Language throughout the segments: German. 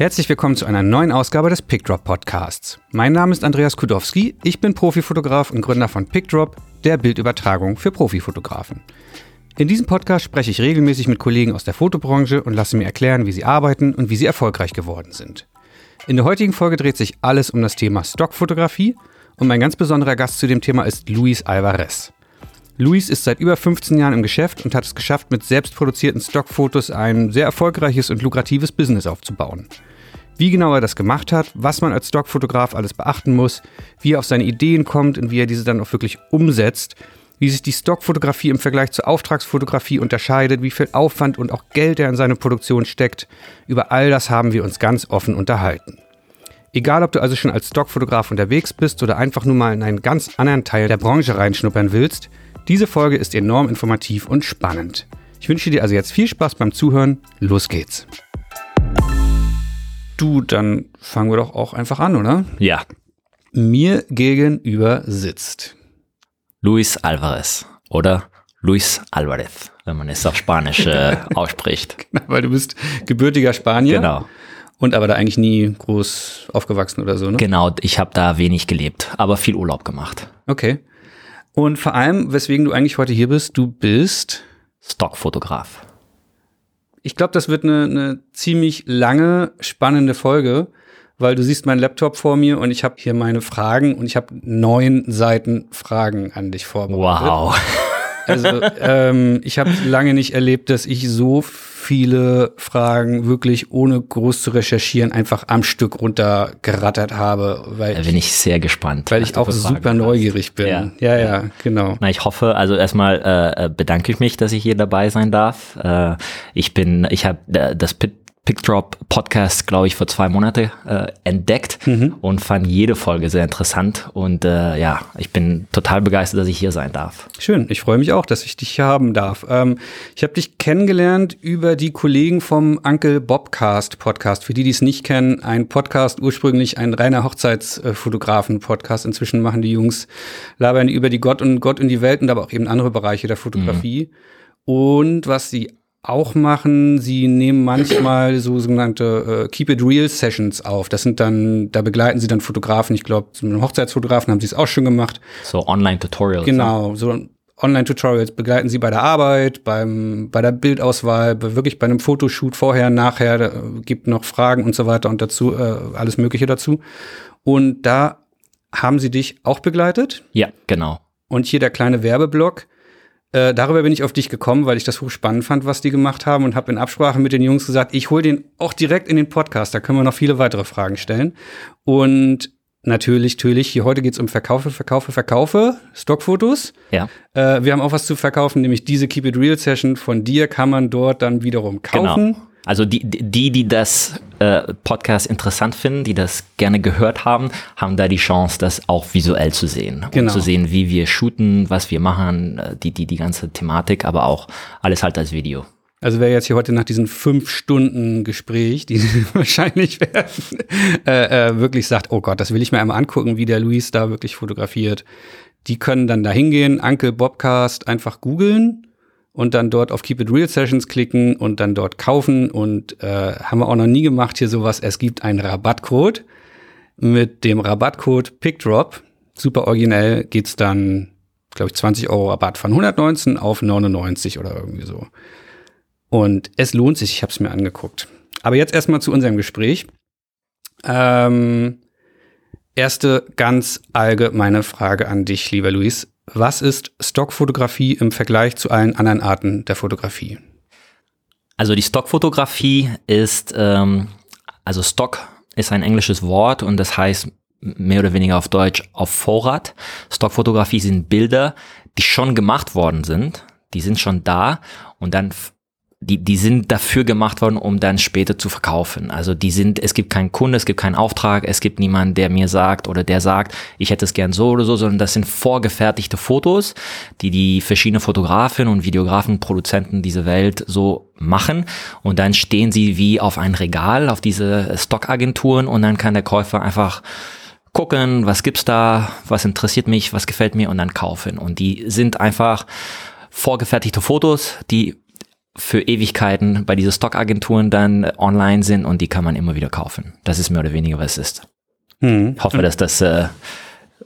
Herzlich willkommen zu einer neuen Ausgabe des PickDrop Podcasts. Mein Name ist Andreas Kudowski, ich bin Profifotograf und Gründer von PickDrop, der Bildübertragung für Profifotografen. In diesem Podcast spreche ich regelmäßig mit Kollegen aus der Fotobranche und lasse mir erklären, wie sie arbeiten und wie sie erfolgreich geworden sind. In der heutigen Folge dreht sich alles um das Thema Stockfotografie und mein ganz besonderer Gast zu dem Thema ist Luis Alvarez. Luis ist seit über 15 Jahren im Geschäft und hat es geschafft, mit selbstproduzierten Stockfotos ein sehr erfolgreiches und lukratives Business aufzubauen. Wie genau er das gemacht hat, was man als Stockfotograf alles beachten muss, wie er auf seine Ideen kommt und wie er diese dann auch wirklich umsetzt, wie sich die Stockfotografie im Vergleich zur Auftragsfotografie unterscheidet, wie viel Aufwand und auch Geld er in seine Produktion steckt, über all das haben wir uns ganz offen unterhalten. Egal, ob du also schon als Stockfotograf unterwegs bist oder einfach nur mal in einen ganz anderen Teil der Branche reinschnuppern willst, diese Folge ist enorm informativ und spannend. Ich wünsche dir also jetzt viel Spaß beim Zuhören. Los geht's. Du, dann fangen wir doch auch einfach an, oder? Ja. Mir gegenüber sitzt Luis Alvarez oder Luis Alvarez, wenn man es auf Spanisch äh, ausspricht. Genau, weil du bist gebürtiger Spanier. Genau. Und aber da eigentlich nie groß aufgewachsen oder so, ne? Genau, ich habe da wenig gelebt, aber viel Urlaub gemacht. Okay. Und vor allem, weswegen du eigentlich heute hier bist, du bist Stockfotograf. Ich glaube, das wird eine, eine ziemlich lange, spannende Folge, weil du siehst meinen Laptop vor mir und ich habe hier meine Fragen und ich habe neun Seiten Fragen an dich vorbereitet. Wow. Also ähm, ich habe lange nicht erlebt, dass ich so viele Fragen wirklich ohne groß zu recherchieren einfach am Stück runtergerattert habe. Weil da bin ich sehr gespannt. Weil ich auch super neugierig bin. Ja. ja, ja, genau. Na, ich hoffe, also erstmal äh, bedanke ich mich, dass ich hier dabei sein darf. Äh, ich bin, ich habe äh, das Pit Pickdrop Podcast, glaube ich, vor zwei Monaten äh, entdeckt mhm. und fand jede Folge sehr interessant. Und äh, ja, ich bin total begeistert, dass ich hier sein darf. Schön, ich freue mich auch, dass ich dich hier haben darf. Ähm, ich habe dich kennengelernt über die Kollegen vom Uncle Bobcast Podcast. Für die, die es nicht kennen, ein Podcast, ursprünglich ein reiner Hochzeitsfotografen-Podcast. Inzwischen machen die Jungs, labern über die Gott und Gott und die Welt und aber auch eben andere Bereiche der Fotografie. Mhm. Und was sie auch machen. Sie nehmen manchmal so sogenannte äh, Keep It Real Sessions auf. Das sind dann, da begleiten sie dann Fotografen. Ich glaube, einen Hochzeitsfotografen haben sie es auch schon gemacht. So Online-Tutorials. Genau, so Online-Tutorials begleiten sie bei der Arbeit, beim, bei der Bildauswahl, bei, wirklich bei einem Fotoshoot vorher, nachher, da, äh, gibt noch Fragen und so weiter und dazu, äh, alles Mögliche dazu. Und da haben sie dich auch begleitet. Ja, genau. Und hier der kleine Werbeblock. Äh, darüber bin ich auf dich gekommen, weil ich das hochspannend fand, was die gemacht haben und habe in Absprache mit den Jungs gesagt, ich hole den auch direkt in den Podcast, da können wir noch viele weitere Fragen stellen. Und natürlich, natürlich, hier heute geht's um Verkaufe, Verkaufe, Verkaufe, Stockfotos. Ja. Äh, wir haben auch was zu verkaufen, nämlich diese Keep It Real Session von dir kann man dort dann wiederum kaufen. Genau. Also die, die, die das äh, Podcast interessant finden, die das gerne gehört haben, haben da die Chance, das auch visuell zu sehen. Genau. Und zu sehen, wie wir shooten, was wir machen, äh, die, die, die ganze Thematik, aber auch alles halt als Video. Also wer jetzt hier heute nach diesen fünf Stunden Gespräch, die wahrscheinlich werden, äh, äh, wirklich sagt, oh Gott, das will ich mir einmal angucken, wie der Luis da wirklich fotografiert. Die können dann da hingehen, Uncle Bobcast einfach googeln und dann dort auf Keep It Real Sessions klicken und dann dort kaufen. Und äh, haben wir auch noch nie gemacht hier sowas. Es gibt einen Rabattcode. Mit dem Rabattcode PickDrop, super originell, geht's dann, glaube ich, 20 Euro Rabatt von 119 auf 99 oder irgendwie so. Und es lohnt sich, ich habe es mir angeguckt. Aber jetzt erstmal zu unserem Gespräch. Ähm, erste ganz allgemeine Frage an dich, lieber Luis. Was ist Stockfotografie im Vergleich zu allen anderen Arten der Fotografie? Also die Stockfotografie ist, ähm, also Stock ist ein englisches Wort und das heißt mehr oder weniger auf Deutsch auf Vorrat. Stockfotografie sind Bilder, die schon gemacht worden sind, die sind schon da und dann die, die sind dafür gemacht worden, um dann später zu verkaufen. Also die sind, es gibt keinen Kunde, es gibt keinen Auftrag, es gibt niemanden, der mir sagt oder der sagt, ich hätte es gern so oder so, sondern das sind vorgefertigte Fotos, die die verschiedenen Fotografen und Videografen, Produzenten dieser Welt so machen und dann stehen sie wie auf ein Regal auf diese Stockagenturen und dann kann der Käufer einfach gucken, was gibt's da, was interessiert mich, was gefällt mir und dann kaufen. Und die sind einfach vorgefertigte Fotos, die für Ewigkeiten bei diesen Stockagenturen dann online sind und die kann man immer wieder kaufen. Das ist mehr oder weniger, was es ist. Hm. Ich hoffe, dass das äh,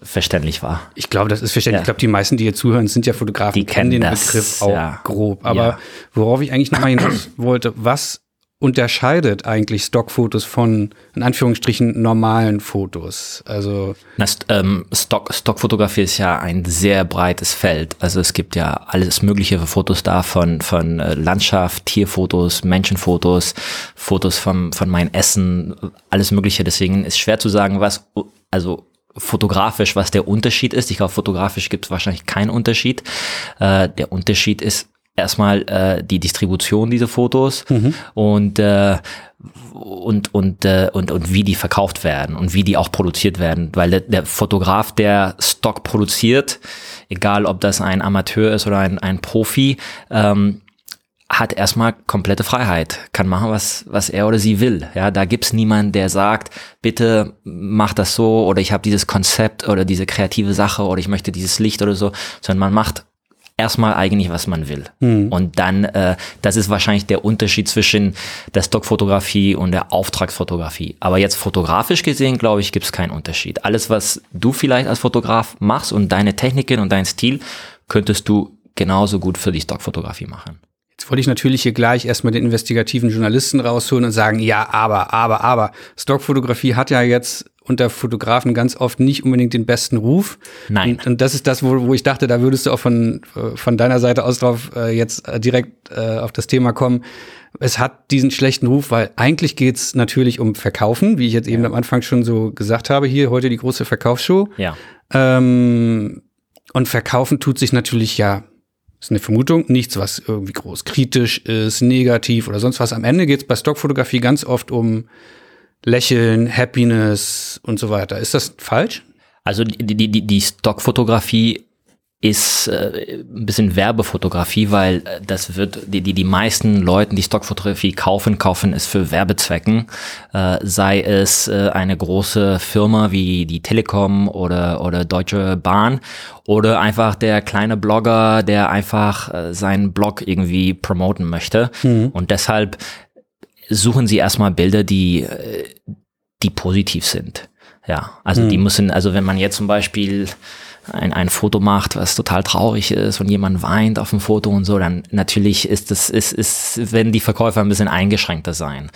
verständlich war. Ich glaube, das ist verständlich. Ja. Ich glaube, die meisten, die hier zuhören, sind ja Fotografen, die kennen den das, Begriff auch ja. grob. Aber ja. worauf ich eigentlich nochmal hinaus wollte, was unterscheidet eigentlich Stockfotos von, in Anführungsstrichen, normalen Fotos? Also Na, ähm, Stock, Stockfotografie ist ja ein sehr breites Feld. Also es gibt ja alles mögliche für Fotos da, von, von äh, Landschaft, Tierfotos, Menschenfotos, Fotos vom, von meinem Essen, alles mögliche. Deswegen ist schwer zu sagen, was, also fotografisch, was der Unterschied ist. Ich glaube, fotografisch gibt es wahrscheinlich keinen Unterschied. Äh, der Unterschied ist erstmal äh, die Distribution dieser Fotos mhm. und äh, und und äh, und und wie die verkauft werden und wie die auch produziert werden, weil der, der Fotograf, der Stock produziert, egal ob das ein Amateur ist oder ein ein Profi, ähm, hat erstmal komplette Freiheit, kann machen, was, was er oder sie will. Ja, da gibt's niemanden, der sagt, bitte mach das so oder ich habe dieses Konzept oder diese kreative Sache oder ich möchte dieses Licht oder so, sondern man macht erstmal eigentlich, was man will. Mhm. Und dann, äh, das ist wahrscheinlich der Unterschied zwischen der Stockfotografie und der Auftragsfotografie. Aber jetzt fotografisch gesehen, glaube ich, gibt es keinen Unterschied. Alles, was du vielleicht als Fotograf machst und deine Techniken und dein Stil, könntest du genauso gut für die Stockfotografie machen. Jetzt wollte ich natürlich hier gleich erstmal den investigativen Journalisten rausholen und sagen, ja, aber, aber, aber, Stockfotografie hat ja jetzt unter Fotografen ganz oft nicht unbedingt den besten Ruf. Nein. Und, und das ist das, wo, wo ich dachte, da würdest du auch von, von deiner Seite aus drauf äh, jetzt äh, direkt äh, auf das Thema kommen. Es hat diesen schlechten Ruf, weil eigentlich geht's natürlich um Verkaufen, wie ich jetzt eben ja. am Anfang schon so gesagt habe. Hier heute die große Verkaufsshow. Ja. Ähm, und Verkaufen tut sich natürlich ja ist eine Vermutung, nichts, was irgendwie groß kritisch ist, negativ oder sonst was. Am Ende geht es bei Stockfotografie ganz oft um Lächeln, Happiness und so weiter. Ist das falsch? Also die, die, die Stockfotografie ist äh, ein bisschen Werbefotografie, weil äh, das wird die, die die meisten Leuten, die Stockfotografie kaufen, kaufen es für Werbezwecken, äh, sei es äh, eine große Firma wie die Telekom oder oder Deutsche Bahn oder einfach der kleine Blogger, der einfach äh, seinen Blog irgendwie promoten möchte mhm. und deshalb suchen sie erstmal Bilder, die äh, die positiv sind. Ja, also mhm. die müssen, also wenn man jetzt zum Beispiel ein, ein Foto macht, was total traurig ist und jemand weint auf dem Foto und so, dann natürlich ist es, ist, ist, wenn die Verkäufer ein bisschen eingeschränkter sein.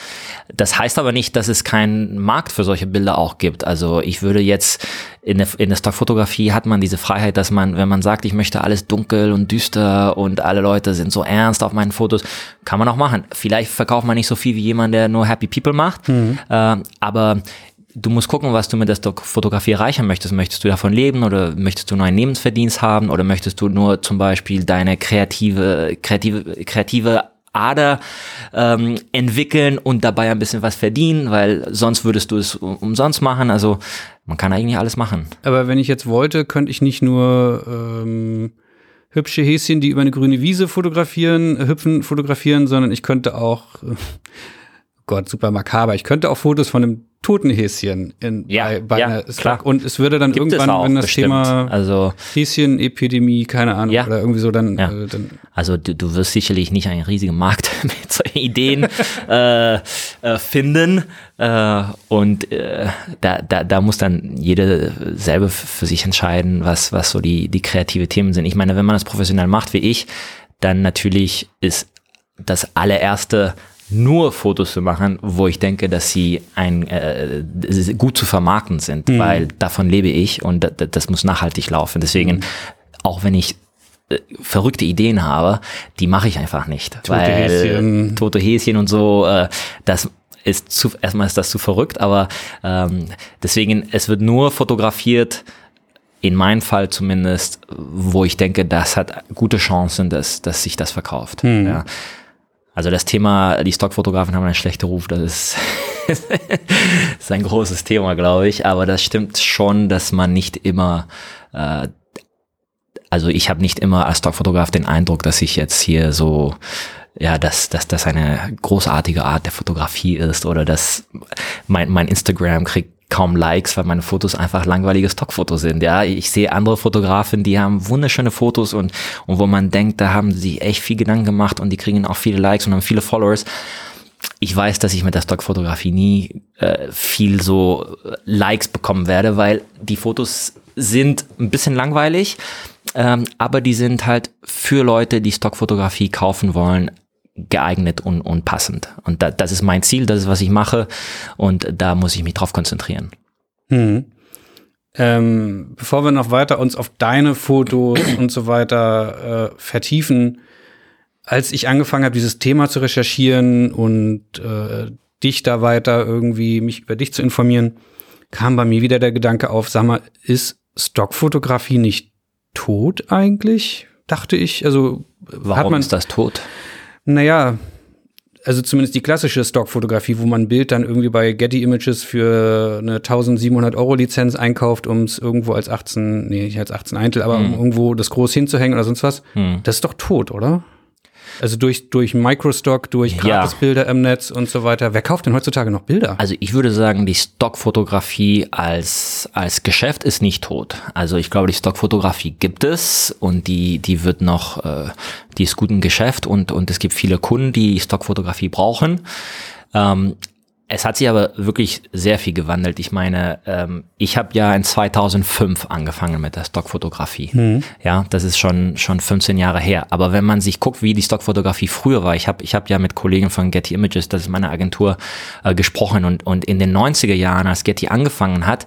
Das heißt aber nicht, dass es keinen Markt für solche Bilder auch gibt. Also ich würde jetzt in der, in der Stockfotografie hat man diese Freiheit, dass man, wenn man sagt, ich möchte alles dunkel und düster und alle Leute sind so ernst auf meinen Fotos, kann man auch machen. Vielleicht verkauft man nicht so viel wie jemand, der nur Happy People macht, mhm. äh, aber du musst gucken, was du mit der Fotografie erreichen möchtest. Möchtest du davon leben oder möchtest du nur einen Lebensverdienst haben oder möchtest du nur zum Beispiel deine kreative, kreative, kreative Ader ähm, entwickeln und dabei ein bisschen was verdienen, weil sonst würdest du es umsonst machen. Also man kann eigentlich alles machen. Aber wenn ich jetzt wollte, könnte ich nicht nur ähm, hübsche Häschen, die über eine grüne Wiese fotografieren, hüpfen fotografieren, sondern ich könnte auch, äh, Gott, super makaber, ich könnte auch Fotos von einem toten Häschen in, ja, bei, bei ja, einer klar. Und es würde dann Gibt irgendwann, wenn das bestimmt. Thema also, Häschenepidemie, keine Ahnung, ja. oder irgendwie so dann. Ja. Äh, dann also du, du wirst sicherlich nicht einen riesigen Markt mit solchen Ideen äh, äh, finden. Äh, und äh, da, da, da muss dann jeder selber für sich entscheiden, was, was so die, die kreative Themen sind. Ich meine, wenn man das professionell macht wie ich, dann natürlich ist das allererste nur Fotos zu machen, wo ich denke, dass sie ein äh, gut zu vermarkten sind, mhm. weil davon lebe ich und das, das muss nachhaltig laufen. Deswegen, mhm. auch wenn ich äh, verrückte Ideen habe, die mache ich einfach nicht. Tote weil Häschen. tote Häschen und so, äh, das ist zu, erstmal ist das zu verrückt, aber ähm, deswegen, es wird nur fotografiert, in meinem Fall zumindest, wo ich denke, das hat gute Chancen, dass, dass sich das verkauft. Mhm. Ja. Also das Thema, die Stockfotografen haben einen schlechten Ruf, das ist, ist ein großes Thema, glaube ich. Aber das stimmt schon, dass man nicht immer, äh, also ich habe nicht immer als Stockfotograf den Eindruck, dass ich jetzt hier so ja, dass, dass das eine großartige Art der Fotografie ist oder dass mein, mein Instagram kriegt kaum Likes, weil meine Fotos einfach langweilige Stockfotos sind. Ja, ich sehe andere Fotografen, die haben wunderschöne Fotos und, und wo man denkt, da haben sie echt viel Gedanken gemacht und die kriegen auch viele Likes und haben viele Followers. Ich weiß, dass ich mit der Stockfotografie nie äh, viel so Likes bekommen werde, weil die Fotos sind ein bisschen langweilig, ähm, aber die sind halt für Leute, die Stockfotografie kaufen wollen, geeignet und, und passend. Und da, das ist mein Ziel, das ist, was ich mache und da muss ich mich drauf konzentrieren. Hm. Ähm, bevor wir noch weiter uns auf deine Fotos und so weiter äh, vertiefen, als ich angefangen habe, dieses Thema zu recherchieren und äh, dich da weiter irgendwie mich über dich zu informieren, kam bei mir wieder der Gedanke auf, sag mal, ist Stockfotografie nicht tot eigentlich? Dachte ich. Also Warum man, ist das tot? Naja, also zumindest die klassische Stockfotografie, wo man ein Bild dann irgendwie bei Getty Images für eine 1700 Euro Lizenz einkauft, um es irgendwo als 18, nee, nicht als 18 Eintel, aber hm. um irgendwo das groß hinzuhängen oder sonst was. Hm. Das ist doch tot, oder? Also durch, durch Microstock, durch Gratisbilder ja. im Netz und so weiter. Wer kauft denn heutzutage noch Bilder? Also ich würde sagen, die Stockfotografie als, als Geschäft ist nicht tot. Also ich glaube, die Stockfotografie gibt es und die, die wird noch, äh, die ist gut im Geschäft und, und es gibt viele Kunden, die Stockfotografie brauchen. Ähm, es hat sich aber wirklich sehr viel gewandelt. Ich meine, ähm, ich habe ja in 2005 angefangen mit der Stockfotografie. Mhm. Ja, das ist schon schon 15 Jahre her. Aber wenn man sich guckt, wie die Stockfotografie früher war, ich habe ich hab ja mit Kollegen von Getty Images, das ist meine Agentur, äh, gesprochen und und in den 90er Jahren, als Getty angefangen hat,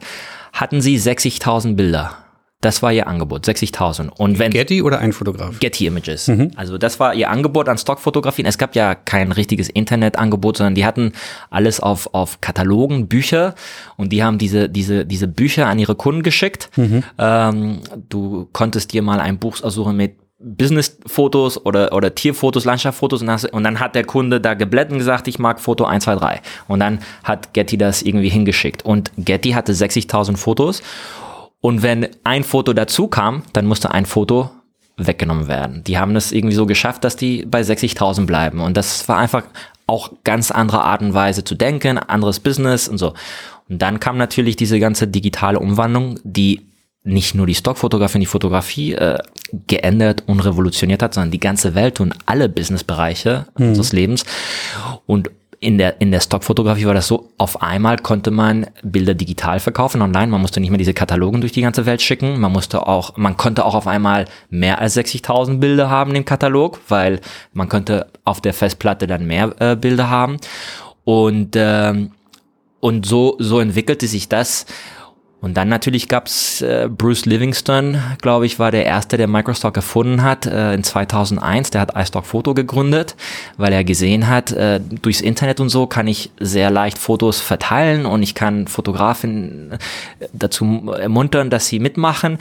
hatten sie 60.000 Bilder das war ihr Angebot, 60.000. Und wenn Getty oder ein Fotograf? Getty Images. Mhm. Also das war ihr Angebot an Stockfotografien. Es gab ja kein richtiges Internetangebot, sondern die hatten alles auf auf Katalogen, Bücher und die haben diese diese diese Bücher an ihre Kunden geschickt. Mhm. Ähm, du konntest dir mal ein Buch aussuchen mit Business-Fotos oder, oder Tierfotos, Landschaftsfotos und, und, dann hat der Kunde da geblättert und gesagt, ich mag Foto 1, 2, 3. Und dann hat Getty das irgendwie hingeschickt. Und Getty hatte 60.000 Fotos und wenn ein Foto dazu kam, dann musste ein Foto weggenommen werden. Die haben es irgendwie so geschafft, dass die bei 60.000 bleiben. Und das war einfach auch ganz andere Art und Weise zu denken, anderes Business und so. Und dann kam natürlich diese ganze digitale Umwandlung, die nicht nur die Stockfotografie und die Fotografie äh, geändert und revolutioniert hat, sondern die ganze Welt und alle Businessbereiche mhm. unseres Lebens. Und in der, in der Stockfotografie war das so, auf einmal konnte man Bilder digital verkaufen online. Man musste nicht mehr diese Katalogen durch die ganze Welt schicken. Man musste auch, man konnte auch auf einmal mehr als 60.000 Bilder haben im Katalog, weil man konnte auf der Festplatte dann mehr äh, Bilder haben. Und, ähm, und so, so entwickelte sich das. Und dann natürlich gab's äh, Bruce Livingston, glaube ich, war der erste, der Microstock erfunden hat äh, in 2001. Der hat iStock Photo gegründet, weil er gesehen hat, äh, durchs Internet und so kann ich sehr leicht Fotos verteilen und ich kann Fotografen äh, dazu ermuntern, dass sie mitmachen.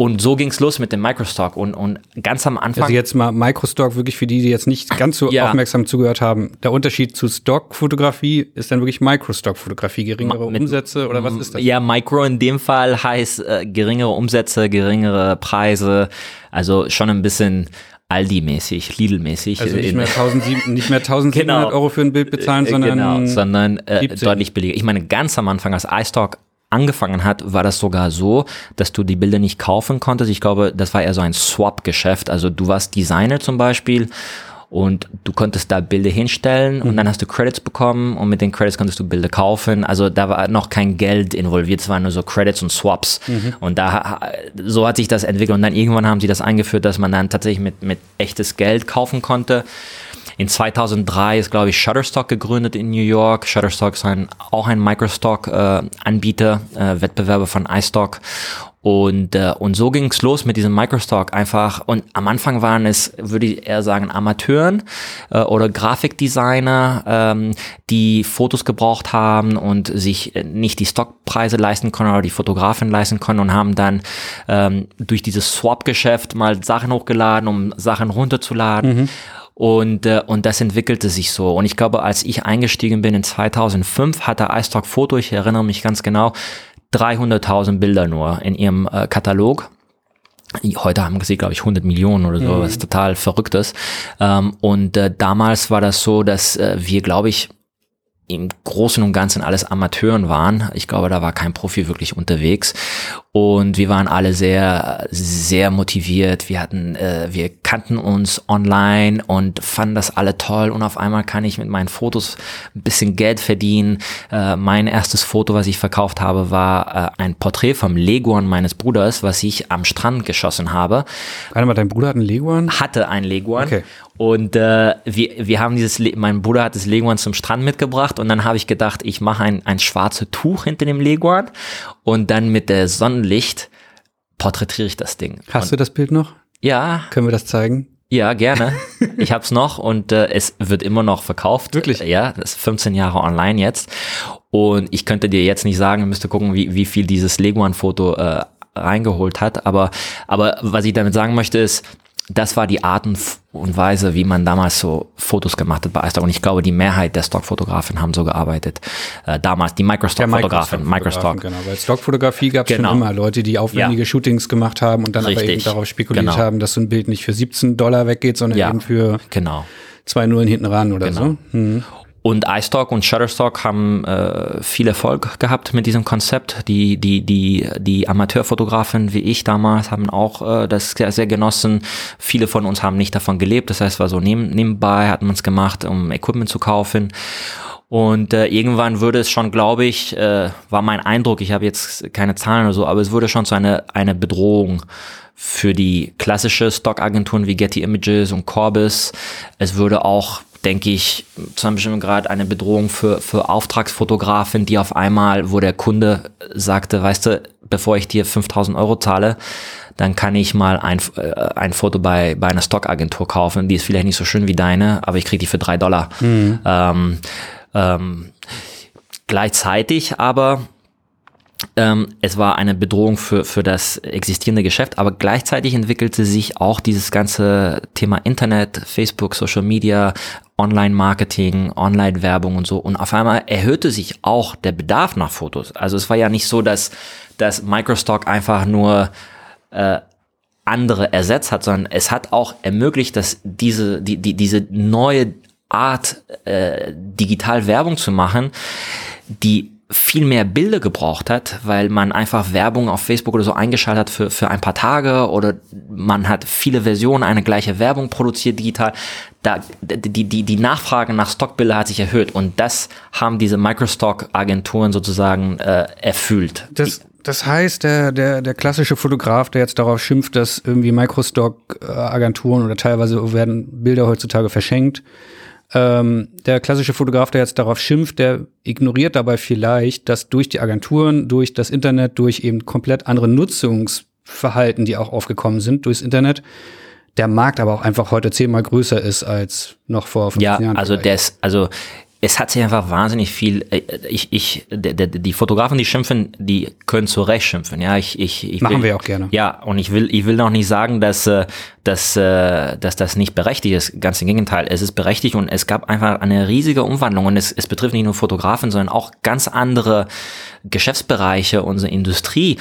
Und so ging's los mit dem Microstock und, und ganz am Anfang. Also jetzt mal Microstock wirklich für die, die jetzt nicht ganz so ja. aufmerksam zugehört haben. Der Unterschied zu Stock-Fotografie ist dann wirklich Microstock-Fotografie, geringere mit, Umsätze oder was ist das? Ja, Micro in dem Fall heißt äh, geringere Umsätze, geringere Preise, also schon ein bisschen Aldi-mäßig, Lidl-mäßig. Also nicht mehr, 1700, nicht mehr 1700 genau. Euro für ein Bild bezahlen, äh, sondern, genau, sondern äh, deutlich billiger. Ich meine, ganz am Anfang als iStock angefangen hat, war das sogar so, dass du die Bilder nicht kaufen konntest. Ich glaube, das war eher so ein Swap-Geschäft. Also du warst Designer zum Beispiel und du konntest da Bilder hinstellen mhm. und dann hast du Credits bekommen und mit den Credits konntest du Bilder kaufen. Also da war noch kein Geld involviert, es waren nur so Credits und Swaps. Mhm. Und da so hat sich das entwickelt und dann irgendwann haben sie das eingeführt, dass man dann tatsächlich mit, mit echtes Geld kaufen konnte. In 2003 ist, glaube ich, Shutterstock gegründet in New York. Shutterstock ist ein, auch ein Microstock-Anbieter, äh, äh, Wettbewerber von iStock. Und, äh, und so ging's los mit diesem Microstock einfach. Und am Anfang waren es, würde ich eher sagen, Amateuren äh, oder Grafikdesigner, ähm, die Fotos gebraucht haben und sich nicht die Stockpreise leisten konnten oder die Fotografen leisten konnten und haben dann ähm, durch dieses Swap-Geschäft mal Sachen hochgeladen, um Sachen runterzuladen. Mhm. Und, äh, und das entwickelte sich so. Und ich glaube, als ich eingestiegen bin in 2005, hatte iStock Photo, ich erinnere mich ganz genau, 300.000 Bilder nur in ihrem äh, Katalog. Heute haben sie, glaube ich, 100 Millionen oder so, mhm. was total verrückt ist. Ähm, und äh, damals war das so, dass äh, wir, glaube ich, im Großen und Ganzen alles Amateuren waren. Ich glaube, da war kein Profi wirklich unterwegs. Und wir waren alle sehr, sehr motiviert. Wir hatten, äh, wir kannten uns online und fanden das alle toll. Und auf einmal kann ich mit meinen Fotos ein bisschen Geld verdienen. Äh, mein erstes Foto, was ich verkauft habe, war äh, ein Porträt vom Leguan meines Bruders, was ich am Strand geschossen habe. Warte mal, dein Bruder hat einen Leguan? Hatte einen Leguan. Okay. Und äh, wir, wir haben dieses, Le mein Bruder hat das Leguan zum Strand mitgebracht und dann habe ich gedacht, ich mache ein, ein schwarzes Tuch hinter dem Leguan und dann mit der Sonnenlicht porträtiere ich das Ding. Hast und, du das Bild noch? Ja. Können wir das zeigen? Ja, gerne. ich hab's noch und äh, es wird immer noch verkauft. Wirklich? Ja, das ist 15 Jahre online jetzt. Und ich könnte dir jetzt nicht sagen, müsste gucken, wie, wie viel dieses Leguan-Foto äh, reingeholt hat. Aber, aber was ich damit sagen möchte ist, das war die Art und Weise, wie man damals so Fotos gemacht hat bei iStock. Und ich glaube, die Mehrheit der Stockfotografen haben so gearbeitet. Äh, damals die Microstock-Fotografen. Microstock, genau. Weil Stockfotografie gab es Genau. schon immer. Leute, die aufwendige Ja. Shootings gemacht haben und dann aber Richtig. eben darauf spekuliert Genau. haben, dass so ein Bild nicht für 17 Dollar weggeht, sondern Ja. eben für Genau. zwei Nullen hinten ran oder Genau. so. Hm. Und iStock und Shutterstock haben äh, viel Erfolg gehabt mit diesem Konzept. Die, die, die, die Amateurfotografen wie ich damals haben auch äh, das sehr, sehr genossen. Viele von uns haben nicht davon gelebt. Das heißt, war so neben, nebenbei, hat man es gemacht, um Equipment zu kaufen. Und äh, irgendwann würde es schon, glaube ich, äh, war mein Eindruck, ich habe jetzt keine Zahlen oder so, aber es würde schon zu einer eine Bedrohung für die klassische Stockagenturen wie Getty Images und Corbis. Es würde auch, denke ich, zu einem bestimmten Grad eine Bedrohung für, für Auftragsfotografen, die auf einmal, wo der Kunde sagte, weißt du, bevor ich dir 5000 Euro zahle, dann kann ich mal ein, äh, ein Foto bei, bei einer Stockagentur kaufen. Die ist vielleicht nicht so schön wie deine, aber ich kriege die für drei Dollar. Ähm, ähm, gleichzeitig aber es war eine Bedrohung für, für das existierende Geschäft, aber gleichzeitig entwickelte sich auch dieses ganze Thema Internet, Facebook, Social Media, Online-Marketing, Online-Werbung und so. Und auf einmal erhöhte sich auch der Bedarf nach Fotos. Also es war ja nicht so, dass, dass Microstock einfach nur äh, andere ersetzt hat, sondern es hat auch ermöglicht, dass diese, die, die, diese neue Art, äh, digital Werbung zu machen, die viel mehr Bilder gebraucht hat, weil man einfach Werbung auf Facebook oder so eingeschaltet hat für, für ein paar Tage oder man hat viele Versionen eine gleiche Werbung produziert digital. Da, die, die, die Nachfrage nach Stockbilder hat sich erhöht und das haben diese Microstock-Agenturen sozusagen äh, erfüllt. Das, das heißt, der, der, der klassische Fotograf, der jetzt darauf schimpft, dass irgendwie Microstock-Agenturen oder teilweise werden Bilder heutzutage verschenkt, ähm, der klassische Fotograf, der jetzt darauf schimpft, der ignoriert dabei vielleicht, dass durch die Agenturen, durch das Internet, durch eben komplett andere Nutzungsverhalten, die auch aufgekommen sind durchs Internet, der Markt aber auch einfach heute zehnmal größer ist als noch vor 15 Ja, Jahren. also vielleicht. der ist, also es hat sich einfach wahnsinnig viel, äh, ich, ich, die Fotografen, die schimpfen, die können zu Recht schimpfen, ja, ich, ich, ich Machen will, wir auch gerne. Ja, und ich will, ich will noch nicht sagen, dass, äh, dass, äh, dass das nicht berechtigt ist, ganz im Gegenteil, es ist berechtigt und es gab einfach eine riesige Umwandlung. Und es, es betrifft nicht nur Fotografen, sondern auch ganz andere Geschäftsbereiche, unsere Industrie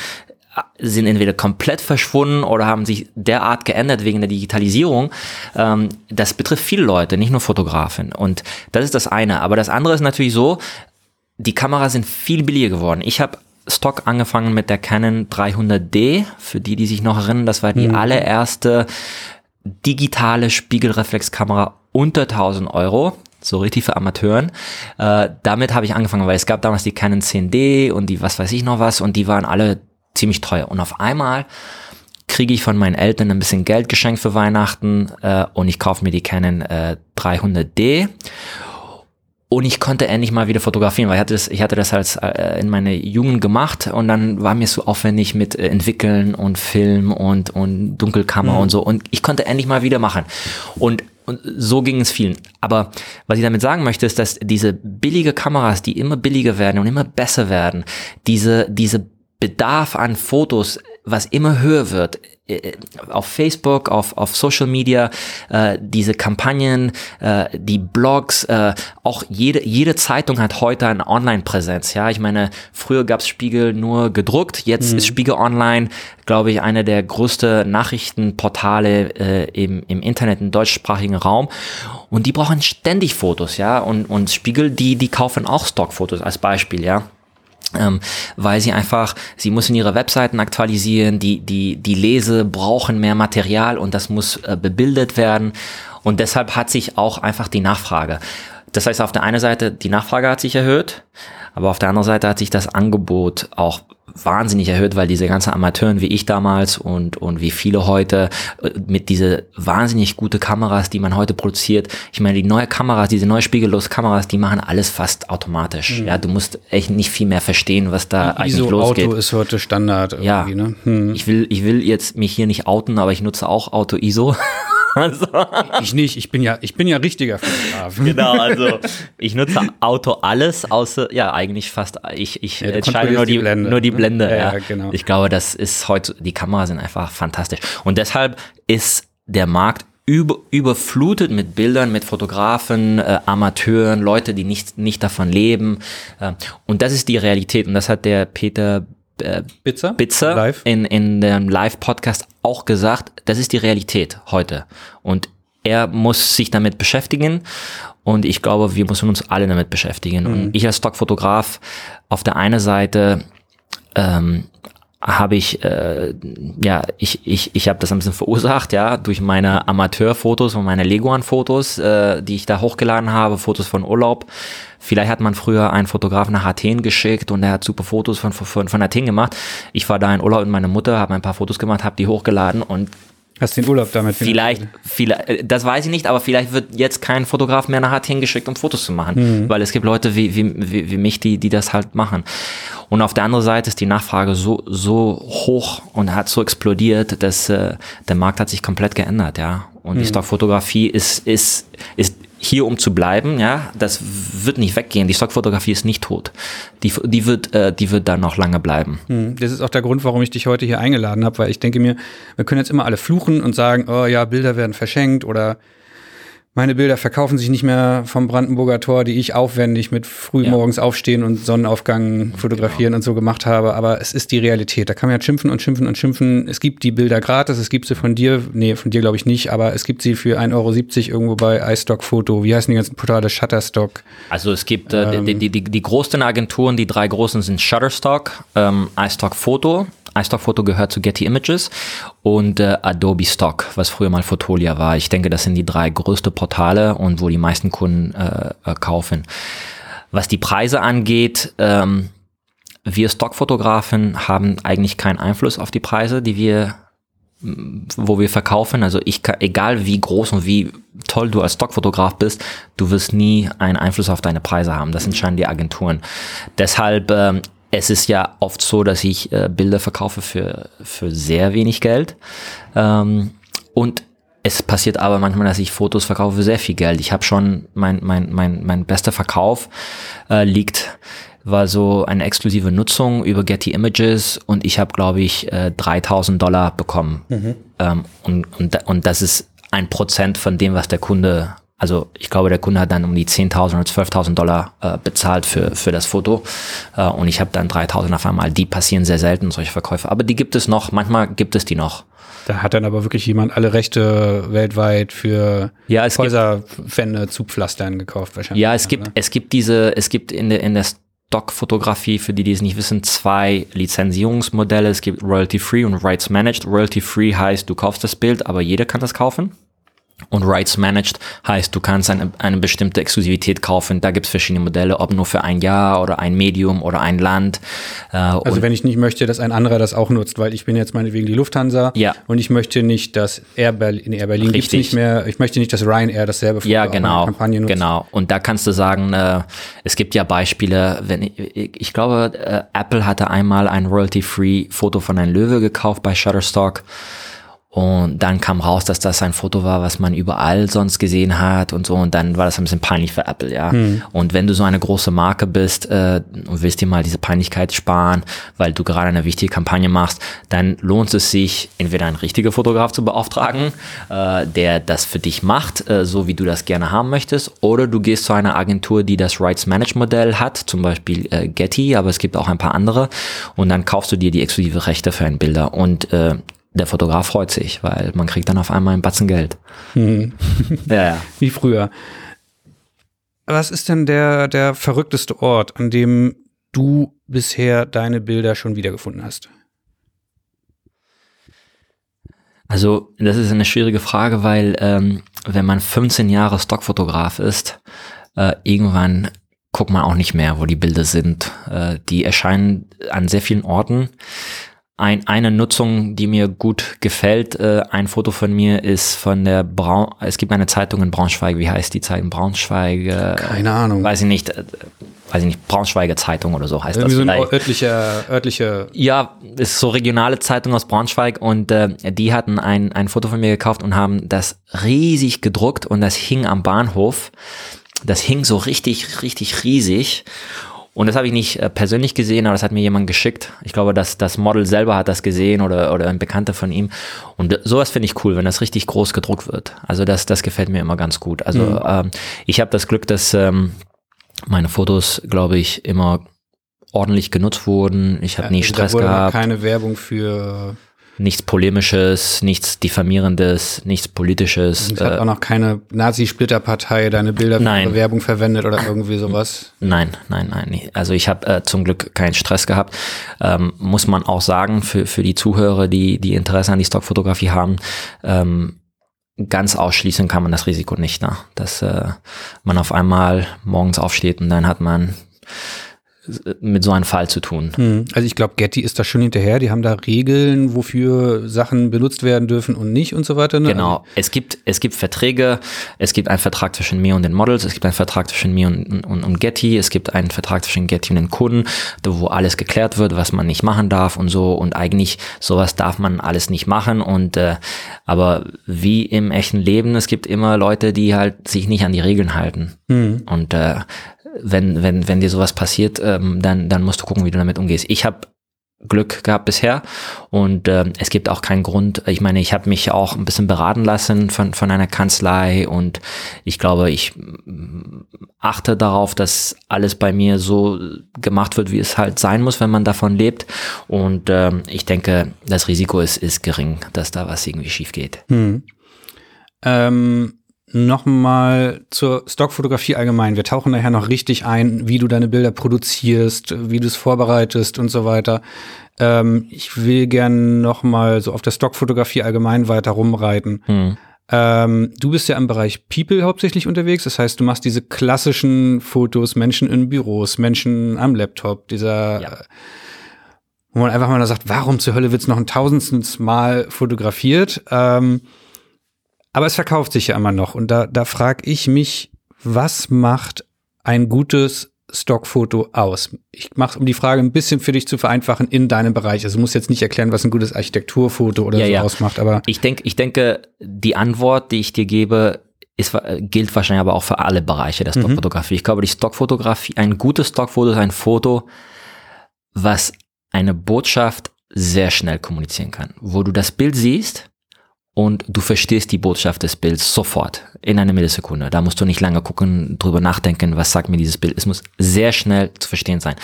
sind entweder komplett verschwunden oder haben sich derart geändert wegen der Digitalisierung. Ähm, das betrifft viele Leute, nicht nur Fotografen. Und das ist das eine. Aber das andere ist natürlich so, die Kameras sind viel billiger geworden. Ich habe Stock angefangen mit der Canon 300D. Für die, die sich noch erinnern, das war die allererste digitale Spiegelreflexkamera unter 1000 Euro. So richtig für Amateuren. Äh, damit habe ich angefangen, weil es gab damals die Canon 10D und die was weiß ich noch was und die waren alle ziemlich teuer. Und auf einmal kriege ich von meinen Eltern ein bisschen Geld geschenkt für Weihnachten äh, und ich kaufe mir die Canon äh, 300D und ich konnte endlich mal wieder fotografieren, weil ich hatte das, ich hatte das als äh, in meiner Jugend gemacht und dann war mir so aufwendig mit äh, entwickeln und Film und und Dunkelkammer Mhm. und so und ich konnte endlich mal wieder machen und und so ging es vielen. Aber was ich damit sagen möchte, ist, dass diese billige Kameras, die immer billiger werden und immer besser werden, diese diese Bedarf an Fotos, was immer höher wird, äh, auf Facebook, auf, auf Social Media, äh, diese Kampagnen, äh, die Blogs, äh, auch jede, jede Zeitung hat heute eine Online-Präsenz. Ja, ich meine, früher gab's Spiegel nur gedruckt, jetzt mhm. ist Spiegel Online, glaube ich, eine der größten Nachrichtenportale äh, im, im Internet, im deutschsprachigen Raum. Und die brauchen ständig Fotos, ja. Und, und Spiegel, die, die kaufen auch Stockfotos als Beispiel, ja ähm, weil sie einfach, sie müssen ihre Webseiten aktualisieren, die, die, die Lese brauchen mehr Material und das muss äh, bebildet werden und deshalb hat sich auch einfach die Nachfrage. Das heißt, auf der einen Seite, die Nachfrage hat sich erhöht, aber auf der anderen Seite hat sich das Angebot auch wahnsinnig erhöht, weil diese ganzen Amateuren wie ich damals und, und wie viele heute äh, mit diese wahnsinnig gute Kameras, die man heute produziert. Ich meine, die neue Kameras, diese neue spiegellose Kameras, die machen alles fast automatisch. Mhm. Ja, du musst echt nicht viel mehr verstehen, was da die eigentlich ISO losgeht. Auto ist heute Standard irgendwie, ja. ne? Hm. Ich will, ich will jetzt mich hier nicht outen, aber ich nutze auch Auto ISO. Also. Ich nicht, ich bin ja, ich bin ja richtiger Fotograf. Genau, also ich nutze Auto alles, außer, ja, eigentlich fast, ich, ich ja, entscheide nur die, die Blende. Nur die Blende ja, ja. Genau. Ich glaube, das ist heute, die Kameras sind einfach fantastisch. Und deshalb ist der Markt über, überflutet mit Bildern, mit Fotografen, äh, Amateuren, Leute, die nicht, nicht davon leben. Äh, und das ist die Realität. Und das hat der Peter äh, Bitzer, Bitzer live. In, in dem Live-Podcast auch gesagt, das ist die Realität heute. Und er muss sich damit beschäftigen und ich glaube, wir müssen uns alle damit beschäftigen. Mhm. Und ich als Stockfotograf auf der einen Seite ähm, habe ich, äh, ja, ich, ich, ich habe das ein bisschen verursacht, ja, durch meine Amateurfotos und meine Leguan-Fotos, äh, die ich da hochgeladen habe, Fotos von Urlaub. Vielleicht hat man früher einen Fotografen nach Athen geschickt und der hat super Fotos von, von, von Athen gemacht. Ich war da in Urlaub mit meiner Mutter, habe ein paar Fotos gemacht, habe die hochgeladen und Hast den Urlaub damit Vielleicht, vielleicht, äh, das weiß ich nicht, aber vielleicht wird jetzt kein Fotograf mehr nach Athen geschickt, um Fotos zu machen, mhm. weil es gibt Leute wie, wie, wie, wie mich, die, die das halt machen. Und auf der anderen Seite ist die Nachfrage so, so hoch und hat so explodiert, dass äh, der Markt hat sich komplett geändert, ja. Und mhm. die Stockfotografie ist, ist, ist hier um zu bleiben, ja, das wird nicht weggehen. Die Stockfotografie ist nicht tot. Die, die wird, äh, die wird da noch lange bleiben. Mhm. Das ist auch der Grund, warum ich dich heute hier eingeladen habe, weil ich denke mir, wir können jetzt immer alle fluchen und sagen, oh ja, Bilder werden verschenkt oder meine Bilder verkaufen sich nicht mehr vom Brandenburger Tor, die ich aufwendig mit frühmorgens ja. aufstehen und Sonnenaufgang fotografieren genau. und so gemacht habe. Aber es ist die Realität. Da kann man ja schimpfen und schimpfen und schimpfen. Es gibt die Bilder gratis, es gibt sie von dir, nee, von dir glaube ich nicht, aber es gibt sie für 1,70 Euro irgendwo bei iStock Foto. Wie heißen die ganzen Portale? Shutterstock. Also es gibt äh, ähm, die, die, die, die großen Agenturen, die drei großen sind Shutterstock, ähm, iStock Foto iStock-Foto gehört zu Getty Images und äh, Adobe Stock, was früher mal Fotolia war. Ich denke, das sind die drei größte Portale und wo die meisten Kunden äh, äh, kaufen. Was die Preise angeht, ähm, wir Stockfotografen haben eigentlich keinen Einfluss auf die Preise, die wir wo wir verkaufen. Also ich egal wie groß und wie toll du als Stockfotograf bist, du wirst nie einen Einfluss auf deine Preise haben. Das entscheiden die Agenturen. Deshalb ähm, es ist ja oft so, dass ich äh, Bilder verkaufe für, für sehr wenig Geld. Ähm, und es passiert aber manchmal, dass ich Fotos verkaufe für sehr viel Geld. Ich habe schon, mein, mein, mein, mein bester Verkauf äh, liegt, war so eine exklusive Nutzung über Getty Images und ich habe, glaube ich, äh, 3000 Dollar bekommen. Mhm. Ähm, und, und, und das ist ein Prozent von dem, was der Kunde also ich glaube, der Kunde hat dann um die 10.000 oder 12.000 Dollar äh, bezahlt für, für das Foto äh, und ich habe dann 3.000 auf einmal. Die passieren sehr selten, solche Verkäufe. Aber die gibt es noch, manchmal gibt es die noch. Da hat dann aber wirklich jemand alle Rechte weltweit für ja, Häuserwände zu Pflastern gekauft wahrscheinlich. Ja, es gibt, ne? es gibt diese, es gibt in der, in der Stockfotografie, für die, die es nicht wissen, zwei Lizenzierungsmodelle. Es gibt Royalty Free und Rights Managed. Royalty Free heißt, du kaufst das Bild, aber jeder kann das kaufen. Und Rights Managed heißt, du kannst eine, eine bestimmte Exklusivität kaufen. Da gibt es verschiedene Modelle, ob nur für ein Jahr oder ein Medium oder ein Land. Äh, also wenn ich nicht möchte, dass ein anderer das auch nutzt, weil ich bin jetzt meinetwegen die Lufthansa ja. und ich möchte nicht, dass Air Berlin, in Air Berlin gibt nicht mehr, ich möchte nicht, dass Ryanair dasselbe ja, genau, Kampagne nutzt. Genau, und da kannst du sagen, äh, es gibt ja Beispiele, wenn ich, ich glaube, äh, Apple hatte einmal ein Royalty-Free Foto von einem Löwe gekauft bei Shutterstock Und dann kam raus, dass das ein Foto war, was man überall sonst gesehen hat und so. Und dann war das ein bisschen peinlich für Apple, ja. Mhm. Und wenn du so eine große Marke bist äh, und willst dir mal diese Peinlichkeit sparen, weil du gerade eine wichtige Kampagne machst, dann lohnt es sich, entweder einen richtigen Fotograf zu beauftragen, äh, der das für dich macht, äh, so wie du das gerne haben möchtest, oder du gehst zu einer Agentur, die das Rights Management Modell hat, zum Beispiel äh, Getty, aber es gibt auch ein paar andere. Und dann kaufst du dir die exklusive Rechte für ein Bilder und äh, der Fotograf freut sich, weil man kriegt dann auf einmal ein Batzen Geld. Mhm. ja, ja. Wie früher. Was ist denn der, der verrückteste Ort, an dem du bisher deine Bilder schon wiedergefunden hast? Also, das ist eine schwierige Frage, weil ähm, wenn man 15 Jahre Stockfotograf ist, äh, irgendwann guckt man auch nicht mehr, wo die Bilder sind. Äh, die erscheinen an sehr vielen Orten ein, eine Nutzung, die mir gut gefällt, äh, ein Foto von mir ist von der Braun, es gibt eine Zeitung in Braunschweig, wie heißt die Zeitung? Braunschweig? Äh, Keine Ahnung. Weiß ich nicht, äh, weiß ich nicht, Braunschweiger Zeitung oder so heißt Irgendwie das. So eine örtliche, örtliche. Ja, ist so regionale Zeitung aus Braunschweig und äh, die hatten ein, ein Foto von mir gekauft und haben das riesig gedruckt und das hing am Bahnhof. Das hing so richtig, richtig riesig. Und das habe ich nicht äh, persönlich gesehen, aber das hat mir jemand geschickt. Ich glaube, dass das Model selber hat das gesehen oder, oder ein Bekannter von ihm. Und sowas finde ich cool, wenn das richtig groß gedruckt wird. Also das, das gefällt mir immer ganz gut. Also mhm. ähm, ich habe das Glück, dass ähm, meine Fotos, glaube ich, immer ordentlich genutzt wurden. Ich habe ja, nie Stress gehabt. Keine Werbung für nichts Polemisches, nichts Diffamierendes, nichts Politisches. Es hat äh, auch noch keine Nazi-Splitterpartei deine Bilder nein. für Werbung verwendet oder irgendwie sowas? Nein, nein, nein. Also ich habe äh, zum Glück keinen Stress gehabt. Ähm, muss man auch sagen, für, für die Zuhörer, die, die Interesse an die Stockfotografie haben, ähm, ganz ausschließen kann man das Risiko nicht, ne? dass äh, man auf einmal morgens aufsteht und dann hat man mit so einem Fall zu tun. Hm. Also ich glaube, Getty ist da schon hinterher. Die haben da Regeln, wofür Sachen benutzt werden dürfen und nicht und so weiter. Ne? Genau. Es gibt, es gibt Verträge. Es gibt einen Vertrag zwischen mir und den Models. Es gibt einen Vertrag zwischen mir und, und, und Getty. Es gibt einen Vertrag zwischen Getty und den Kunden, wo alles geklärt wird, was man nicht machen darf und so. Und eigentlich sowas darf man alles nicht machen. Und äh, aber wie im echten Leben, es gibt immer Leute, die halt sich nicht an die Regeln halten. Hm. Und äh, wenn, wenn, wenn dir sowas passiert, ähm, dann, dann musst du gucken, wie du damit umgehst. Ich habe Glück gehabt bisher und äh, es gibt auch keinen Grund. Ich meine, ich habe mich auch ein bisschen beraten lassen von, von einer Kanzlei und ich glaube, ich mm, achte darauf, dass alles bei mir so gemacht wird, wie es halt sein muss, wenn man davon lebt. Und äh, ich denke, das Risiko ist, ist gering, dass da was irgendwie schief geht. Hm. Ähm Nochmal zur Stockfotografie allgemein. Wir tauchen nachher noch richtig ein, wie du deine Bilder produzierst, wie du es vorbereitest und so weiter. Ähm, ich will gern nochmal so auf der Stockfotografie allgemein weiter rumreiten. Hm. Ähm, du bist ja im Bereich People hauptsächlich unterwegs. Das heißt, du machst diese klassischen Fotos, Menschen in Büros, Menschen am Laptop, dieser, ja. wo man einfach mal sagt, warum zur Hölle wird's noch ein tausendstes Mal fotografiert? Ähm, aber es verkauft sich ja immer noch. Und da, da frage ich mich, was macht ein gutes Stockfoto aus? Ich mache, um die Frage ein bisschen für dich zu vereinfachen, in deinem Bereich. Also du musst jetzt nicht erklären, was ein gutes Architekturfoto oder ja, so ja. ausmacht, aber. Ich denke, ich denke, die Antwort, die ich dir gebe, ist, gilt wahrscheinlich aber auch für alle Bereiche der mhm. Stockfotografie. Mhm. Ich glaube, die Stockfotografie, ein gutes Stockfoto ist ein Foto, was eine Botschaft sehr schnell kommunizieren kann. Wo du das Bild siehst und du verstehst die Botschaft des Bilds sofort in einer Millisekunde. Da musst du nicht lange gucken, drüber nachdenken, was sagt mir dieses Bild. Es muss sehr schnell zu verstehen sein.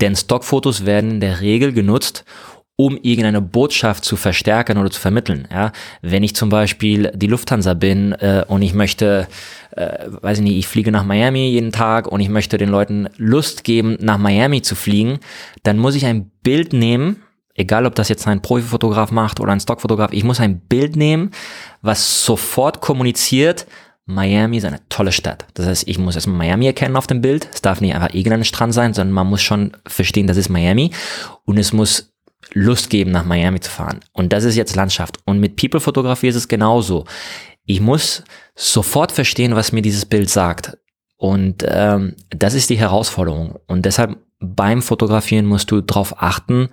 Denn Stockfotos werden in der Regel genutzt, um irgendeine Botschaft zu verstärken oder zu vermitteln. Ja, wenn ich zum Beispiel die Lufthansa bin äh, und ich möchte, äh, weiß ich nicht, ich fliege nach Miami jeden Tag und ich möchte den Leuten Lust geben, nach Miami zu fliegen, dann muss ich ein Bild nehmen, egal ob das jetzt ein Profifotograf macht oder ein Stockfotograf, ich muss ein Bild nehmen, was sofort kommuniziert, Miami ist eine tolle Stadt. Das heißt, ich muss erstmal Miami erkennen auf dem Bild. Es darf nicht einfach irgendein Strand sein, sondern man muss schon verstehen, das ist Miami. Und es muss Lust geben, nach Miami zu fahren. Und das ist jetzt Landschaft. Und mit People-Fotografie ist es genauso. Ich muss sofort verstehen, was mir dieses Bild sagt. Und ähm, das ist die Herausforderung. Und deshalb beim Fotografieren musst du darauf achten,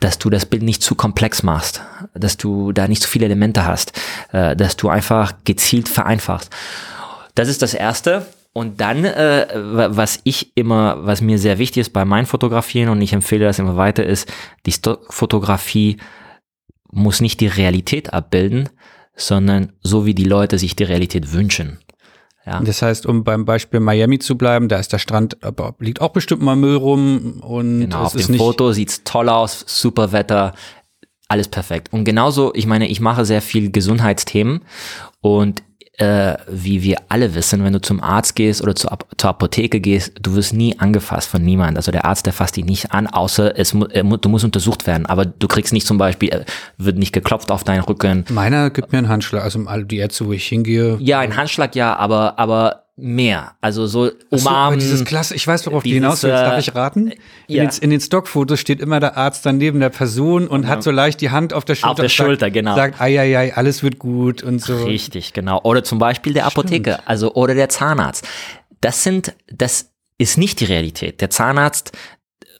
dass du das Bild nicht zu komplex machst, dass du da nicht zu viele Elemente hast, äh, dass du einfach gezielt vereinfachst. Das ist das Erste. Und dann, äh, was ich immer, was mir sehr wichtig ist bei meinen Fotografieren und ich empfehle das immer weiter, ist, die Stockfotografie muss nicht die Realität abbilden, sondern so wie die Leute sich die Realität wünschen. Ja. Das heißt, um beim Beispiel Miami zu bleiben, da ist der Strand, aber liegt auch bestimmt mal Müll rum und genau, auf dem Foto sieht's toll aus, super Wetter, alles perfekt. Und genauso, ich meine, ich mache sehr viel Gesundheitsthemen und äh, wie wir alle wissen, wenn du zum Arzt gehst oder zur, zur Apotheke gehst, du wirst nie angefasst von niemand. Also der Arzt, der fasst dich nicht an, außer es, äh, du musst untersucht werden. Aber du kriegst nicht zum Beispiel, äh, wird nicht geklopft auf deinen Rücken. Meiner gibt mir einen Handschlag, also die Ärzte, wo ich hingehe. Ja, ein Handschlag ja, aber, aber mehr. Also so umarmen. So, dieses Klasse, ich weiß, worauf dieses, du hinaus willst. Darf ich raten? In, ja. den, in den Stockfotos steht immer der Arzt dann neben der Person und ja. hat so leicht die Hand auf der Schulter. Auf der Schulter, sagt, genau. Sagt, ei, ei, ei, alles wird gut und so. Richtig, genau. Oder zum Beispiel der Apotheker, Stimmt. also oder der Zahnarzt. Das sind, das ist nicht die Realität. Der Zahnarzt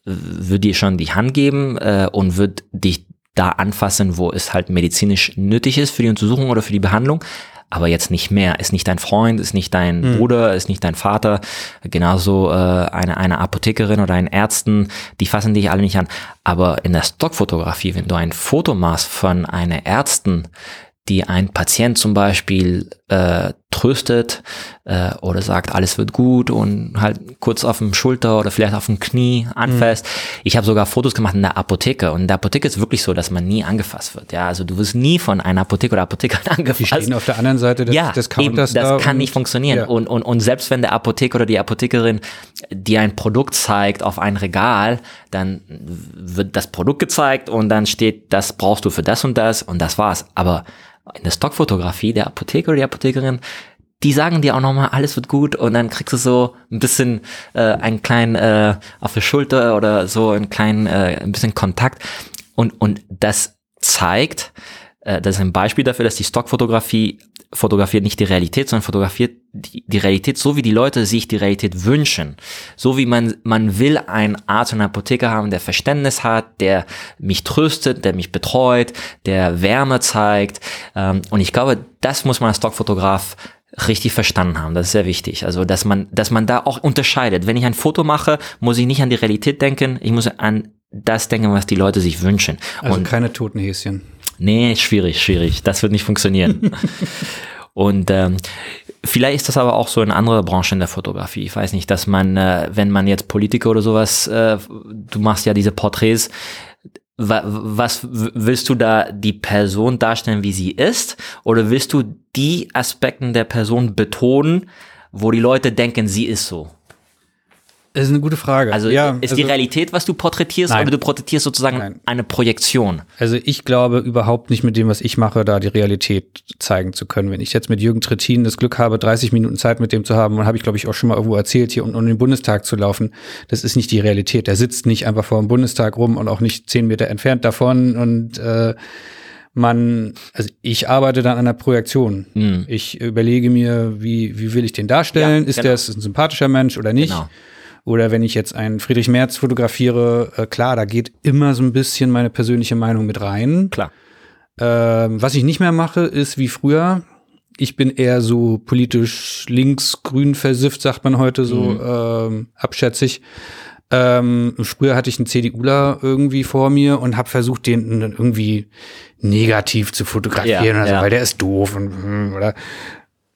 wird dir schon die Hand geben äh, und wird dich da anfassen, wo es halt medizinisch nötig ist für die Untersuchung oder für die Behandlung aber jetzt nicht mehr. Ist nicht dein Freund, ist nicht dein mhm. Bruder, ist nicht dein Vater. Genauso äh, eine, eine Apothekerin oder ein Ärzten, die fassen dich alle nicht an. Aber in der Stockfotografie, wenn du ein Foto machst von einer Ärzten, die ein Patient zum Beispiel äh, tröstet äh, oder sagt, alles wird gut und halt kurz auf dem Schulter oder vielleicht auf dem Knie anfasst. Mhm. Ich habe sogar Fotos gemacht in der Apotheke und in der Apotheke ist wirklich so, dass man nie angefasst wird. Ja, also du wirst nie von einer Apotheke oder Apotheker angefasst. Die stehen auf der anderen Seite des, ja, des Counters. Eben, das da kann nicht funktionieren. Ja. Und, und, und selbst wenn der Apotheker oder die Apothekerin dir ein Produkt zeigt auf ein Regal, dann wird das Produkt gezeigt und dann steht, das brauchst du für das und das und das war's. Aber in der Stockfotografie, der Apotheker oder die Apothekerin, die sagen dir auch nochmal, alles wird gut und dann kriegst du so ein bisschen äh, einen kleinen äh, auf der Schulter oder so einen kleinen, äh, ein bisschen Kontakt und, und das zeigt, äh, das ist ein Beispiel dafür, dass die Stockfotografie fotografiert nicht die Realität, sondern fotografiert die, die Realität so, wie die Leute sich die Realität wünschen. So wie man, man will einen Arzt und Apotheker haben, der Verständnis hat, der mich tröstet, der mich betreut, der Wärme zeigt. Ähm, und ich glaube, das muss man als Stockfotograf richtig verstanden haben. Das ist sehr wichtig. Also, dass man, dass man da auch unterscheidet. Wenn ich ein Foto mache, muss ich nicht an die Realität denken. Ich muss an das denken, was die Leute sich wünschen. Also und keine toten Häschen. Nee, schwierig, schwierig. Das wird nicht funktionieren. Und ähm, vielleicht ist das aber auch so in anderer Branchen der Fotografie. Ich weiß nicht, dass man, äh, wenn man jetzt Politiker oder sowas, äh, du machst ja diese Porträts, wa was willst du da die Person darstellen, wie sie ist? Oder willst du die Aspekten der Person betonen, wo die Leute denken, sie ist so? Das ist eine gute Frage. Also ja, ist also, die Realität, was du porträtierst, nein. oder du porträtierst sozusagen nein. eine Projektion? Also ich glaube überhaupt nicht mit dem, was ich mache, da die Realität zeigen zu können. Wenn ich jetzt mit Jürgen Trittin das Glück habe, 30 Minuten Zeit mit dem zu haben, und habe ich, glaube ich, auch schon mal irgendwo erzählt, hier um, um den Bundestag zu laufen, das ist nicht die Realität. Der sitzt nicht einfach vor dem Bundestag rum und auch nicht zehn Meter entfernt davon und äh, man, also ich arbeite dann an der Projektion. Mhm. Ich überlege mir, wie, wie will ich den darstellen? Ja, ist genau. der ein sympathischer Mensch oder nicht? Genau. Oder wenn ich jetzt einen Friedrich Merz fotografiere, äh, klar, da geht immer so ein bisschen meine persönliche Meinung mit rein. Klar. Ähm, was ich nicht mehr mache, ist wie früher. Ich bin eher so politisch links-grün versifft, sagt man heute so mhm. ähm, abschätzig. Ähm, früher hatte ich einen CDUler irgendwie vor mir und habe versucht, den irgendwie negativ zu fotografieren, ja, also, ja. weil der ist doof und hm, oder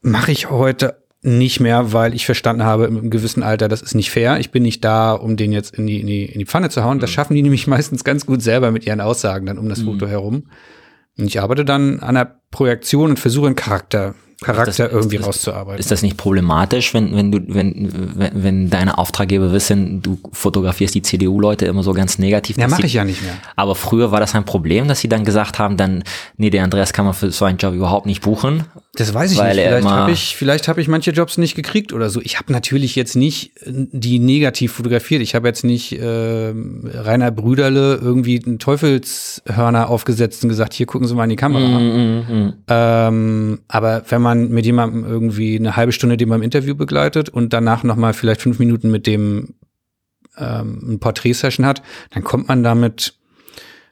mache ich heute nicht mehr, weil ich verstanden habe im gewissen Alter, das ist nicht fair. Ich bin nicht da, um den jetzt in die, in die, in die Pfanne zu hauen. Das mhm. schaffen die nämlich meistens ganz gut selber mit ihren Aussagen dann um das mhm. Foto herum. Und ich arbeite dann an der Projektion und versuche einen Charakter Charakter das, irgendwie das, rauszuarbeiten. Ist das nicht problematisch, wenn, wenn du, wenn, wenn, wenn deine Auftraggeber wissen, du fotografierst die CDU-Leute immer so ganz negativ? Ja, mache ich ja nicht mehr. Aber früher war das ein Problem, dass sie dann gesagt haben, dann, nee, der Andreas kann man für so einen Job überhaupt nicht buchen. Das weiß ich nicht. Vielleicht habe ich, vielleicht habe ich manche Jobs nicht gekriegt oder so. Ich habe natürlich jetzt nicht die negativ fotografiert. Ich habe jetzt nicht äh, Rainer Brüderle irgendwie einen Teufelshörner aufgesetzt und gesagt, hier gucken Sie mal in die Kamera. Mm, mm, mm. Ähm, aber wenn man man mit jemandem irgendwie eine halbe Stunde den beim Interview begleitet und danach nochmal vielleicht fünf Minuten mit dem ähm, ein Porträtsession hat, dann kommt man damit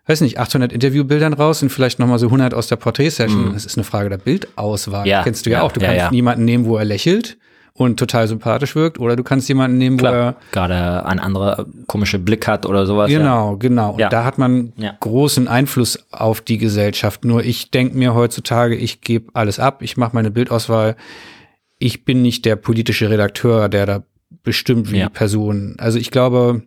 weiß nicht, 800 Interviewbildern raus und vielleicht nochmal so 100 aus der Porträtsession. Das ist eine Frage der Bildauswahl. Ja, Kennst du ja, ja, auch. Du ja, kannst niemanden nehmen, wo er lächelt und total sympathisch wirkt oder du kannst jemanden nehmen, wo er Klar, gerade ein anderer komische Blick hat oder sowas. ja. Genau, genau. Und Ja. da hat man Ja. großen Einfluss auf die Gesellschaft. Nur ich denke mir heutzutage, ich gebe alles ab, ich mache meine Bildauswahl. Ich bin nicht der politische Redakteur, der da bestimmt, wie Ja. die Person. Also ich glaube,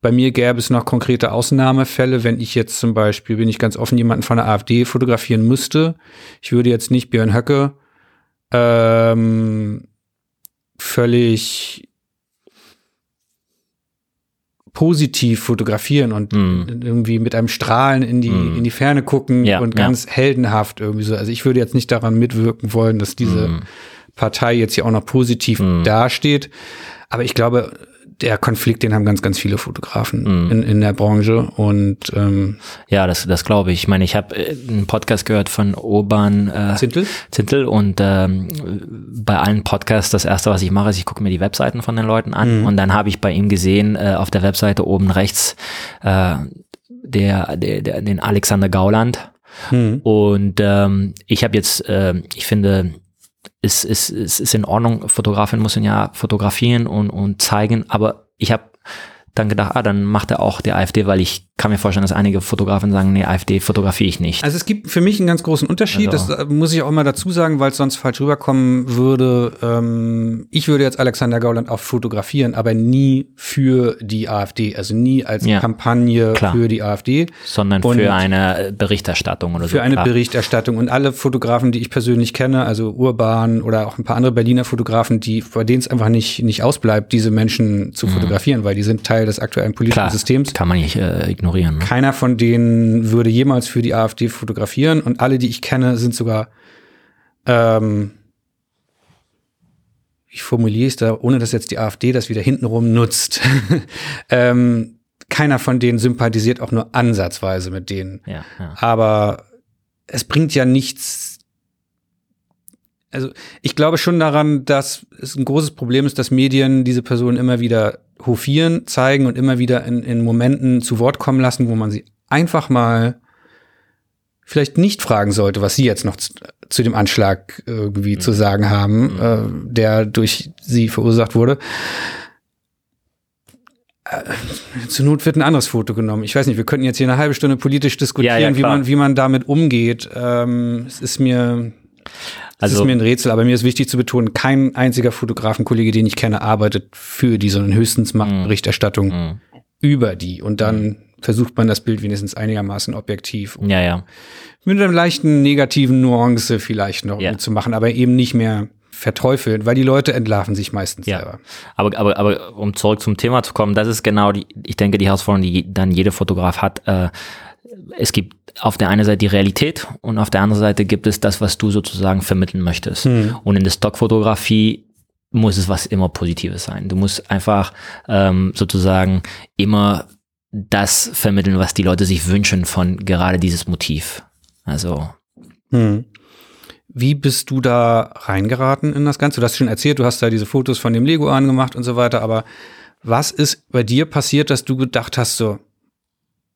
bei mir gäbe es noch konkrete Ausnahmefälle, wenn ich jetzt zum Beispiel, bin ich ganz offen, jemanden von der AfD fotografieren müsste. Ich würde jetzt nicht Björn Höcke ähm, völlig positiv fotografieren und Mhm. irgendwie mit einem Strahlen in die, Mhm. in die Ferne gucken Ja, und ja. ganz heldenhaft irgendwie so. Also ich würde jetzt nicht daran mitwirken wollen, dass diese Mhm. Partei jetzt hier auch noch positiv Mhm. dasteht. Aber ich glaube, der Konflikt, den haben ganz, ganz viele Fotografen Mhm. in, in der Branche. Und ähm, Ja, das, das glaube ich. Ich meine, ich habe äh, einen Podcast gehört von Urban äh, Zintel? Zintel und ähm, bei allen Podcasts, das erste, was ich mache, ist, ich gucke mir die Webseiten von den Leuten an und dann habe ich bei ihm gesehen, äh, auf der Webseite oben rechts, äh, der, der, der, den Alexander Gauland. Hm. Und ähm, ich habe jetzt, äh, ich finde, es, es, es ist in Ordnung, Fotografin muss ihn ja fotografieren und, und zeigen, aber ich habe dann gedacht, ah, dann macht er auch die AfD, weil ich kann mir vorstellen, dass einige Fotografen sagen, nee, AfD fotografiere ich nicht. Also es gibt für mich einen ganz großen Unterschied, Also- das äh, muss ich auch mal dazu sagen, weil es sonst falsch rüberkommen würde. Ähm, ich würde jetzt Alexander Gauland auch fotografieren, aber nie für die AfD, also nie als Ja, Kampagne klar. für die AfD. sondern Und- für eine äh, Berichterstattung oder so. Für eine klar. Berichterstattung und alle Fotografen, die ich persönlich kenne, also Urban oder auch ein paar andere Berliner Fotografen, die bei denen es einfach nicht nicht ausbleibt, diese Menschen zu fotografieren, weil die sind Teil des aktuellen politischen. Klar, Systems. kann man nicht äh, ignorieren. Ne? Keiner von denen würde jemals für die AfD fotografieren und alle, die ich kenne, sind sogar, ähm, ich formuliere es da, ohne dass jetzt die AfD das wieder hintenrum nutzt. ähm, keiner von denen sympathisiert auch nur ansatzweise mit denen. Ja, ja. Aber es bringt ja nichts. Also ich glaube schon daran, dass es ein großes Problem ist, dass Medien diese Personen immer wieder hofieren, zeigen und immer wieder in, in Momenten zu Wort kommen lassen, wo man sie einfach mal vielleicht nicht fragen sollte, was sie jetzt noch zu, zu dem Anschlag irgendwie zu sagen haben, äh, der durch sie verursacht wurde. Äh, Zur Not wird ein anderes Foto genommen. Ich weiß nicht, wir könnten jetzt hier eine halbe Stunde politisch diskutieren, Ja, ja, wie, man, wie man damit umgeht. Ähm, es ist mir, Also- ist mir ein Rätsel, aber mir ist wichtig zu betonen, kein einziger Fotografenkollege, den ich kenne, arbeitet für die, sondern höchstens macht Berichterstattung Mhm. über die. Und dann versucht man das Bild wenigstens einigermaßen objektiv Ja, ja. mit einer leichten negativen Nuance vielleicht noch Ja. zu machen, aber eben nicht mehr verteufeln, weil die Leute entlarven sich meistens Ja. selber. Aber, aber, aber um zurück zum Thema zu kommen, das ist genau die, ich denke, die Herausforderung, die dann jeder Fotograf hat. Äh, es gibt auf der einen Seite die Realität und auf der anderen Seite gibt es das, was du sozusagen vermitteln möchtest. Und in der Stockfotografie muss es was immer Positives sein. Du musst einfach ähm, sozusagen immer das vermitteln, was die Leute sich wünschen von gerade dieses Motiv. Also Hm. Wie bist du da reingeraten in das Ganze? Du hast schon erzählt, du hast da diese Fotos von dem Lego angemacht und so weiter, aber was ist bei dir passiert, dass du gedacht hast, so,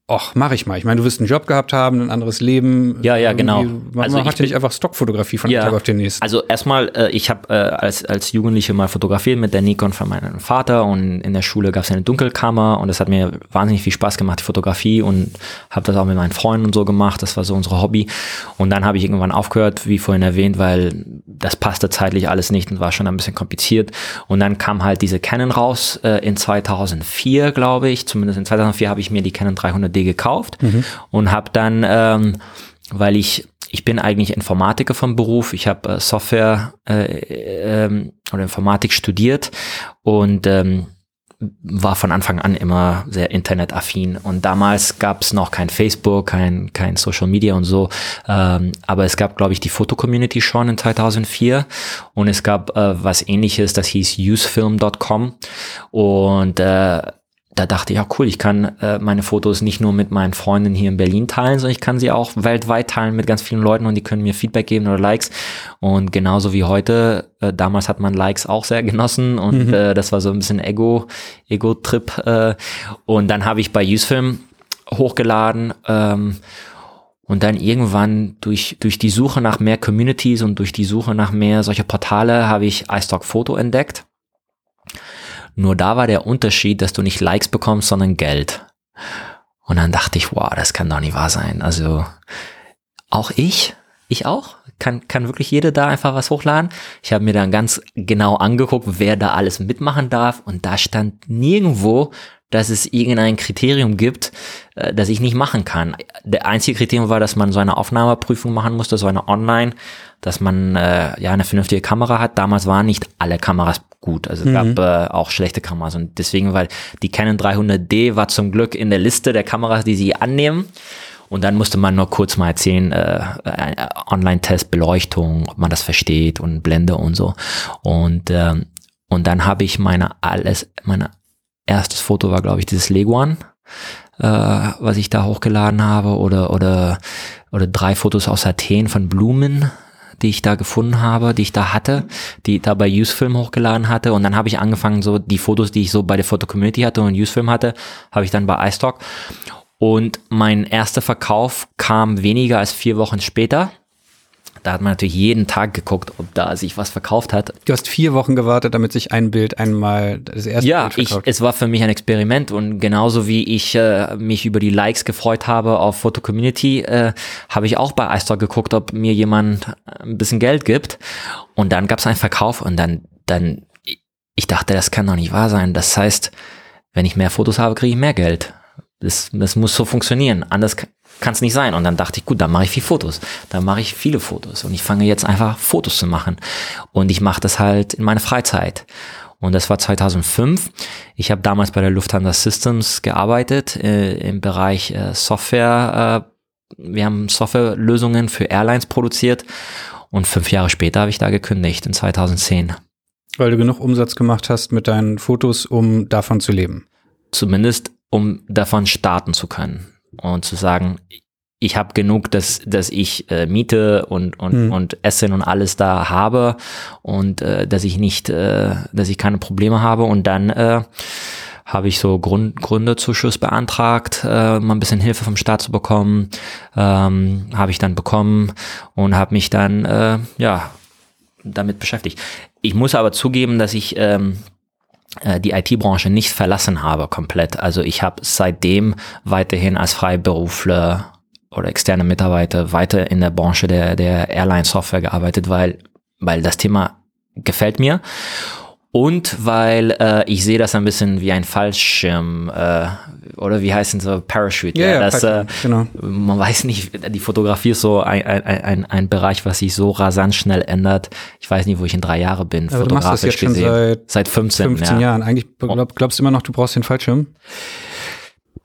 ach, mach ich mal. Ich meine, du wirst einen Job gehabt haben, ein anderes Leben. Ja, ja, genau. Man Also macht ich ja nicht einfach Stockfotografie von einem Tag auf den nächsten. Also erstmal, äh, ich habe äh, als, als Jugendliche mal fotografiert mit der Nikon von meinem Vater und in der Schule gab es eine Dunkelkammer und das hat mir wahnsinnig viel Spaß gemacht, die Fotografie und habe das auch mit meinen Freunden und so gemacht. Das war so unsere Hobby. Und dann habe ich irgendwann aufgehört, wie vorhin erwähnt, weil das passte zeitlich alles nicht und war schon ein bisschen kompliziert. Und dann kam halt diese Canon raus äh, in 2004, glaube ich. Zumindest in 2004 habe ich mir die Canon 300D gekauft und habe dann, ähm, weil ich ich bin eigentlich Informatiker vom Beruf. Ich habe äh, Software äh, ähm, oder Informatik studiert und ähm, war von Anfang an immer sehr internetaffin. Und damals gab es noch kein Facebook, kein, kein Social Media und so. Ähm, aber es gab, glaube ich, die Foto-Community schon in 2004. Und es gab äh, was ähnliches, das hieß usefilm.com. Und äh, da dachte ich, ja cool, ich kann äh, meine Fotos nicht nur mit meinen Freunden hier in Berlin teilen, sondern ich kann sie auch weltweit teilen mit ganz vielen Leuten und die können mir Feedback geben oder Likes. Und genauso wie heute, äh, damals hat man Likes auch sehr genossen und äh, das war so ein bisschen Ego, Ego-Trip. Äh, und dann habe ich bei Usefilm hochgeladen. Ähm, und dann irgendwann durch, durch die Suche nach mehr Communities und durch die Suche nach mehr solcher Portale habe ich iStock Photo entdeckt. Nur da war der Unterschied, dass du nicht Likes bekommst, sondern Geld. Und dann dachte ich, wow, das kann doch nicht wahr sein. Also auch ich, ich auch, kann, kann wirklich jeder da einfach was hochladen. Ich habe mir dann ganz genau angeguckt, wer da alles mitmachen darf. Und da stand nirgendwo, dass es irgendein Kriterium gibt, äh, das ich nicht machen kann. Der einzige Kriterium war, dass man so eine Aufnahmeprüfung machen musste, so eine Online, dass man äh, ja eine vernünftige Kamera hat. Damals waren nicht alle Kameras gut, also es mhm. gab äh, auch schlechte Kameras und deswegen, weil die Canon 300D war zum Glück in der Liste der Kameras, die sie annehmen. Und dann musste man nur kurz mal erzählen, äh, äh, Online-Test, Beleuchtung, ob man das versteht und Blende und so. Und, ähm, und dann habe ich meine alles, meine erstes Foto war, glaube ich, dieses Leguan, äh, was ich da hochgeladen habe, oder, oder, oder drei Fotos aus Athen von Blumen, die ich da gefunden habe, die ich da hatte, die da bei Usefilm hochgeladen hatte. Und dann habe ich angefangen, so die Fotos, die ich so bei der Foto Community hatte und Usefilm hatte, habe ich dann bei iStock. Und mein erster Verkauf kam weniger als vier Wochen später. Da hat man natürlich jeden Tag geguckt, ob da sich was verkauft hat. Du hast vier Wochen gewartet, damit sich ein Bild einmal das erste ja, Bild. Ja, es war für mich ein Experiment und genauso wie ich äh, mich über die Likes gefreut habe auf Photo Community, äh, habe ich auch bei iStock geguckt, ob mir jemand ein bisschen Geld gibt. Und dann gab es einen Verkauf und dann, dann, ich dachte, das kann doch nicht wahr sein. Das heißt, wenn ich mehr Fotos habe, kriege ich mehr Geld. Das, das muss so funktionieren. Anders kann es nicht sein. Und dann dachte ich, gut, dann mache ich viel Fotos. Dann mache ich viele Fotos. Und ich fange jetzt einfach Fotos zu machen. Und ich mache das halt in meiner Freizeit. Und das war 2005. Ich habe damals bei der Lufthansa Systems gearbeitet äh, im Bereich äh, Software. Äh, wir haben Softwarelösungen für Airlines produziert. Und fünf Jahre später habe ich da gekündigt, in 2010. Weil du genug Umsatz gemacht hast mit deinen Fotos, um davon zu leben. Zumindest, um davon starten zu können und zu sagen, ich habe genug, dass, dass ich äh, Miete und, und, hm. und Essen und alles da habe und äh, dass ich nicht, äh, dass ich keine Probleme habe und dann äh, habe ich so Grund, Gründerzuschuss beantragt, äh, mal ein bisschen Hilfe vom Staat zu bekommen, ähm, habe ich dann bekommen und habe mich dann äh, ja damit beschäftigt. Ich muss aber zugeben, dass ich ähm, äh, die IT-Branche nicht verlassen habe komplett. Also ich habe seitdem weiterhin als Freiberufler oder externe Mitarbeiter weiter in der Branche der, der Airline-Software gearbeitet, weil, weil das Thema gefällt mir und weil äh, ich sehe das ein bisschen wie ein Fallschirm äh, oder wie heißen so Parachute. Ja, ja, das, äh, genau. Man weiß nicht, die Fotografie ist so ein, ein, ein, ein Bereich, was sich so rasant schnell ändert. Ich weiß nicht, wo ich in drei Jahren bin, Aber fotografisch du machst das jetzt gesehen. Schon seit, seit 15, 15 ja. Jahren. Eigentlich glaub, glaubst du immer noch, du brauchst den Fallschirm?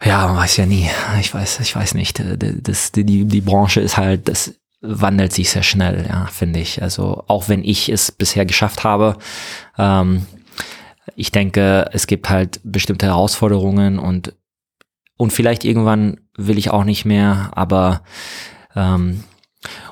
Ja, man weiß ja nie. Ich weiß, ich weiß nicht. Das, die, die Branche ist halt, das wandelt sich sehr schnell, ja, finde ich. Also auch wenn ich es bisher geschafft habe, ähm, ich denke, es gibt halt bestimmte Herausforderungen und und vielleicht irgendwann will ich auch nicht mehr, aber ähm,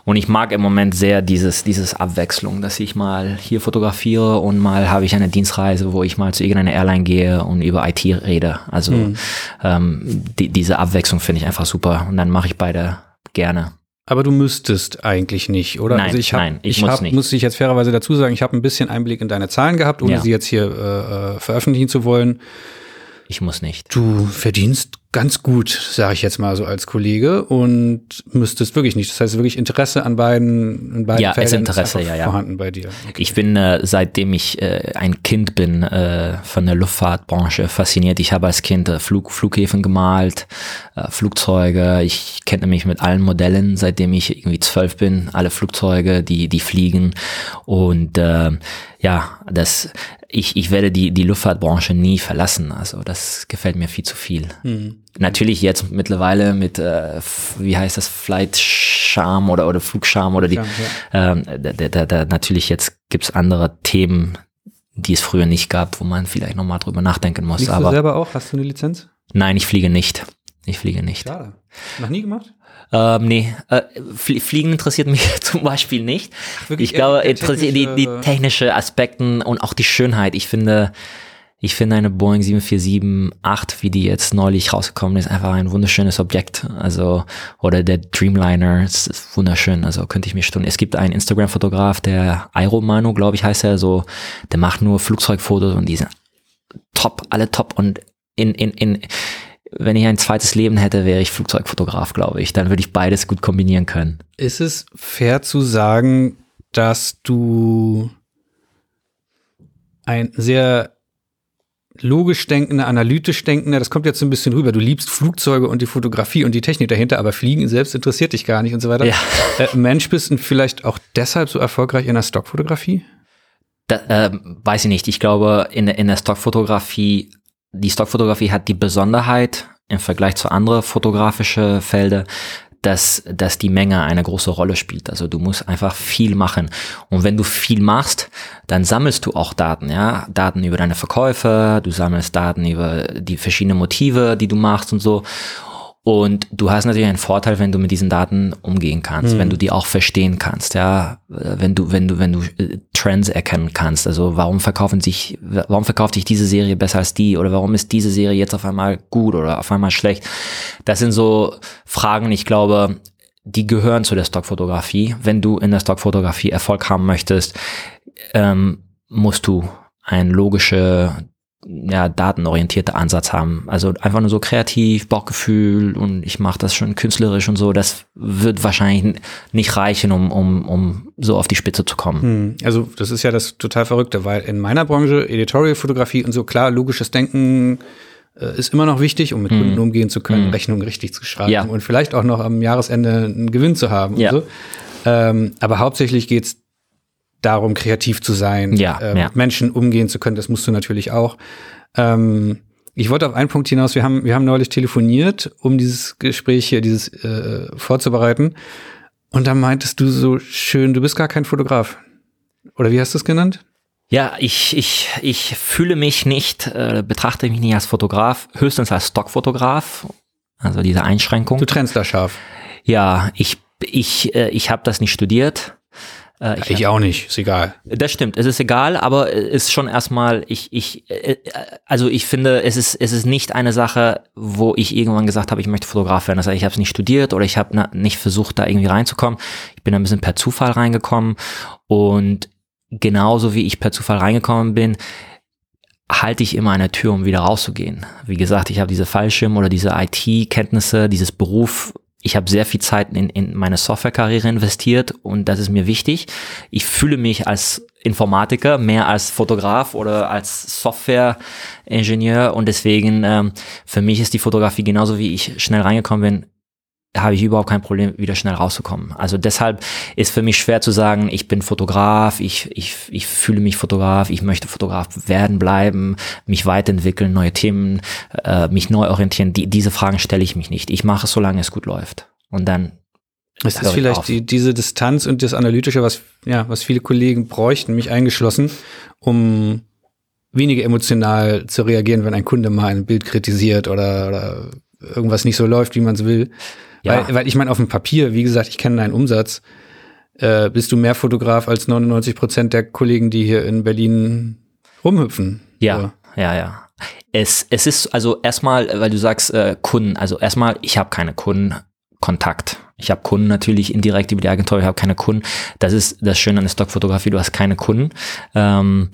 und ich mag im Moment sehr dieses, dieses Abwechslung, dass ich mal hier fotografiere und mal habe ich eine Dienstreise, wo ich mal zu irgendeiner Airline gehe und über IT rede. Also mhm. ähm, die, diese Abwechslung finde ich einfach super und dann mache ich beide gerne. Aber du müsstest eigentlich nicht, oder? Nein, also ich hab, nein, ich, ich muss hab, nicht. Muss ich jetzt fairerweise dazu sagen, ich habe ein bisschen Einblick in deine Zahlen gehabt, ohne ja. sie jetzt hier äh, äh veröffentlichen zu wollen. Ich muss nicht. Du verdienst ganz gut, sage ich jetzt mal so als Kollege und müsstest wirklich nicht. Das heißt wirklich Interesse an beiden, an beiden ja, Feldern ist Interesse, ist ja, ja. vorhanden bei dir. Okay. Ich bin äh, seitdem ich äh, ein Kind bin äh, von der Luftfahrtbranche fasziniert. Ich habe als Kind äh, Flug, Flughäfen gemalt, äh, Flugzeuge. Ich kenne mich mit allen Modellen, seitdem ich irgendwie zwölf bin. Alle Flugzeuge, die die fliegen und äh, ja, das ich, ich werde die, die Luftfahrtbranche nie verlassen. Also das gefällt mir viel zu viel. Mhm. Natürlich jetzt mittlerweile mit, äh, wie heißt das, Flight Charm oder, oder Flugscham oder die, ja. Ähm, da, da, da, natürlich jetzt gibt's andere Themen, die es früher nicht gab, wo man vielleicht nochmal drüber nachdenken muss. Fliegst Aber, du selber auch? Hast du eine Lizenz? Nein, ich fliege nicht. Ich fliege nicht. Schade. Noch nie gemacht? Ähm, nee, äh, Fliegen interessiert mich zum Beispiel nicht. Wirklich, ich glaube, interessiert die, die technische Aspekten und auch die Schönheit. Ich finde, Ich finde eine Boeing 747-8, wie die jetzt neulich rausgekommen ist, einfach ein wunderschönes Objekt. Also, oder der Dreamliner, es ist wunderschön. Also könnte ich mir stunden. Es gibt einen Instagram-Fotograf, der Aeromano, glaube ich, heißt er, so, der macht nur Flugzeugfotos und die sind top, alle top und in, in, in, wenn ich ein zweites Leben hätte, wäre ich Flugzeugfotograf, glaube ich. Dann würde ich beides gut kombinieren können. Ist es fair zu sagen, dass du ein sehr logisch denkender, analytisch denkender, das kommt jetzt so ein bisschen rüber. Du liebst Flugzeuge und die Fotografie und die Technik dahinter, aber Fliegen selbst interessiert dich gar nicht und so weiter. Ja. Äh, Mensch bist und vielleicht auch deshalb so erfolgreich in der Stockfotografie? Da, äh, weiß ich nicht. Ich glaube, in, in der Stockfotografie, die Stockfotografie hat die Besonderheit im Vergleich zu anderen fotografischen Felder, dass, dass die Menge eine große Rolle spielt. Also du musst einfach viel machen. Und wenn du viel machst, dann sammelst du auch Daten, ja. Daten über deine Verkäufe, du sammelst Daten über die verschiedenen Motive, die du machst und so. Und du hast natürlich einen Vorteil, wenn du mit diesen Daten umgehen kannst, mhm. wenn du die auch verstehen kannst, ja, wenn du, wenn du, wenn du äh, Trends erkennen kannst. Also warum verkaufen sich, warum verkauft sich diese Serie besser als die oder warum ist diese Serie jetzt auf einmal gut oder auf einmal schlecht? Das sind so Fragen, ich glaube, die gehören zu der Stockfotografie. Wenn du in der Stockfotografie Erfolg haben möchtest, ähm, musst du ein logische ja, datenorientierter Ansatz haben. Also einfach nur so kreativ, Bauchgefühl und ich mache das schon künstlerisch und so, das wird wahrscheinlich nicht reichen, um, um, um so auf die Spitze zu kommen. Hm. Also das ist ja das total Verrückte, weil in meiner Branche, Editorial-Fotografie und so, klar, logisches Denken äh, ist immer noch wichtig, um mit hm. Kunden umgehen zu können, hm. Rechnungen richtig zu schreiben ja. und vielleicht auch noch am Jahresende einen Gewinn zu haben. Ja. So. Ähm, aber hauptsächlich geht's darum, kreativ zu sein, ja, äh, ja. mit Menschen umgehen zu können. Das musst du natürlich auch. Ähm, ich wollte auf einen Punkt hinaus. Wir haben, wir haben neulich telefoniert, um dieses Gespräch hier, dieses äh, vorzubereiten. Und da meintest du so schön, du bist gar kein Fotograf. Oder wie hast du es genannt? Ja, ich, ich, ich fühle mich nicht, äh, betrachte mich nicht als Fotograf, höchstens als Stockfotograf. Also diese Einschränkung. Du trennst da scharf. Ja, ich, ich, äh, ich habe das nicht studiert. Äh, ich, ich auch nicht, ist egal. Das stimmt, es ist egal, aber es ist schon erstmal, ich, ich, äh, also ich finde, es ist, es ist nicht eine Sache, wo ich irgendwann gesagt habe, ich möchte Fotograf werden. Das heißt, ich habe es nicht studiert oder ich habe nicht versucht, da irgendwie reinzukommen. Ich bin ein bisschen per Zufall reingekommen und genauso wie ich per Zufall reingekommen bin, halte ich immer eine Tür, um wieder rauszugehen. Wie gesagt, ich habe diese Fallschirm oder diese IT-Kenntnisse, dieses Beruf ich habe sehr viel Zeit in, in meine Softwarekarriere investiert und das ist mir wichtig. Ich fühle mich als Informatiker mehr als Fotograf oder als Softwareingenieur und deswegen ähm, für mich ist die Fotografie genauso wie ich schnell reingekommen bin, habe ich überhaupt kein Problem, wieder schnell rauszukommen. Also deshalb ist für mich schwer zu sagen, ich bin Fotograf, ich, ich, ich fühle mich Fotograf, ich möchte Fotograf werden bleiben, mich weiterentwickeln, neue Themen, äh, mich neu orientieren. Die, diese Fragen stelle ich mich nicht. Ich mache es, solange es gut läuft. Und dann. Es ist vielleicht die, diese Distanz und das Analytische, was, ja, was viele Kollegen bräuchten, mich eingeschlossen, um weniger emotional zu reagieren, wenn ein Kunde mal ein Bild kritisiert oder, oder irgendwas nicht so läuft, wie man es will. Ja. Weil, weil ich meine, auf dem Papier, wie gesagt, ich kenne deinen Umsatz, äh, bist du mehr Fotograf als 99 Prozent der Kollegen, die hier in Berlin rumhüpfen. Ja, so. ja, ja. Es, es ist also erstmal, weil du sagst äh, Kunden, also erstmal, ich habe keine Kundenkontakt. Ich habe Kunden natürlich indirekt über die Agentur, ich habe keine Kunden. Das ist das Schöne an der Stockfotografie, du hast keine Kunden. Ähm,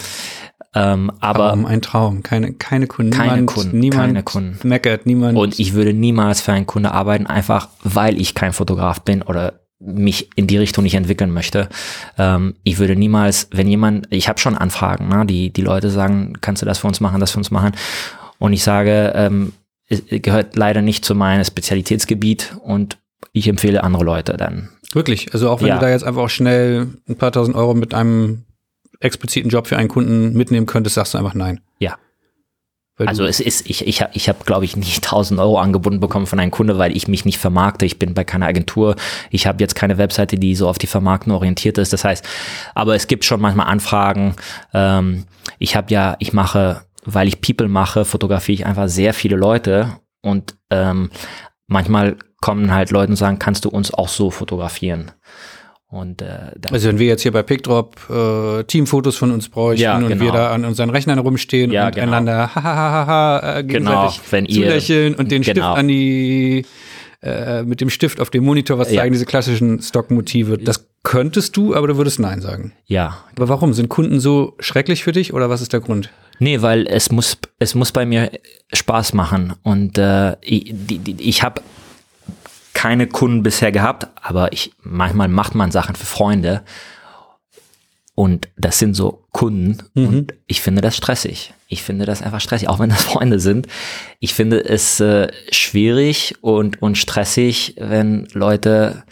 ähm, aber Traum, ein Traum, keine, keine Kunden. Keine niemand, Kunden, niemand keine Kunden. meckert, niemand. Und ich würde niemals für einen Kunde arbeiten, einfach weil ich kein Fotograf bin oder mich in die Richtung nicht entwickeln möchte. Ähm, ich würde niemals, wenn jemand, ich habe schon Anfragen, ne, die, die Leute sagen, kannst du das für uns machen, das für uns machen. Und ich sage, ähm, es gehört leider nicht zu meinem Spezialitätsgebiet und ich empfehle andere Leute dann. Wirklich? Also auch wenn ja. du da jetzt einfach auch schnell ein paar tausend Euro mit einem expliziten Job für einen Kunden mitnehmen könntest, sagst du einfach nein. Ja. Weil also es ist, ich, ich, ich habe, glaube ich, nicht 1000 Euro angebunden bekommen von einem Kunde, weil ich mich nicht vermarkte. Ich bin bei keiner Agentur. Ich habe jetzt keine Webseite, die so auf die Vermarktung orientiert ist. Das heißt, aber es gibt schon manchmal Anfragen. Ähm, ich habe ja, ich mache, weil ich People mache, fotografiere ich einfach sehr viele Leute und ähm, manchmal kommen halt Leute und sagen, kannst du uns auch so fotografieren? Und, äh, also wenn wir jetzt hier bei PickDrop äh, Teamfotos von uns bräuchten ja, genau. und wir genau. da an unseren Rechnern rumstehen ja, und genau. einander hahaha äh, genau, wenn ihr, zulächeln und den genau. Stift an die äh, mit dem Stift auf dem Monitor was zeigen, diese klassischen Stockmotive. Das könntest du, aber du würdest Nein sagen. Ja. Aber warum? Sind Kunden so schrecklich für dich oder was ist der Grund? Nee, weil es muss, es muss bei mir Spaß machen. Und äh, ich, die, die, ich habe keine Kunden bisher gehabt, aber ich manchmal macht man Sachen für Freunde und das sind so Kunden mhm. und ich finde das stressig. Ich finde das einfach stressig, auch wenn das Freunde sind. Ich finde es äh, schwierig und und stressig, wenn Leute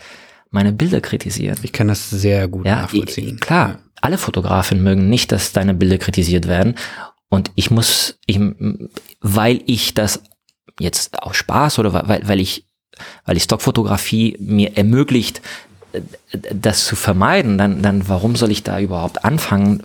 meine Bilder kritisieren. Ich kann das sehr gut ja, nachvollziehen. Klar, alle Fotografen mögen nicht, dass deine Bilder kritisiert werden und ich muss, ich, weil ich das jetzt aus Spaß oder weil, weil ich, weil die Stockfotografie mir ermöglicht, das zu vermeiden, dann, dann warum soll ich da überhaupt anfangen,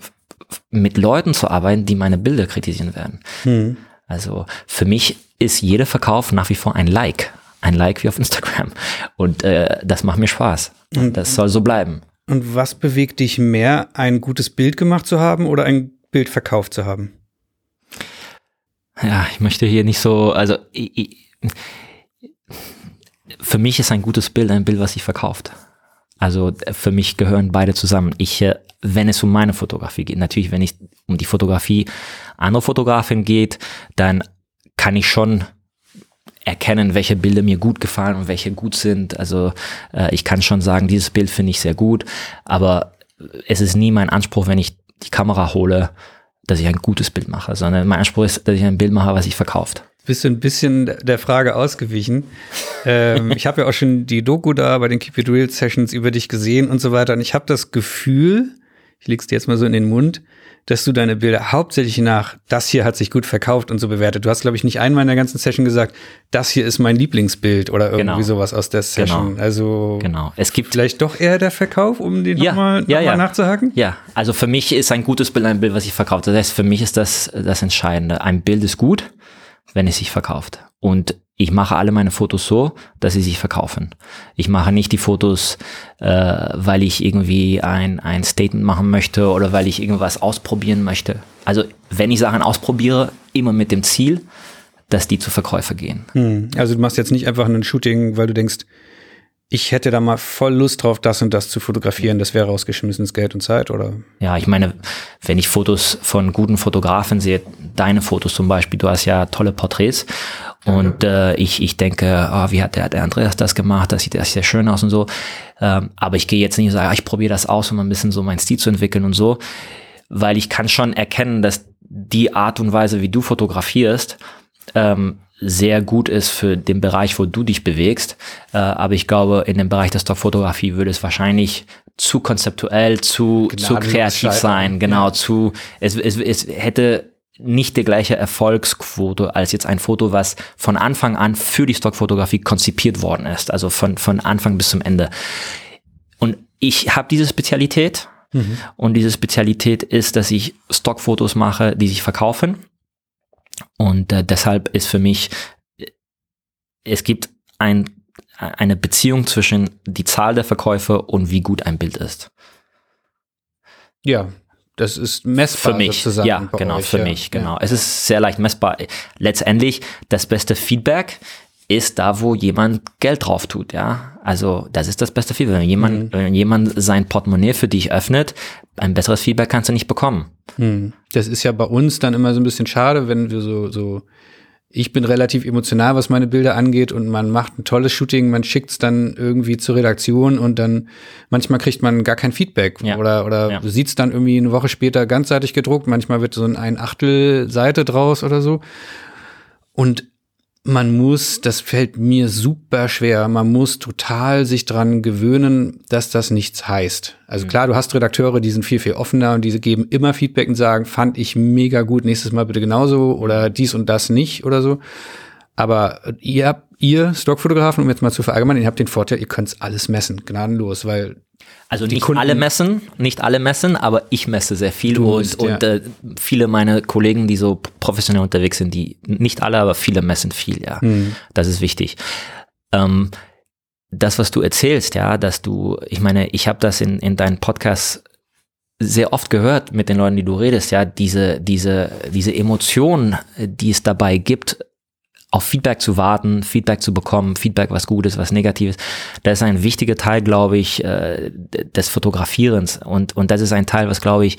mit Leuten zu arbeiten, die meine Bilder kritisieren werden? Hm. Also für mich ist jeder Verkauf nach wie vor ein Like. Ein Like wie auf Instagram. Und äh, das macht mir Spaß. Und das soll so bleiben. Und was bewegt dich mehr, ein gutes Bild gemacht zu haben oder ein Bild verkauft zu haben? ja, ich möchte hier nicht so, also ich, ich, für mich ist ein gutes Bild ein Bild, was sich verkauft. Also für mich gehören beide zusammen. Ich, äh, wenn es um meine Fotografie geht, natürlich, wenn es um die Fotografie anderer Fotografen geht, dann kann ich schon erkennen, welche Bilder mir gut gefallen und welche gut sind. Also äh, ich kann schon sagen, dieses Bild finde ich sehr gut, aber es ist nie mein Anspruch, wenn ich die Kamera hole, dass ich ein gutes Bild mache, sondern mein Anspruch ist, dass ich ein Bild mache, was sich verkauft. Bist du ein bisschen der Frage ausgewichen? ähm, ich habe ja auch schon die Doku da bei den Keep It Real Sessions über dich gesehen und so weiter. Und ich habe das Gefühl, ich leg's dir jetzt mal so in den Mund, dass du deine Bilder hauptsächlich nach, das hier hat sich gut verkauft und so bewertet. Du hast, glaube ich, nicht einmal in der ganzen Session gesagt, das hier ist mein Lieblingsbild oder irgendwie genau. sowas aus der Session. Genau. Also genau. es gibt vielleicht doch eher der Verkauf, um den ja, nochmal ja, noch ja. nachzuhaken? Ja, also für mich ist ein gutes Bild ein Bild, was sich verkauft. Das heißt, für mich ist das das Entscheidende. Ein Bild ist gut, wenn es sich verkauft. Und ich mache alle meine Fotos so, dass sie sich verkaufen. Ich mache nicht die Fotos, äh, weil ich irgendwie ein, ein Statement machen möchte oder weil ich irgendwas ausprobieren möchte. Also wenn ich Sachen ausprobiere, immer mit dem Ziel, dass die zu Verkäufer gehen. Hm. Also du machst jetzt nicht einfach ein Shooting, weil du denkst, ich hätte da mal voll Lust drauf, das und das zu fotografieren. Das wäre rausgeschmissenes Geld und Zeit, oder? Ja, ich meine, wenn ich Fotos von guten Fotografen sehe, deine Fotos zum Beispiel, du hast ja tolle Porträts und äh, ich, ich denke, oh, wie hat der, der Andreas das gemacht? Das sieht das sehr schön aus und so. Ähm, aber ich gehe jetzt nicht und sage, ah, ich probiere das aus, um ein bisschen so meinen Stil zu entwickeln und so, weil ich kann schon erkennen, dass die Art und Weise, wie du fotografierst, ähm, sehr gut ist für den Bereich, wo du dich bewegst. Äh, aber ich glaube, in dem Bereich der Stockfotografie würde es wahrscheinlich zu konzeptuell, zu, zu kreativ sein. Genau, ja. zu, es, es, es hätte nicht die gleiche Erfolgsquote als jetzt ein Foto, was von Anfang an für die Stockfotografie konzipiert worden ist. Also von, von Anfang bis zum Ende. Und ich habe diese Spezialität. Mhm. Und diese Spezialität ist, dass ich Stockfotos mache, die sich verkaufen und äh, deshalb ist für mich, es gibt ein, eine Beziehung zwischen die Zahl der Verkäufe und wie gut ein Bild ist. Ja, das ist messbar für mich. Sozusagen ja, genau, euch, für ja. mich, genau. Ja. Es ist sehr leicht messbar. Letztendlich, das beste Feedback ist da, wo jemand Geld drauf tut, ja. Also, das ist das beste Feedback. Wenn jemand, mhm. wenn jemand sein Portemonnaie für dich öffnet, ein besseres Feedback kannst du nicht bekommen. Mhm. Das ist ja bei uns dann immer so ein bisschen schade, wenn wir so, so, ich bin relativ emotional, was meine Bilder angeht und man macht ein tolles Shooting, man schickt es dann irgendwie zur Redaktion und dann manchmal kriegt man gar kein Feedback ja. oder, oder ja. du siehst es dann irgendwie eine Woche später ganzseitig gedruckt, manchmal wird so ein Achtel Seite draus oder so. Und man muss, das fällt mir super schwer, man muss total sich dran gewöhnen, dass das nichts heißt. Also mhm. klar, du hast Redakteure, die sind viel, viel offener und diese geben immer Feedback und sagen, fand ich mega gut, nächstes Mal bitte genauso oder dies und das nicht oder so. Aber ihr, ihr Stockfotografen, um jetzt mal zu verallgemeinern, ihr habt den Vorteil, ihr könnt alles messen, gnadenlos, weil also nicht Kunden alle messen, nicht alle messen, aber ich messe sehr viel du und, bist, und ja. äh, viele meiner Kollegen, die so professionell unterwegs sind, die nicht alle, aber viele messen viel, ja. Mhm. Das ist wichtig. Ähm, das, was du erzählst, ja, dass du, ich meine, ich habe das in, in deinen Podcasts sehr oft gehört mit den Leuten, die du redest, ja, diese, diese, diese Emotionen, die es dabei gibt, auf Feedback zu warten, Feedback zu bekommen, Feedback, was Gutes, was Negatives. Das ist ein wichtiger Teil, glaube ich, äh, des Fotografierens. Und, und das ist ein Teil, was, glaube ich,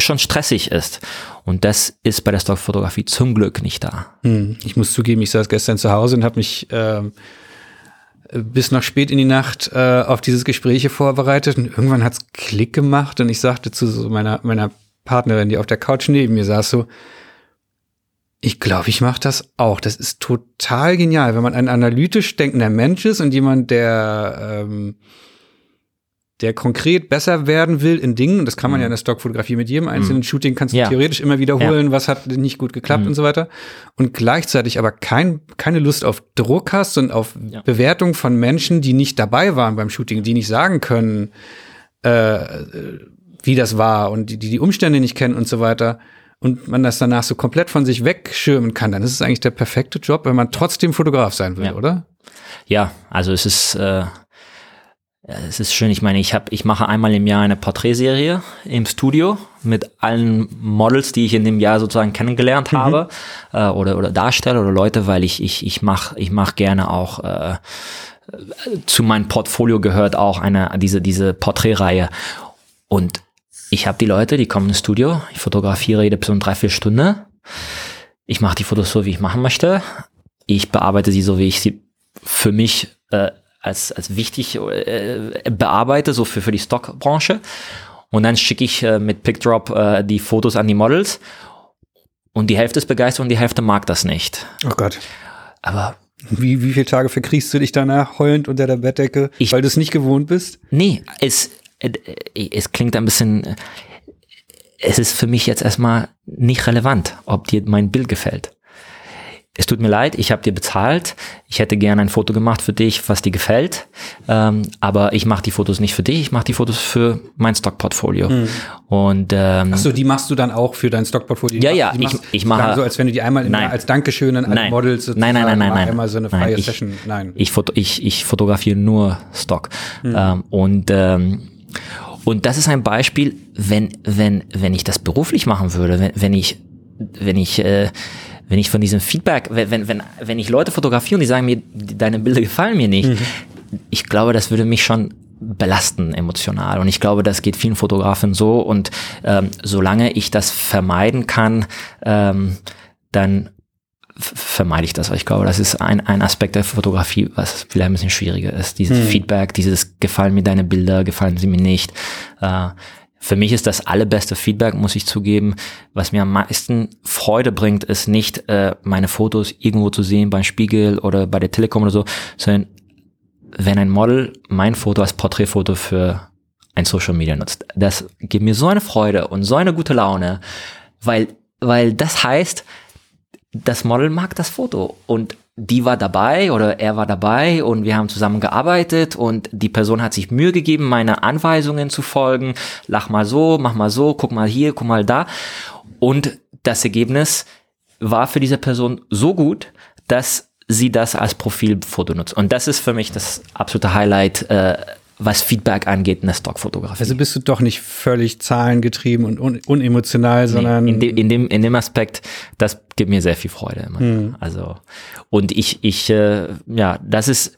schon stressig ist. Und das ist bei der Stockfotografie zum Glück nicht da. Hm, ich muss zugeben, ich saß gestern zu Hause und habe mich äh, bis noch spät in die Nacht äh, auf dieses Gespräch vorbereitet und irgendwann hat's Klick gemacht und ich sagte zu so meiner, meiner Partnerin, die auf der Couch neben mir saß, so, ich glaube, ich mache das auch. Das ist total genial, wenn man ein analytisch denkender Mensch ist und jemand, der ähm, der konkret besser werden will in Dingen, und das kann man mhm. ja in der Stockfotografie mit jedem einzelnen mhm. Shooting kannst du ja. theoretisch immer wiederholen, ja. was hat nicht gut geklappt mhm. und so weiter. Und gleichzeitig aber kein, keine Lust auf Druck hast und auf ja. Bewertung von Menschen, die nicht dabei waren beim Shooting, die nicht sagen können, äh, wie das war und die, die die Umstände nicht kennen und so weiter und man das danach so komplett von sich wegschirmen kann, dann ist es eigentlich der perfekte Job, wenn man trotzdem Fotograf sein will, ja. oder? Ja, also es ist äh, es ist schön. Ich meine, ich habe, ich mache einmal im Jahr eine Porträtserie im Studio mit allen Models, die ich in dem Jahr sozusagen kennengelernt mhm. habe äh, oder oder Darsteller oder Leute, weil ich ich ich mache ich mache gerne auch äh, zu meinem Portfolio gehört auch eine diese diese Porträtreihe und ich habe die Leute, die kommen ins Studio, ich fotografiere jede Person drei, vier Stunden. Ich mache die Fotos so, wie ich machen möchte. Ich bearbeite sie so, wie ich sie für mich äh, als, als wichtig äh, bearbeite, so für, für die Stockbranche. Und dann schicke ich äh, mit PickDrop äh, die Fotos an die Models. Und die Hälfte ist begeistert und die Hälfte mag das nicht. Oh Gott. Aber wie, wie viele Tage verkriechst du dich danach heulend unter der Bettdecke, ich, weil du es nicht gewohnt bist? Nee, es, es klingt ein bisschen, es ist für mich jetzt erstmal nicht relevant, ob dir mein Bild gefällt. Es tut mir leid, ich habe dir bezahlt, ich hätte gerne ein Foto gemacht für dich, was dir gefällt, ähm, aber ich mache die Fotos nicht für dich, ich mache die Fotos für mein Stockportfolio. Mhm. Und ähm, Achso, die machst du dann auch für dein Stockportfolio? Ja, ja, ich, ich mache so, als wenn du die einmal nein, als Dankeschön an alle Models nein, nein, nein, nein, nein, einmal so eine freie nein, ich, Session. Nein, ich, ich, ich fotografiere nur Stock mhm. ähm, und ähm, und das ist ein Beispiel, wenn, wenn, wenn ich das beruflich machen würde, wenn, wenn ich, wenn ich, äh, wenn ich von diesem Feedback, wenn, wenn, wenn ich Leute fotografiere und die sagen mir, deine Bilder gefallen mir nicht, mhm. ich glaube, das würde mich schon belasten emotional. Und ich glaube, das geht vielen Fotografen so. Und ähm, solange ich das vermeiden kann, ähm, dann vermeide ich das. weil ich glaube, das ist ein, ein Aspekt der Fotografie, was vielleicht ein bisschen schwieriger ist. Dieses hm. Feedback, dieses gefallen mir deine Bilder, gefallen sie mir nicht. Äh, für mich ist das allerbeste Feedback, muss ich zugeben. Was mir am meisten Freude bringt, ist nicht äh, meine Fotos irgendwo zu sehen beim Spiegel oder bei der Telekom oder so, sondern wenn ein Model mein Foto als Porträtfoto für ein Social Media nutzt. Das gibt mir so eine Freude und so eine gute Laune, weil, weil das heißt, das Model mag das Foto und die war dabei oder er war dabei und wir haben zusammen gearbeitet und die Person hat sich Mühe gegeben, meine Anweisungen zu folgen. Lach mal so, mach mal so, guck mal hier, guck mal da. Und das Ergebnis war für diese Person so gut, dass sie das als Profilfoto nutzt. Und das ist für mich das absolute Highlight äh, was Feedback angeht in der Stockfotografie. Also bist du doch nicht völlig zahlengetrieben und un unemotional, nee, sondern in, de in, dem in dem Aspekt, das gibt mir sehr viel Freude. Immer. Mhm. Also und ich ich äh, ja, das ist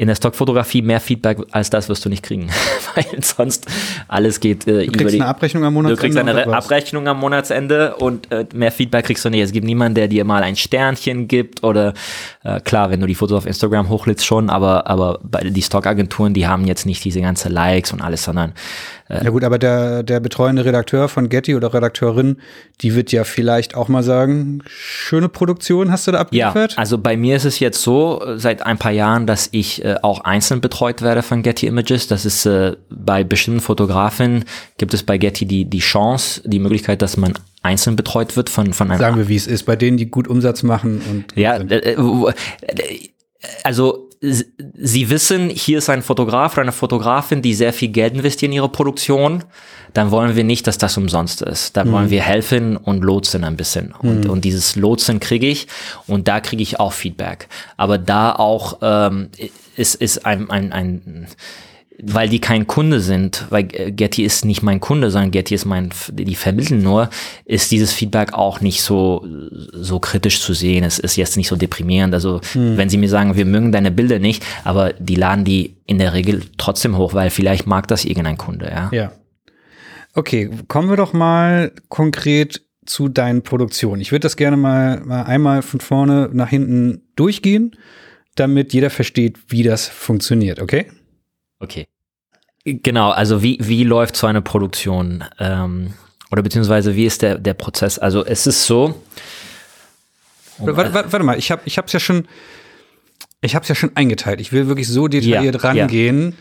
in der Stockfotografie mehr Feedback als das wirst du nicht kriegen, weil sonst alles geht äh, du kriegst eine Abrechnung am Monatsende. Du kriegst eine Abrechnung am Monatsende und äh, mehr Feedback kriegst du nicht. Es gibt niemanden, der dir mal ein Sternchen gibt oder äh, klar, wenn du die Fotos auf Instagram hochlädst schon, aber aber die Stockagenturen, die haben jetzt nicht diese ganze Likes und alles, sondern ja gut, aber der, der betreuende Redakteur von Getty oder Redakteurin, die wird ja vielleicht auch mal sagen, schöne Produktion hast du da abgeliefert? Ja, also bei mir ist es jetzt so, seit ein paar Jahren, dass ich äh, auch einzeln betreut werde von Getty Images. Das ist äh, bei bestimmten Fotografen gibt es bei Getty die, die Chance, die Möglichkeit, dass man einzeln betreut wird von, von einem. Sagen wir, wie es ist, bei denen, die gut Umsatz machen und. Ja, äh, äh, also sie wissen, hier ist ein Fotograf oder eine Fotografin, die sehr viel Geld investieren in ihre Produktion, dann wollen wir nicht, dass das umsonst ist. Dann mhm. wollen wir helfen und lotsen ein bisschen. Und, mhm. und dieses Lotsen kriege ich und da kriege ich auch Feedback. Aber da auch ähm, ist, ist ein, ein, ein weil die kein Kunde sind, weil Getty ist nicht mein Kunde, sondern Getty ist mein, die vermitteln nur, ist dieses Feedback auch nicht so, so kritisch zu sehen. Es ist jetzt nicht so deprimierend. Also, hm. wenn sie mir sagen, wir mögen deine Bilder nicht, aber die laden die in der Regel trotzdem hoch, weil vielleicht mag das irgendein Kunde, ja. Ja. Okay, kommen wir doch mal konkret zu deinen Produktionen. Ich würde das gerne mal, mal einmal von vorne nach hinten durchgehen, damit jeder versteht, wie das funktioniert, okay? Okay. Genau, also wie, wie läuft so eine Produktion? Ähm, oder beziehungsweise wie ist der, der Prozess? Also es ist so. Um, warte, warte, warte, mal, ich habe ich hab's ja schon, ich habe es ja schon eingeteilt. Ich will wirklich so detailliert ja, rangehen. Ja.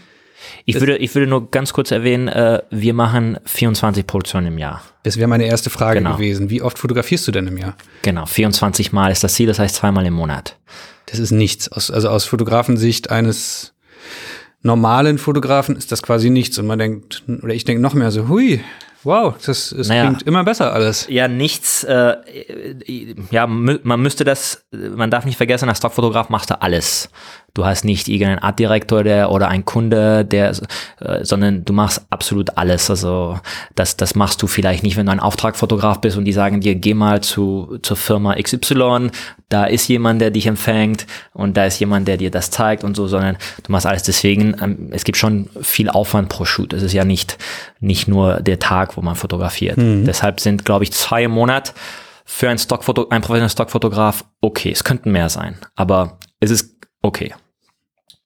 Ich würde, ich würde nur ganz kurz erwähnen, äh, wir machen 24 Produktionen im Jahr. Das wäre meine erste Frage genau. gewesen. Wie oft fotografierst du denn im Jahr? Genau, 24 Mal ist das Ziel, das heißt zweimal im Monat. Das ist nichts. Aus, also aus Fotografensicht eines normalen Fotografen ist das quasi nichts. Und man denkt, oder ich denke noch mehr so, hui, wow, das, das naja, klingt immer besser alles. Ja, nichts, äh, ja, man müsste das, man darf nicht vergessen, als Stockfotograf machst du alles. Du hast nicht irgendeinen Artdirektor der, oder ein Kunde, der, äh, sondern du machst absolut alles. Also das, das machst du vielleicht nicht, wenn du ein Auftragfotograf bist und die sagen dir, geh mal zu, zur Firma XY, da ist jemand, der dich empfängt und da ist jemand, der dir das zeigt und so, sondern du machst alles. Deswegen, ähm, es gibt schon viel Aufwand pro Shoot. Es ist ja nicht, nicht nur der Tag, wo man fotografiert. Mhm. Deshalb sind, glaube ich, zwei im Monat für ein Stockfoto, ein professioneller Stockfotograf okay. Es könnten mehr sein, aber es ist okay.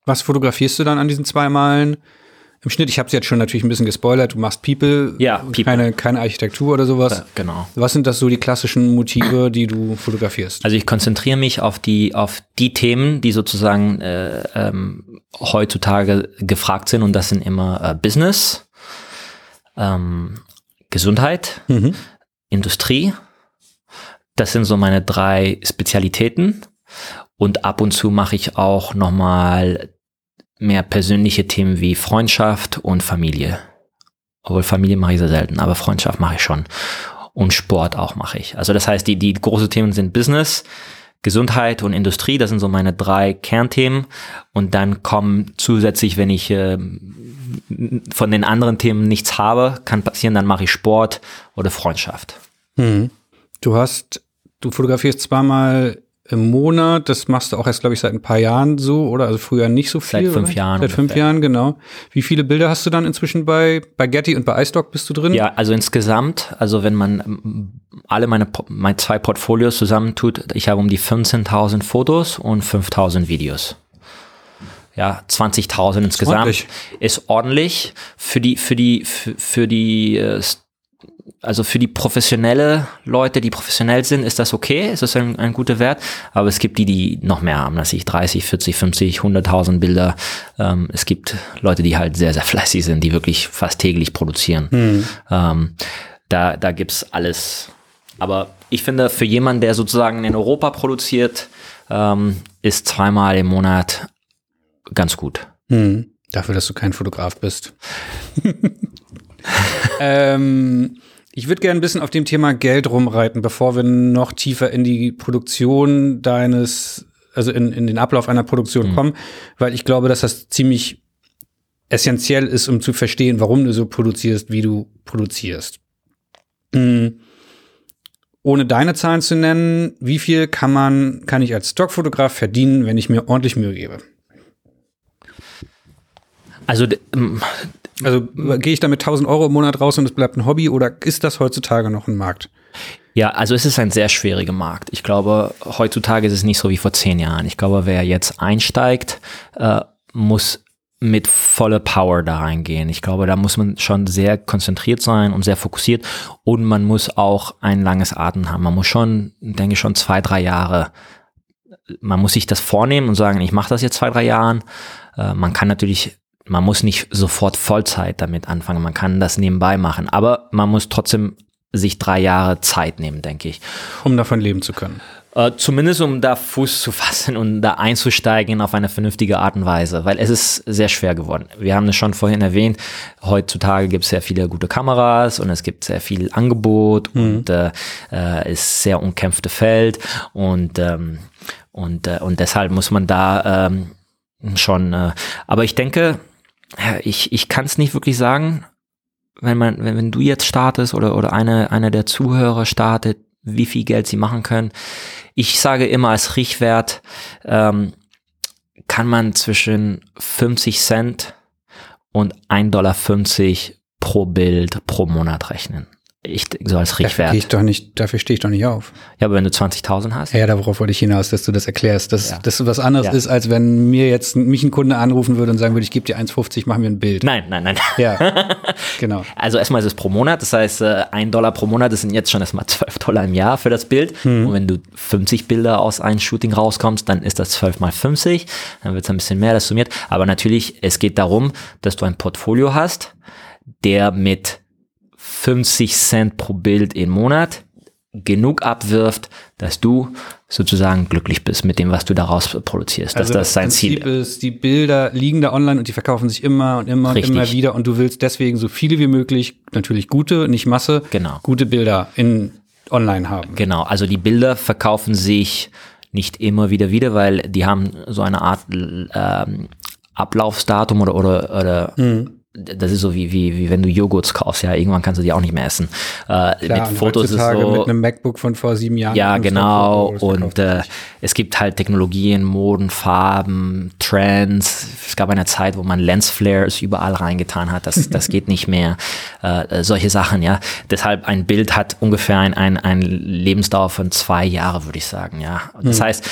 Was fotografierst du dann an diesen zwei Malen? Im Schnitt, ich habe es jetzt schon natürlich ein bisschen gespoilert, du machst People, ja, People. Keine, keine Architektur oder sowas. Ja, genau. Was sind das so die klassischen Motive, die du fotografierst? Also ich konzentriere mich auf die, auf die Themen, die sozusagen äh, ähm, heutzutage gefragt sind und das sind immer äh, Business, ähm, Gesundheit, mhm. Industrie. Das sind so meine drei Spezialitäten. Und ab und zu mache ich auch nochmal mehr persönliche Themen wie Freundschaft und Familie. Obwohl Familie mache ich sehr selten, aber Freundschaft mache ich schon. Und Sport auch mache ich. Also das heißt, die, die großen Themen sind Business, Gesundheit und Industrie. Das sind so meine drei Kernthemen. Und dann kommen zusätzlich, wenn ich äh, von den anderen Themen nichts habe, kann passieren, dann mache ich Sport oder Freundschaft. Hm. Du hast, du fotografierst zweimal im Monat. Das machst du auch erst, glaube ich, seit ein paar Jahren so, oder? Also früher nicht so viel. Seit fünf oder? Jahren. Seit fünf ungefähr. Jahren, genau. Wie viele Bilder hast du dann inzwischen bei, bei Getty und bei iStock bist du drin? Ja, also insgesamt, also wenn man ähm, alle meine, meine zwei Portfolios zusammentut, ich habe um die 15.000 Fotos und 5.000 Videos. Ja, 20.000 insgesamt. Ordentlich. Ist ordentlich für die, für die, für, für die äh, also für die professionelle Leute, die professionell sind, ist das okay, ist das ein, ein guter Wert. Aber es gibt die, die noch mehr haben, dass ich 30, 40, 50, 100.000 Bilder. Ähm, es gibt Leute, die halt sehr, sehr fleißig sind, die wirklich fast täglich produzieren. Mhm. Ähm, da, da gibt's alles. Aber ich finde, für jemanden, der sozusagen in Europa produziert, ähm, ist zweimal im Monat ganz gut. Mhm. Dafür, dass du kein Fotograf bist. ähm, ich würde gerne ein bisschen auf dem Thema Geld rumreiten, bevor wir noch tiefer in die Produktion deines, also in, in den Ablauf einer Produktion mhm. kommen, weil ich glaube, dass das ziemlich essentiell ist, um zu verstehen, warum du so produzierst, wie du produzierst. Mhm. Ohne deine Zahlen zu nennen, wie viel kann man, kann ich als Stockfotograf verdienen, wenn ich mir ordentlich Mühe gebe? Also also gehe ich damit 1000 Euro im Monat raus und es bleibt ein Hobby oder ist das heutzutage noch ein Markt? Ja, also es ist ein sehr schwieriger Markt. Ich glaube, heutzutage ist es nicht so wie vor zehn Jahren. Ich glaube, wer jetzt einsteigt, äh, muss mit voller Power da reingehen. Ich glaube, da muss man schon sehr konzentriert sein und sehr fokussiert und man muss auch ein langes Atem haben. Man muss schon, denke ich, schon zwei, drei Jahre, man muss sich das vornehmen und sagen, ich mache das jetzt zwei, drei Jahren. Äh, man kann natürlich man muss nicht sofort Vollzeit damit anfangen, man kann das nebenbei machen, aber man muss trotzdem sich drei Jahre Zeit nehmen, denke ich. Um davon leben zu können. Äh, zumindest um da Fuß zu fassen und da einzusteigen auf eine vernünftige Art und Weise, weil es ist sehr schwer geworden. Wir haben es schon vorhin erwähnt, heutzutage gibt es sehr viele gute Kameras und es gibt sehr viel Angebot mhm. und äh, äh, ist sehr umkämpfte Feld und ähm, und äh, und deshalb muss man da ähm, schon. Äh, aber ich denke, ich ich kann es nicht wirklich sagen, wenn man wenn, wenn du jetzt startest oder oder eine einer der Zuhörer startet, wie viel Geld sie machen können. Ich sage immer als Richtwert ähm, kann man zwischen 50 Cent und 1,50 Dollar pro Bild pro Monat rechnen. Ich, so als Richtwert. Dafür, ich doch nicht, dafür stehe ich doch nicht auf. Ja, aber wenn du 20.000 hast. Ja, darauf wollte ich hinaus, dass du das erklärst. Dass ja. das was anderes ja. ist, als wenn mir jetzt mich ein Kunde anrufen würde und sagen würde, ich gebe dir 1,50, mach mir ein Bild. Nein, nein, nein. Ja, genau. Also erstmal ist es pro Monat, das heißt, äh, ein Dollar pro Monat, das sind jetzt schon erstmal 12 Dollar im Jahr für das Bild. Hm. Und wenn du 50 Bilder aus einem Shooting rauskommst, dann ist das 12 mal 50. Dann wird es ein bisschen mehr, das summiert. Aber natürlich, es geht darum, dass du ein Portfolio hast, der mit 50 Cent pro Bild im Monat genug abwirft, dass du sozusagen glücklich bist mit dem, was du daraus produzierst. Also das ist sein Ziel. Ist, die Bilder liegen da online und die verkaufen sich immer und immer Richtig. und immer wieder und du willst deswegen so viele wie möglich, natürlich gute, nicht Masse, genau. gute Bilder in online haben. Genau, also die Bilder verkaufen sich nicht immer wieder wieder, weil die haben so eine Art ähm, Ablaufsdatum oder oder, oder mhm das ist so wie, wie, wie wenn du Joghurts kaufst, ja, irgendwann kannst du die auch nicht mehr essen. Äh, Klar, mit Fotos ist so. Mit einem MacBook von vor sieben Jahren. Ja, genau. Und äh, es gibt halt Technologien, Moden, Farben, Trends. Es gab eine Zeit, wo man Lensflares überall reingetan hat. Das, das geht nicht mehr. Äh, solche Sachen, ja. Deshalb ein Bild hat ungefähr ein, ein, ein Lebensdauer von zwei Jahren, würde ich sagen, ja. Das hm. heißt,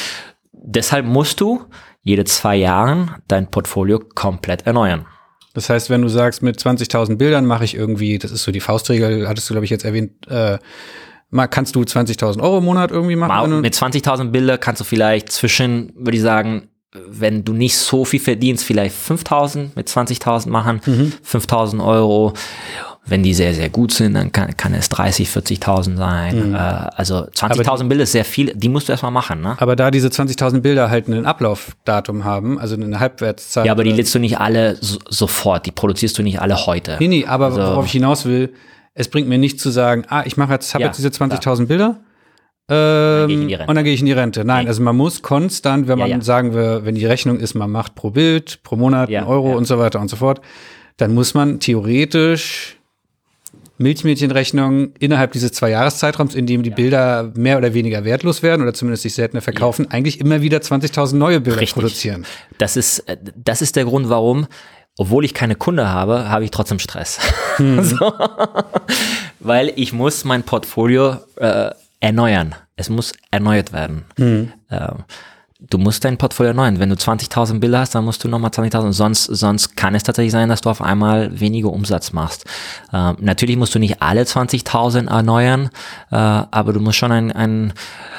deshalb musst du jede zwei Jahren dein Portfolio komplett erneuern. Das heißt, wenn du sagst, mit 20.000 Bildern mache ich irgendwie, das ist so die Faustregel, hattest du, glaube ich, jetzt erwähnt, äh, mal kannst du 20.000 Euro im Monat irgendwie machen? Mit 20.000 Bilder kannst du vielleicht zwischen, würde ich sagen, wenn du nicht so viel verdienst, vielleicht 5.000 mit 20.000 machen, mhm. 5.000 Euro wenn die sehr, sehr gut sind, dann kann, kann es 30, 40.000 sein. Mhm. Äh, also 20.000 Bilder ist sehr viel, die musst du erstmal machen. Ne? Aber da diese 20.000 Bilder halt ein Ablaufdatum haben, also eine Halbwertszeit. Ja, aber die lädst du nicht alle so, sofort, die produzierst du nicht alle heute. Nee, nee, aber also, worauf ich hinaus will, es bringt mir nicht zu sagen, ah, ich mache jetzt, habe ja, jetzt diese 20.000 Bilder. Ähm, dann und dann gehe ich in die Rente. Nein, nee. also man muss konstant, wenn man ja, ja. sagen wir, wenn die Rechnung ist, man macht pro Bild, pro Monat ja, einen Euro und so weiter und so fort, dann muss man theoretisch Milchmädchenrechnung innerhalb dieses zwei Jahreszeitraums, in dem die ja. Bilder mehr oder weniger wertlos werden oder zumindest sich seltener verkaufen, ja. eigentlich immer wieder 20.000 neue Bilder Richtig. produzieren. Das ist, äh, das ist der Grund, warum, obwohl ich keine Kunde habe, habe ich trotzdem Stress. Hm. so. Weil ich muss mein Portfolio äh, erneuern. Es muss erneuert werden. Hm. Äh, du musst dein Portfolio erneuern. Wenn du 20.000 Bilder hast, dann musst du nochmal 20.000. Sonst, sonst kann es tatsächlich sein, dass du auf einmal weniger Umsatz machst. Ähm, natürlich musst du nicht alle 20.000 erneuern, äh, aber du musst schon ein, ein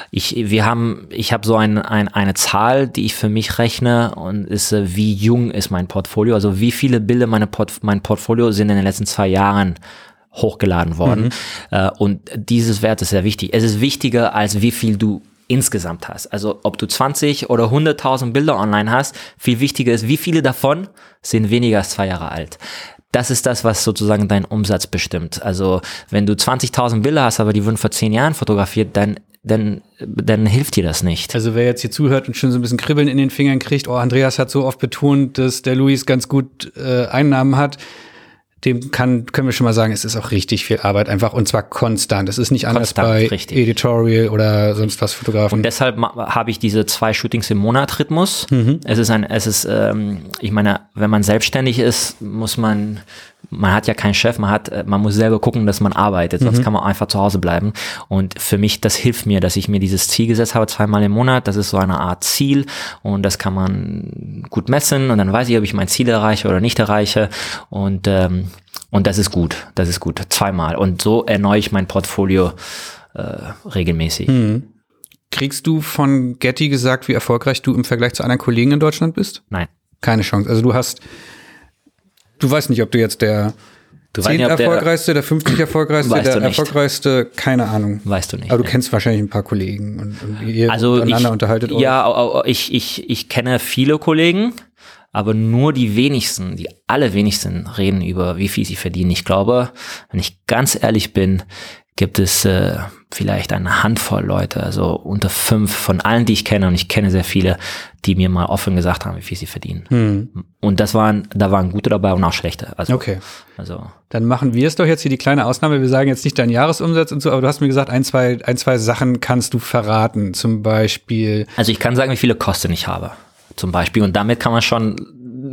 ich, wir haben, ich habe so ein, ein, eine Zahl, die ich für mich rechne und ist, äh, wie jung ist mein Portfolio? Also wie viele Bilder meine Port mein Portfolio sind in den letzten zwei Jahren hochgeladen worden. Mhm. Äh, und dieses Wert ist sehr wichtig. Es ist wichtiger, als wie viel du insgesamt hast. Also ob du 20 oder 100.000 Bilder online hast, viel wichtiger ist, wie viele davon sind weniger als zwei Jahre alt. Das ist das, was sozusagen deinen Umsatz bestimmt. Also wenn du 20.000 Bilder hast, aber die wurden vor zehn Jahren fotografiert, dann dann, dann hilft dir das nicht. Also wer jetzt hier zuhört und schon so ein bisschen Kribbeln in den Fingern kriegt, oh, Andreas hat so oft betont, dass der Luis ganz gut äh, Einnahmen hat, dem kann, können wir schon mal sagen, es ist auch richtig viel Arbeit einfach und zwar konstant. Es ist nicht anders konstant, bei richtig. Editorial oder sonst was Fotografen. Und deshalb habe ich diese zwei Shootings im Monat Rhythmus. Mhm. Es ist ein, es ist, ähm, ich meine, wenn man selbstständig ist, muss man man hat ja keinen Chef, man hat, man muss selber gucken, dass man arbeitet, sonst mhm. kann man einfach zu Hause bleiben. Und für mich, das hilft mir, dass ich mir dieses Ziel gesetzt habe, zweimal im Monat. Das ist so eine Art Ziel und das kann man gut messen und dann weiß ich, ob ich mein Ziel erreiche oder nicht erreiche. Und ähm, und das ist gut, das ist gut, zweimal. Und so erneuere ich mein Portfolio äh, regelmäßig. Mhm. Kriegst du von Getty gesagt, wie erfolgreich du im Vergleich zu anderen Kollegen in Deutschland bist? Nein. Keine Chance. Also du hast du weißt nicht, ob du jetzt der Du 10 nicht, ob der- erfolgreichste, der 50 erfolgreichste, der erfolgreichste, keine Ahnung. Weißt du nicht. Aber du ne? kennst wahrscheinlich ein paar Kollegen und, und ihr also untereinander ich, unterhaltet euch. Ja, ich, ich, ich kenne viele Kollegen, aber nur die wenigsten, die allerwenigsten reden über, wie viel sie verdienen. Ich glaube, wenn ich ganz ehrlich bin, gibt es äh, vielleicht eine Handvoll Leute, also unter fünf von allen, die ich kenne, und ich kenne sehr viele, die mir mal offen gesagt haben, wie viel sie verdienen. Hm. Und das waren, da waren gute dabei und auch schlechte. Also, Okay. also Dann machen wir es doch jetzt hier die kleine Ausnahme. Wir sagen jetzt nicht deinen Jahresumsatz und so, aber du hast mir gesagt, ein, zwei, ein, zwei Sachen kannst du verraten. Zum Beispiel, Also ich kann sagen, wie viele Kosten ich habe, zum Beispiel. Und damit kann man schon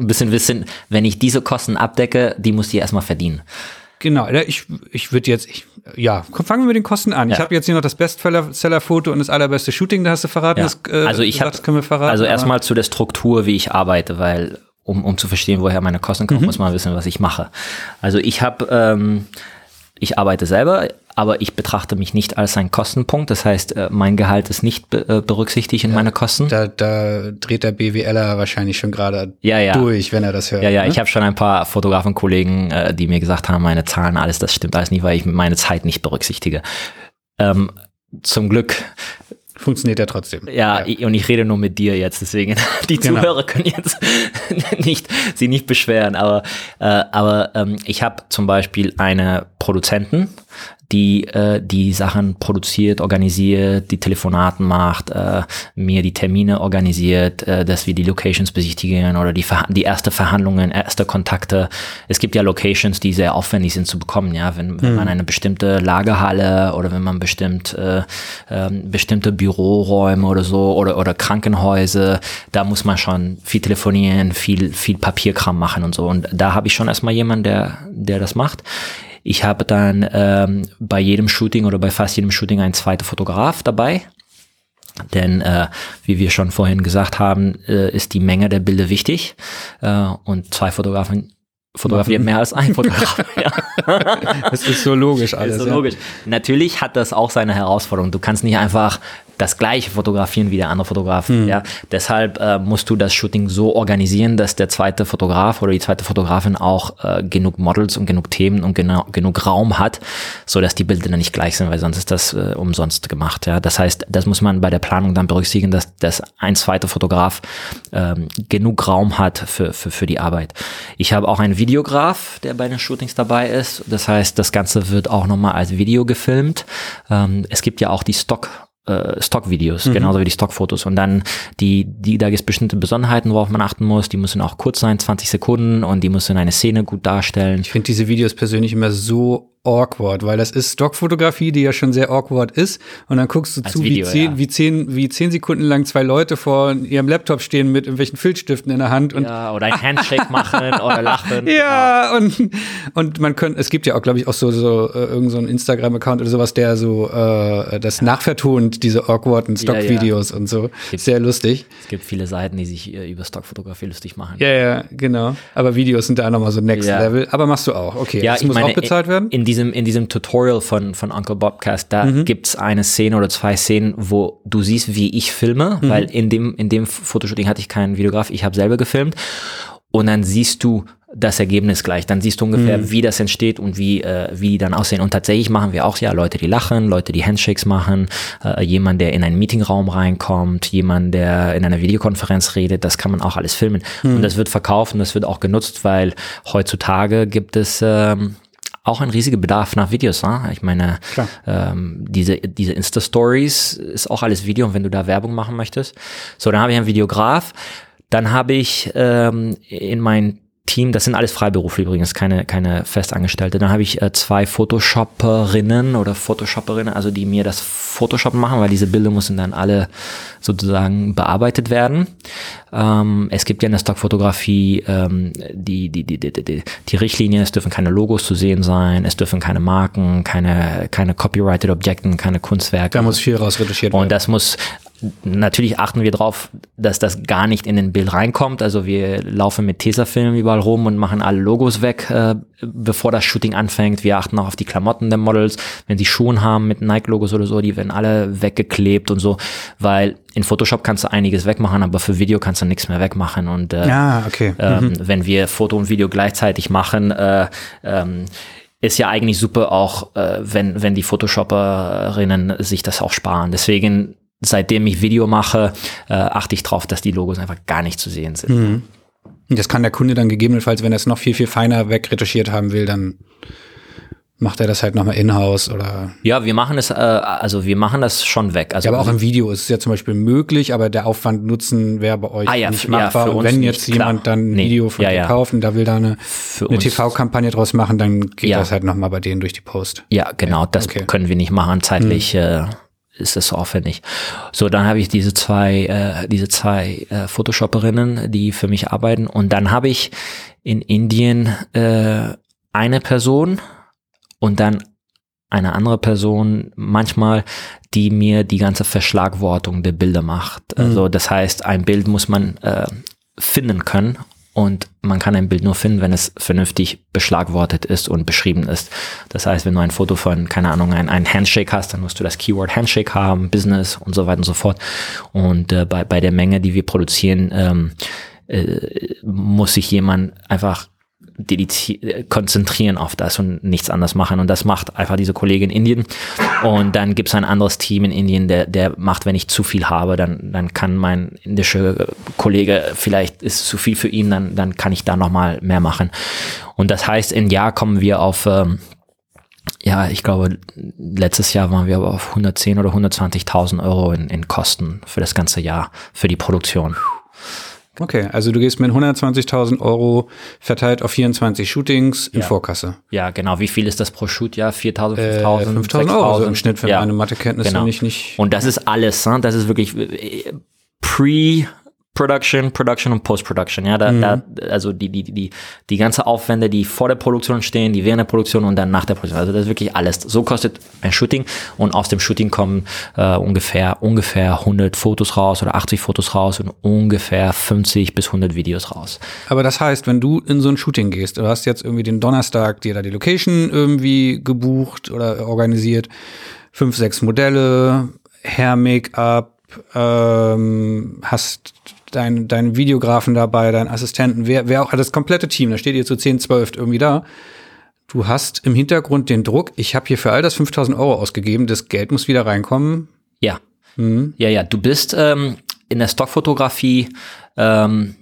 ein bisschen wissen, wenn ich diese Kosten abdecke, die muss ich erstmal verdienen. Genau, ja, ich, ich würde jetzt, ich, ja, komm, fangen wir mit den Kosten an. Ich Ja. habe jetzt hier noch das Bestseller-Foto und das allerbeste Shooting, da hast du verraten. Ja. Das, äh, also ich habe, können wir verraten. also erstmal zu der Struktur, wie ich arbeite, weil um, um zu verstehen, woher meine Kosten Mhm. kommen, muss man wissen, was ich mache. Also ich habe, ähm, ich arbeite selber, aber ich betrachte mich nicht als ein Kostenpunkt. Das heißt, äh, mein Gehalt ist nicht be äh, berücksichtigt in meine Kosten. Da, da dreht der BWLer wahrscheinlich schon gerade Ja, ja. durch, wenn er das hört. Ja, ja, ne? ich habe schon ein paar Fotografenkollegen, äh, die mir gesagt haben, meine Zahlen, alles, das stimmt alles nicht, weil ich meine Zeit nicht berücksichtige. Ähm, zum Glück, Funktioniert ja trotzdem. ja, Ich, und ich rede nur mit dir jetzt, deswegen die Genau. Zuhörer können jetzt nicht sie nicht beschweren, aber äh, aber ähm, ich habe zum Beispiel eine Produzenten, die äh, die Sachen produziert, organisiert, die Telefonaten macht, äh, mir die Termine organisiert, äh, dass wir die Locations besichtigen oder die Verha die erste Verhandlungen, erste Kontakte. Es gibt ja Locations, die sehr aufwendig sind zu bekommen, ja, wenn, wenn man eine bestimmte Lagerhalle oder wenn man bestimmt äh, ähm, bestimmte Büroräume oder so oder oder Krankenhäuser, da muss man schon viel telefonieren, viel viel Papierkram machen und so. Und da habe ich schon erstmal jemanden, der der das macht. Ich habe dann ähm, bei jedem Shooting oder bei fast jedem Shooting einen zweiten Fotograf dabei. Denn äh, wie wir schon vorhin gesagt haben, äh, ist die Menge der Bilder wichtig. Äh, und zwei Fotografen fotografieren mehr als ein Fotograf. ja. Das ist so logisch alles. ist so ja. logisch. Natürlich hat das auch seine Herausforderung. Du kannst nicht einfach das gleiche fotografieren wie der andere Fotograf. Hm. Ja, deshalb äh, musst du das Shooting so organisieren, dass der zweite Fotograf oder die zweite Fotografin auch äh, genug Models und genug Themen und genau, genug Raum hat, so dass die Bilder dann nicht gleich sind, weil sonst ist das äh, umsonst gemacht. Ja, das heißt, das muss man bei der Planung dann berücksichtigen, dass, dass ein zweiter Fotograf ähm, genug Raum hat für, für, für die Arbeit. Ich habe auch einen Videograf, der bei den Shootings dabei ist. Das heißt, das Ganze wird auch nochmal als Video gefilmt. Ähm, es gibt ja auch die Stock äh, Stockvideos, genauso wie die Stockfotos. Und dann die, die, da gibt es bestimmte Besonderheiten, worauf man achten muss. Die müssen auch kurz sein, 20 Sekunden, und die müssen eine Szene gut darstellen. Ich finde diese Videos persönlich immer so awkward, weil das ist Stockfotografie, die ja schon sehr awkward ist. Und dann guckst du Als zu, Video, wie, zehn, ja. wie, zehn, wie zehn Sekunden lang zwei Leute vor ihrem Laptop stehen mit irgendwelchen Filzstiften in der Hand. Und Ja, oder ein Handshake machen oder lachen. Ja, und, und man könnte, es gibt ja auch, glaube ich, auch so, so äh, irgend so Instagram-Account oder sowas, der so äh, das nachvertont, diese awkwarden Ja, ja. Stock-Videos und so. Sehr lustig. Es gibt viele Seiten, die sich äh, über Stockfotografie lustig machen. Ja, ja, genau. Aber Videos sind da nochmal so Next Ja. Level. Aber machst du auch, okay. Ja, das muss meine, auch bezahlt werden? In diesem, in diesem Tutorial von, von Uncle Bobcast, da Mhm. gibt's eine Szene oder zwei Szenen, wo du siehst, wie ich filme, Mhm. weil in dem, in dem Fotoshooting hatte ich keinen Videograf, ich habe selber gefilmt. Und dann siehst du das Ergebnis gleich. Dann siehst du ungefähr, Mhm. wie das entsteht und wie, äh, wie die dann aussehen. Und tatsächlich machen wir auch ja Leute, die lachen, Leute, die Handshakes machen, äh, jemand, der in einen Meetingraum reinkommt, jemand, der in einer Videokonferenz redet. Das kann man auch alles filmen. Mhm. Und das wird verkauft und das wird auch genutzt, weil heutzutage gibt es ähm, auch ein riesiger Bedarf nach Videos. Ne? Ich meine, ähm, diese, diese Insta-Stories ist auch alles Video und wenn du da Werbung machen möchtest. So, dann habe ich einen Videograf. Dann habe ich ähm, in mein Team, das sind alles Freiberufler übrigens, keine, keine Festangestellte. Dann habe ich äh, zwei Photoshopperinnen oder Photoshopperinnen, also die mir das Photoshoppen machen, weil diese Bilder müssen dann alle sozusagen bearbeitet werden. Ähm, es gibt ja in der Stockfotografie ähm, die, die, die, die, die, die Richtlinie, es dürfen keine Logos zu sehen sein, es dürfen keine Marken, keine, keine copyrighted Objekten, keine Kunstwerke. Da muss viel raus retuschiert werden. Und das muss, natürlich achten wir darauf, dass das gar nicht in den Bild reinkommt. Also wir laufen mit Tesafilm überall rum und machen alle Logos weg, äh, bevor das Shooting anfängt. Wir achten auch auf die Klamotten der Models. Wenn sie Schuhe haben mit Nike-Logos oder so, die werden alle weggeklebt und so, weil in Photoshop kannst du einiges wegmachen, aber für Video kannst du nichts mehr wegmachen. Und äh, ja, okay. ähm, mhm. wenn wir Foto und Video gleichzeitig machen, äh, ähm, ist ja eigentlich super auch, äh, wenn, wenn die Photoshopperinnen sich das auch sparen. Deswegen, seitdem ich Video mache, äh, achte ich drauf, dass die Logos einfach gar nicht zu sehen sind. Mhm. Das kann der Kunde dann gegebenenfalls, wenn er es noch viel, viel feiner wegretuschiert haben will, dann macht er das halt nochmal in-house oder. Ja, wir machen es, äh, also wir machen das schon weg. Also ja, aber auch im Video ist es ja zum Beispiel möglich, aber der Aufwand Nutzen wäre bei euch Ah ja, nicht machbar. ja, und wenn nicht, jetzt klar. jemand dann ein Nee. Video von Ja, dir ja. kauft und da will da eine, eine TV-Kampagne draus machen, dann geht das halt nochmal bei denen durch die Post. Ja, genau, das okay. können wir nicht machen. Zeitlich äh, ist es so aufwendig. So, dann habe ich diese zwei, äh, diese zwei äh, Photoshopperinnen, die für mich arbeiten. Und dann habe ich in Indien äh, eine Person und dann eine andere Person manchmal, die mir die ganze Verschlagwortung der Bilder macht. Also das heißt, ein Bild muss man äh, finden können und man kann ein Bild nur finden, wenn es vernünftig beschlagwortet ist und beschrieben ist. Das heißt, wenn du ein Foto von, keine Ahnung, ein, ein Handshake hast, dann musst du das Keyword Handshake haben, Business und so weiter und so fort. Und äh, bei, bei der Menge, die wir produzieren, ähm, äh, muss sich jemand einfach konzentrieren auf das und nichts anderes machen. Und das macht einfach diese Kollegin in Indien. Und dann gibt es ein anderes Team in Indien, der, der macht, wenn ich zu viel habe, dann, dann kann mein indischer Kollege, vielleicht ist zu viel für ihn, dann, dann kann ich da nochmal mehr machen. Und das heißt, im Jahr kommen wir auf, ähm, ja, ich glaube, letztes Jahr waren wir aber auf 110 oder 120.000 Euro in, in Kosten für das ganze Jahr, für die Produktion. Okay, also du gehst mit 120.000 Euro verteilt auf 24 Shootings in Ja. Vorkasse. Ja, genau. Wie viel ist das pro Shoot? Ja, 4.000, Äh, 5.000, 5.000 Euro so im 6.000. Schnitt, wenn ja. meine Mathekenntnisse Genau. nicht, nicht Und das ist alles, ne? das ist wirklich äh, pre Production, Production und Post-Production, ja, da, da, also die, die, die, die ganze Aufwände, die vor der Produktion stehen, die während der Produktion und dann nach der Produktion, also das ist wirklich alles. So kostet ein Shooting und aus dem Shooting kommen äh, ungefähr, ungefähr 100 Fotos raus oder 80 Fotos raus und ungefähr 50 bis 100 Videos raus. Aber das heißt, wenn du in so ein Shooting gehst, du hast jetzt irgendwie den Donnerstag dir da die Location irgendwie gebucht oder organisiert, fünf, sechs Modelle, Hair-Make-up, ähm, hast deinen dein Videografen dabei, deinen Assistenten, wer, wer auch, das komplette Team, da steht ihr zu 10, 12 irgendwie da. Du hast im Hintergrund den Druck, ich habe hier für all das 5000 Euro ausgegeben, das Geld muss wieder reinkommen. Ja. Ja, ja, du bist ähm, in der Stockfotografie, ähm,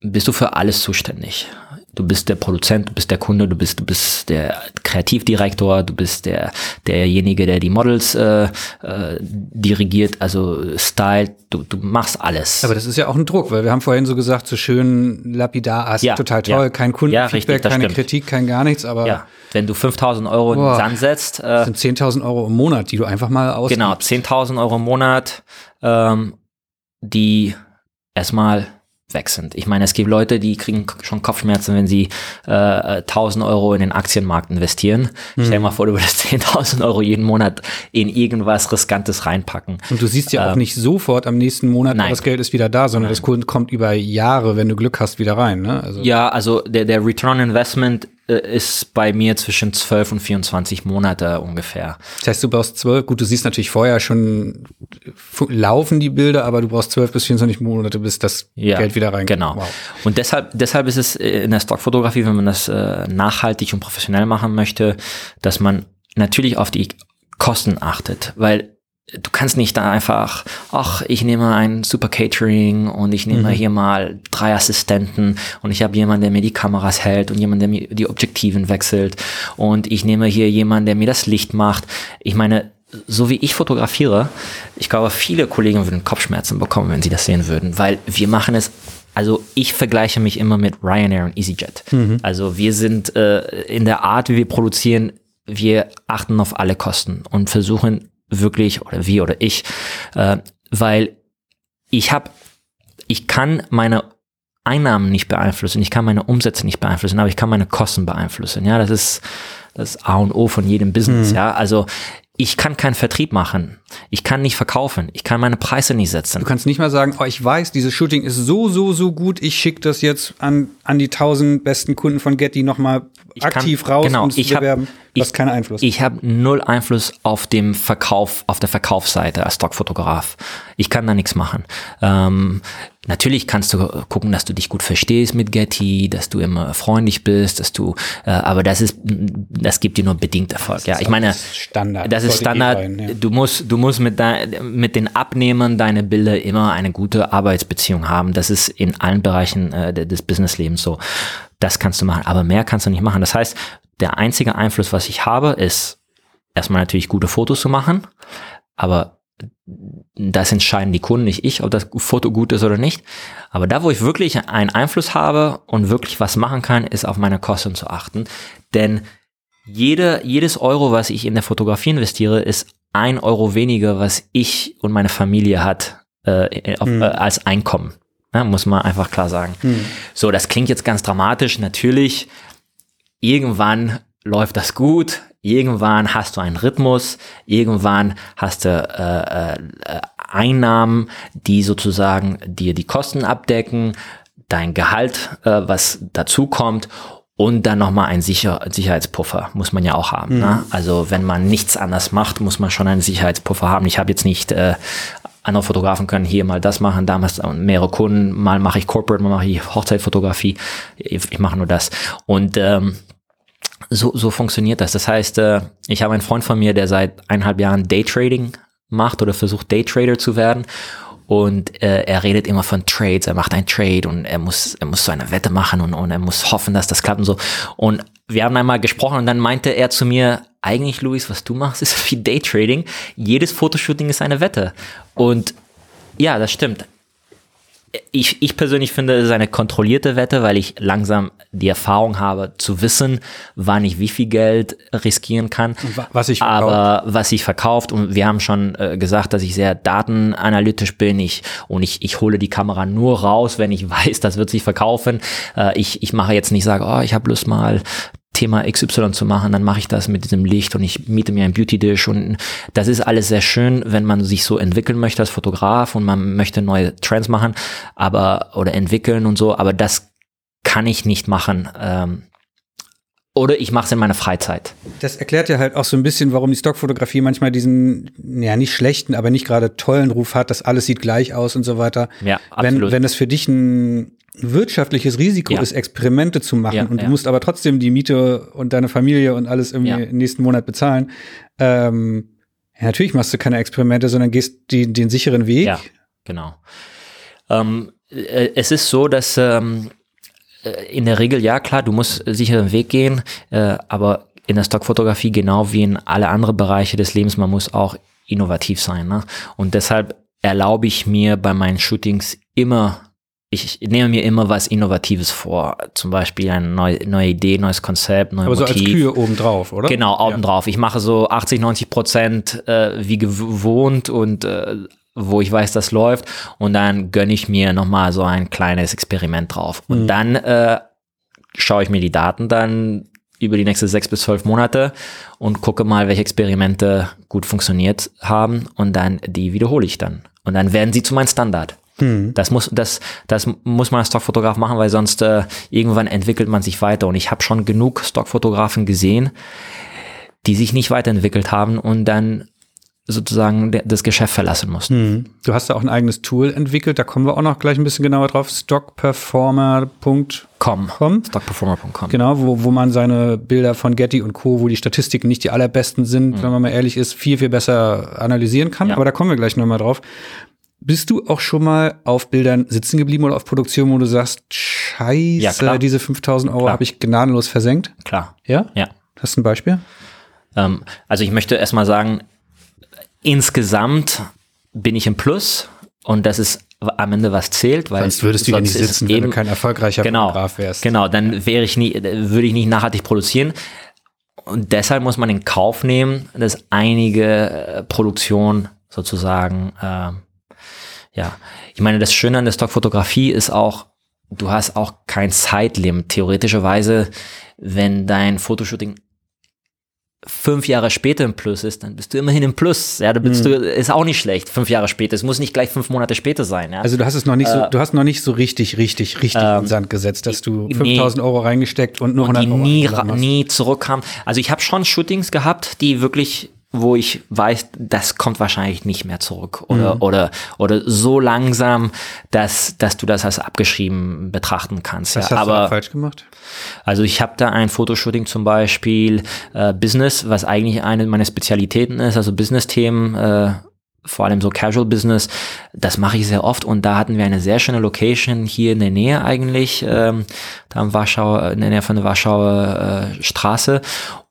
bist du für alles zuständig. Du bist der Produzent, du bist der Kunde, du bist, du bist der Kreativdirektor, du bist der, derjenige, der die Models äh, äh, dirigiert, also stylt, du, du machst alles. Aber das ist ja auch ein Druck, weil wir haben vorhin so gesagt, so schön lapidar, ah, ist Ja, total ja. toll, kein Ja, Kundenfeedback, richtig, das keine stimmt. Kritik, kein gar nichts, aber ja, wenn du 5000 Euro in den Boah. Sand setzt, äh, das sind 10.000 Euro im Monat, die du einfach mal ausgibst. Genau, 10.000 Euro im Monat, ähm, die erstmal weg sind. Ich meine, es gibt Leute, die kriegen schon Kopfschmerzen, wenn sie äh, 1.000 Euro in den Aktienmarkt investieren. Stell dir mal vor, du würdest 10.000 Euro jeden Monat in irgendwas Riskantes reinpacken. Und du siehst ja auch Ähm, nicht sofort am nächsten Monat, nein. das Geld ist wieder da, sondern das Kunden kommt über Jahre, wenn du Glück hast, wieder rein. Ne? Also, Ja, also der, der Return on Investment äh, ist bei mir zwischen 12 und 24 Monate ungefähr. Das heißt, du brauchst zwölf, gut, du siehst natürlich vorher schon, laufen die Bilder, aber du brauchst zwölf bis 24 Monate, bis das ja, Geld wieder reinkommt. Genau. Wow. Und deshalb, deshalb ist es äh, in der Stockfotografie, wenn man das äh, nachhaltig und professionell machen möchte, dass man natürlich auf die Kosten achtet, weil du kannst nicht da einfach, ach, ich nehme ein super Catering und ich nehme hier mal drei Assistenten und ich habe jemanden, der mir die Kameras hält und jemanden, der mir die Objektiven wechselt und ich nehme hier jemanden, der mir das Licht macht. Ich meine, so wie ich fotografiere, ich glaube, viele Kollegen würden Kopfschmerzen bekommen, wenn sie das sehen würden, weil wir machen es also ich vergleiche mich immer mit Ryanair und EasyJet. Also wir sind äh, in der Art, wie wir produzieren, wir achten auf alle Kosten und versuchen wirklich, oder wir oder ich, äh, weil ich habe, ich kann meine Einnahmen nicht beeinflussen, ich kann meine Umsätze nicht beeinflussen, aber ich kann meine Kosten beeinflussen. Ja, das ist das A und O von jedem Business. Ja, also ich kann keinen Vertrieb machen. Ich kann nicht verkaufen. Ich kann meine Preise nicht setzen. Du kannst nicht mal sagen, oh, ich weiß, dieses Shooting ist so, so, so gut, ich schicke das jetzt an, an die tausend besten Kunden von Getty nochmal aktiv kann, raus genau, und ich bewerben. Hab, du hast keinen Einfluss. Ich habe null Einfluss auf dem Verkauf, auf der Verkaufsseite als Stockfotograf. Ich kann da nichts machen. Ähm, natürlich kannst du gucken, dass du dich gut verstehst mit Getty, dass du immer freundlich bist, dass du, äh, aber das ist, das gibt dir nur bedingt Erfolg. Ja, ich meine, Standard. das ist Standard. Rein, ja. Du musst, du musst mit, dein, mit den Abnehmern deine Bilder immer eine gute Arbeitsbeziehung haben. Das ist in allen Bereichen äh, des Businesslebens so. Das kannst du machen, aber mehr kannst du nicht machen. Das heißt, der einzige Einfluss, was ich habe, ist erstmal natürlich gute Fotos zu machen, aber das entscheiden die Kunden, nicht ich, ob das Foto gut ist oder nicht. Aber da, wo ich wirklich einen Einfluss habe und wirklich was machen kann, ist auf meine Kosten zu achten. Denn jede, jedes Euro, was ich in der Fotografie investiere, ist ein Euro weniger, was ich und meine Familie hat äh, auf, hm. äh, als Einkommen. Ja, muss man einfach klar sagen. Hm. So, das klingt jetzt ganz dramatisch. Natürlich, irgendwann läuft das gut. Irgendwann hast du einen Rhythmus. Irgendwann hast du äh, äh, Einnahmen, die sozusagen dir die Kosten abdecken, dein Gehalt, äh, was dazu kommt und dann nochmal ein Sicher Sicherheitspuffer muss man ja auch haben. Ne? Mhm. Ne? Also wenn man nichts anders macht, muss man schon einen Sicherheitspuffer haben. Ich habe jetzt nicht äh, andere Fotografen können hier mal das machen, damals mehrere Kunden, mal mache ich Corporate, mal mache ich Hochzeitfotografie, ich, ich mache nur das. Und ähm, so, so funktioniert das. Das heißt, äh, ich habe einen Freund von mir, der seit eineinhalb Jahren Daytrading macht oder versucht Daytrader zu werden und äh, er redet immer von Trades, er macht einen Trade und er muss, er muss so eine Wette machen und, und er muss hoffen, dass das klappt und so. Und wir haben einmal gesprochen und dann meinte er zu mir, eigentlich Luis, was du machst, ist wie Daytrading. Jedes Fotoshooting ist eine Wette. Und ja, das stimmt ich, ich persönlich finde, es ist eine kontrollierte Wette, weil ich langsam die Erfahrung habe, zu wissen, wann ich wie viel Geld riskieren kann. Was ich verkauft. Aber was ich verkauft. Und wir haben schon äh, gesagt, dass ich sehr datenanalytisch bin. Ich, und ich, ich hole die Kamera nur raus, wenn ich weiß, das wird sich verkaufen. Äh, ich, ich mache jetzt nicht, sage, oh, ich habe Lust mal Thema XY zu machen, dann mache ich das mit diesem Licht und ich miete mir ein Beauty-Dish und das ist alles sehr schön, wenn man sich so entwickeln möchte als Fotograf und man möchte neue Trends machen, aber oder entwickeln und so, aber das kann ich nicht machen. Ähm, oder ich mache es in meiner Freizeit. Das erklärt ja halt auch so ein bisschen, warum die Stockfotografie manchmal diesen, ja nicht schlechten, aber nicht gerade tollen Ruf hat, dass alles sieht gleich aus und so weiter. Ja, absolut. Wenn, wenn es für dich ein wirtschaftliches Risiko ja. ist, Experimente zu machen ja, und du ja. musst aber trotzdem die Miete und deine Familie und alles irgendwie im nächsten Monat bezahlen. Ähm, natürlich machst du keine Experimente, sondern gehst die, den sicheren Weg. Ja, genau. Ähm, äh, es ist so, dass ähm, äh, in der Regel, ja klar, du musst sicheren Weg gehen, äh, aber in der Stockfotografie genau wie in alle anderen Bereiche des Lebens, man muss auch innovativ sein. Ne? Und deshalb erlaube ich mir bei meinen Shootings immer ich nehme mir immer was Innovatives vor. Zum Beispiel eine neue, neue Idee, neues Konzept, neues Aber Motiv. so als Kühe obendrauf, oder? Genau, obendrauf. Ja. Ich mache so 80, 90 Prozent äh, wie gewohnt und äh, wo ich weiß, das läuft. Und dann gönne ich mir nochmal so ein kleines Experiment drauf. Und mhm. dann äh, schaue ich mir die Daten dann über die nächsten sechs bis zwölf Monate und gucke mal, welche Experimente gut funktioniert haben. Und dann die wiederhole ich dann. Und dann werden sie zu meinem Standard. Mhm. Das muss, das, das muss man als Stockfotograf machen, weil sonst äh, irgendwann entwickelt man sich weiter. Und ich habe schon genug Stockfotografen gesehen, die sich nicht weiterentwickelt haben und dann sozusagen das Geschäft verlassen mussten. Mhm. Du hast da auch ein eigenes Tool entwickelt, da kommen wir auch noch gleich ein bisschen genauer drauf, stockperformer.com. Stockperformer.com. Genau, wo, wo man seine Bilder von Getty und Co., wo die Statistiken nicht die allerbesten sind, mhm. wenn man mal ehrlich ist, viel, viel besser analysieren kann. Ja. Aber da kommen wir gleich nochmal drauf. Bist du auch schon mal auf Bildern sitzen geblieben oder auf Produktion, wo du sagst, scheiße, ja, diese 5000 Euro habe ich gnadenlos versenkt? Klar. Ja? Ja. Hast du ein Beispiel? Ähm, also ich möchte erstmal sagen, insgesamt bin ich im Plus und das ist am Ende was zählt, weil sonst würdest du ja nicht sitzen, eben, wenn du kein erfolgreicher genau, Fotograf wärst. Genau, dann wäre ich nie, würde ich nicht nachhaltig produzieren. Und deshalb muss man in Kauf nehmen, dass einige äh, Produktionen sozusagen äh, ja, ich meine, das Schöne an der Stockfotografie ist auch, du hast auch kein Zeitlimit. Theoretischerweise, wenn dein Fotoshooting fünf Jahre später im Plus ist, dann bist du immerhin im Plus. Ja, da bist mhm. du, ist auch nicht schlecht, fünf Jahre später. Es muss nicht gleich fünf Monate später sein. Ja? Also du hast es noch nicht so, äh, du hast noch nicht so richtig, richtig, richtig ähm, in den Sand gesetzt, dass du 5000 nee, Euro reingesteckt und nur 100 die Euro nie, nie zurückkamen. Also ich habe schon Shootings gehabt, die wirklich wo ich weiß, das kommt wahrscheinlich nicht mehr zurück oder mhm. oder oder so langsam, dass dass du das als abgeschrieben betrachten kannst. Was ja. hast Aber, du falsch gemacht? Also ich habe da ein Fotoshooting zum Beispiel äh, Business, was eigentlich eine meiner Spezialitäten ist, also Business-Themen. Äh, vor allem so Casual Business, das mache ich sehr oft und da hatten wir eine sehr schöne Location hier in der Nähe eigentlich, ähm, da am Warschau, in der Nähe von der Warschauer äh, Straße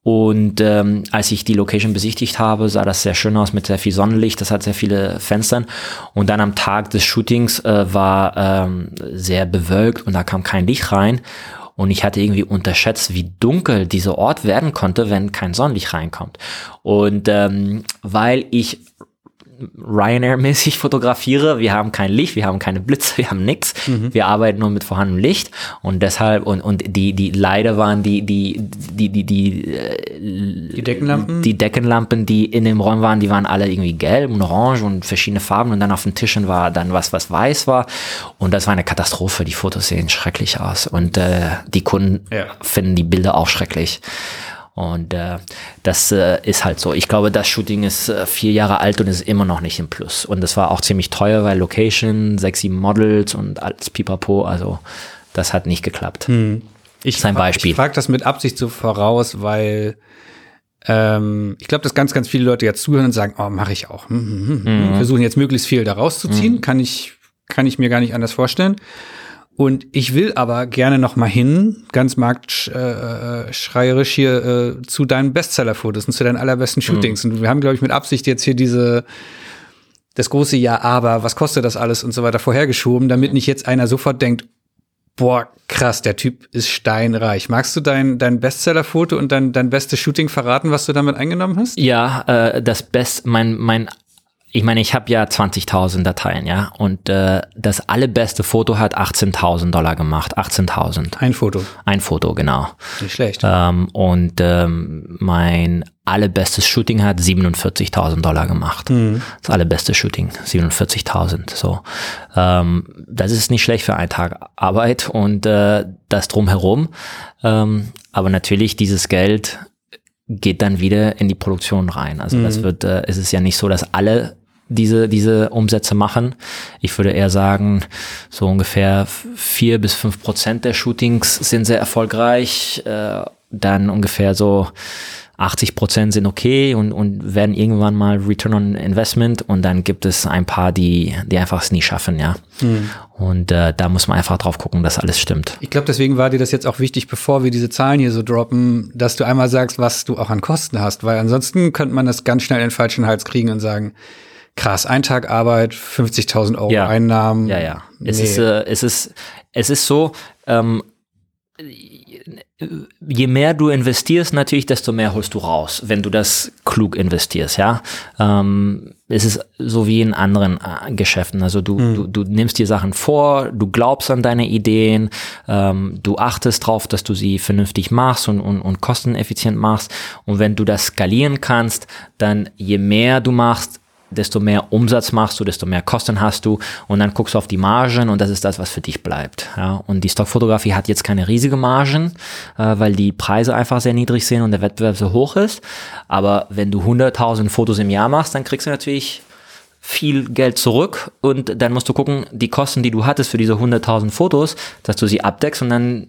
und ähm, als ich die Location besichtigt habe, sah das sehr schön aus mit sehr viel Sonnenlicht. Das hat sehr viele Fenstern. Und dann am Tag des Shootings äh, war ähm, sehr bewölkt und da kam kein Licht rein. Und ich hatte irgendwie unterschätzt, wie dunkel dieser Ort werden konnte, wenn kein Sonnenlicht reinkommt. Und ähm, weil ich Ryanair-mäßig fotografiere. Wir haben kein Licht, wir haben keine Blitze, wir haben nichts. Mhm. Wir arbeiten nur mit vorhandenem Licht und deshalb und und die die leider waren die die die die die äh, die Deckenlampen die Deckenlampen, die in dem Raum waren, die waren alle irgendwie gelb und orange und verschiedene Farben und dann auf den Tischen war dann was was weiß war und das war eine Katastrophe. Die Fotos sehen schrecklich aus und äh, die Kunden ja. finden die Bilder auch schrecklich. Und äh, das äh, ist halt so. Ich glaube, das Shooting ist äh, vier Jahre alt und ist immer noch nicht im Plus. Und das war auch ziemlich teuer, weil Location, sexy Models und alles pipapo. Also das hat nicht geklappt. Hm. Ich Sein Beispiel. Ich frage das mit Absicht so voraus, weil ähm, ich glaube, dass ganz, ganz viele Leute jetzt zuhören und sagen, oh, mache ich auch. Hm, hm, hm, hm. mhm. Versuchen jetzt möglichst viel da rauszuziehen. Mhm. Kann ich, kann ich mir gar nicht anders vorstellen. Und ich will aber gerne noch mal hin, ganz marktschreierisch äh, hier, äh, zu deinen Bestseller-Fotos und zu deinen allerbesten Shootings. Mhm. Und wir haben, glaube ich, mit Absicht jetzt hier diese das große Ja, aber was kostet das alles und so weiter vorhergeschoben, damit nicht jetzt einer sofort denkt, boah, krass, der Typ ist steinreich. Magst du dein, dein Bestseller-Foto und dein, dein bestes Shooting verraten, was du damit eingenommen hast? Ja, äh, das Best, mein, mein ich meine, ich habe ja 20.000 Dateien, ja, und äh, das allerbeste Foto hat 18.000 Dollar gemacht, 18.000. Ein Foto. Ein Foto, genau. Nicht schlecht. Ähm, und ähm, mein allerbestes Shooting hat 47.000 Dollar gemacht. Mhm. Das allerbeste Shooting, 47.000. So, ähm, das ist nicht schlecht für einen Tag Arbeit und äh, das drumherum. Ähm, aber natürlich dieses Geld geht dann wieder in die Produktion rein. Also mhm. das wird, äh, es ist ja nicht so, dass alle diese, diese Umsätze machen. Ich würde eher sagen, so ungefähr vier bis fünf Prozent der Shootings sind sehr erfolgreich. Äh, dann ungefähr so 80 Prozent sind okay und, und werden irgendwann mal Return on Investment und dann gibt es ein paar, die, die einfach es nie schaffen, ja. Mhm. Und äh, da muss man einfach drauf gucken, dass alles stimmt. Ich glaube, deswegen war dir das jetzt auch wichtig, bevor wir diese Zahlen hier so droppen, dass du einmal sagst, was du auch an Kosten hast, weil ansonsten könnte man das ganz schnell in den falschen Hals kriegen und sagen, krass, ein Tag Arbeit, 50.000 Euro ja. Einnahmen. Ja, ja. Es, nee. ist, äh, es, ist, es ist so, ähm, je mehr du investierst, natürlich, desto mehr holst du raus, wenn du das klug investierst, ja. Ähm, es ist so wie in anderen äh, Geschäften. Also du, mhm. du, du nimmst dir Sachen vor, du glaubst an deine Ideen, ähm, du achtest drauf, dass du sie vernünftig machst und, und, und kosteneffizient machst. Und wenn du das skalieren kannst, dann je mehr du machst, desto mehr Umsatz machst du, desto mehr Kosten hast du und dann guckst du auf die Margen und das ist das, was für dich bleibt. Ja, und die Stockfotografie hat jetzt keine riesige Margen, äh, weil die Preise einfach sehr niedrig sind und der Wettbewerb so hoch ist. Aber wenn du 100.000 Fotos im Jahr machst, dann kriegst du natürlich viel Geld zurück und dann musst du gucken, die Kosten, die du hattest für diese 100.000 Fotos, dass du sie abdeckst und dann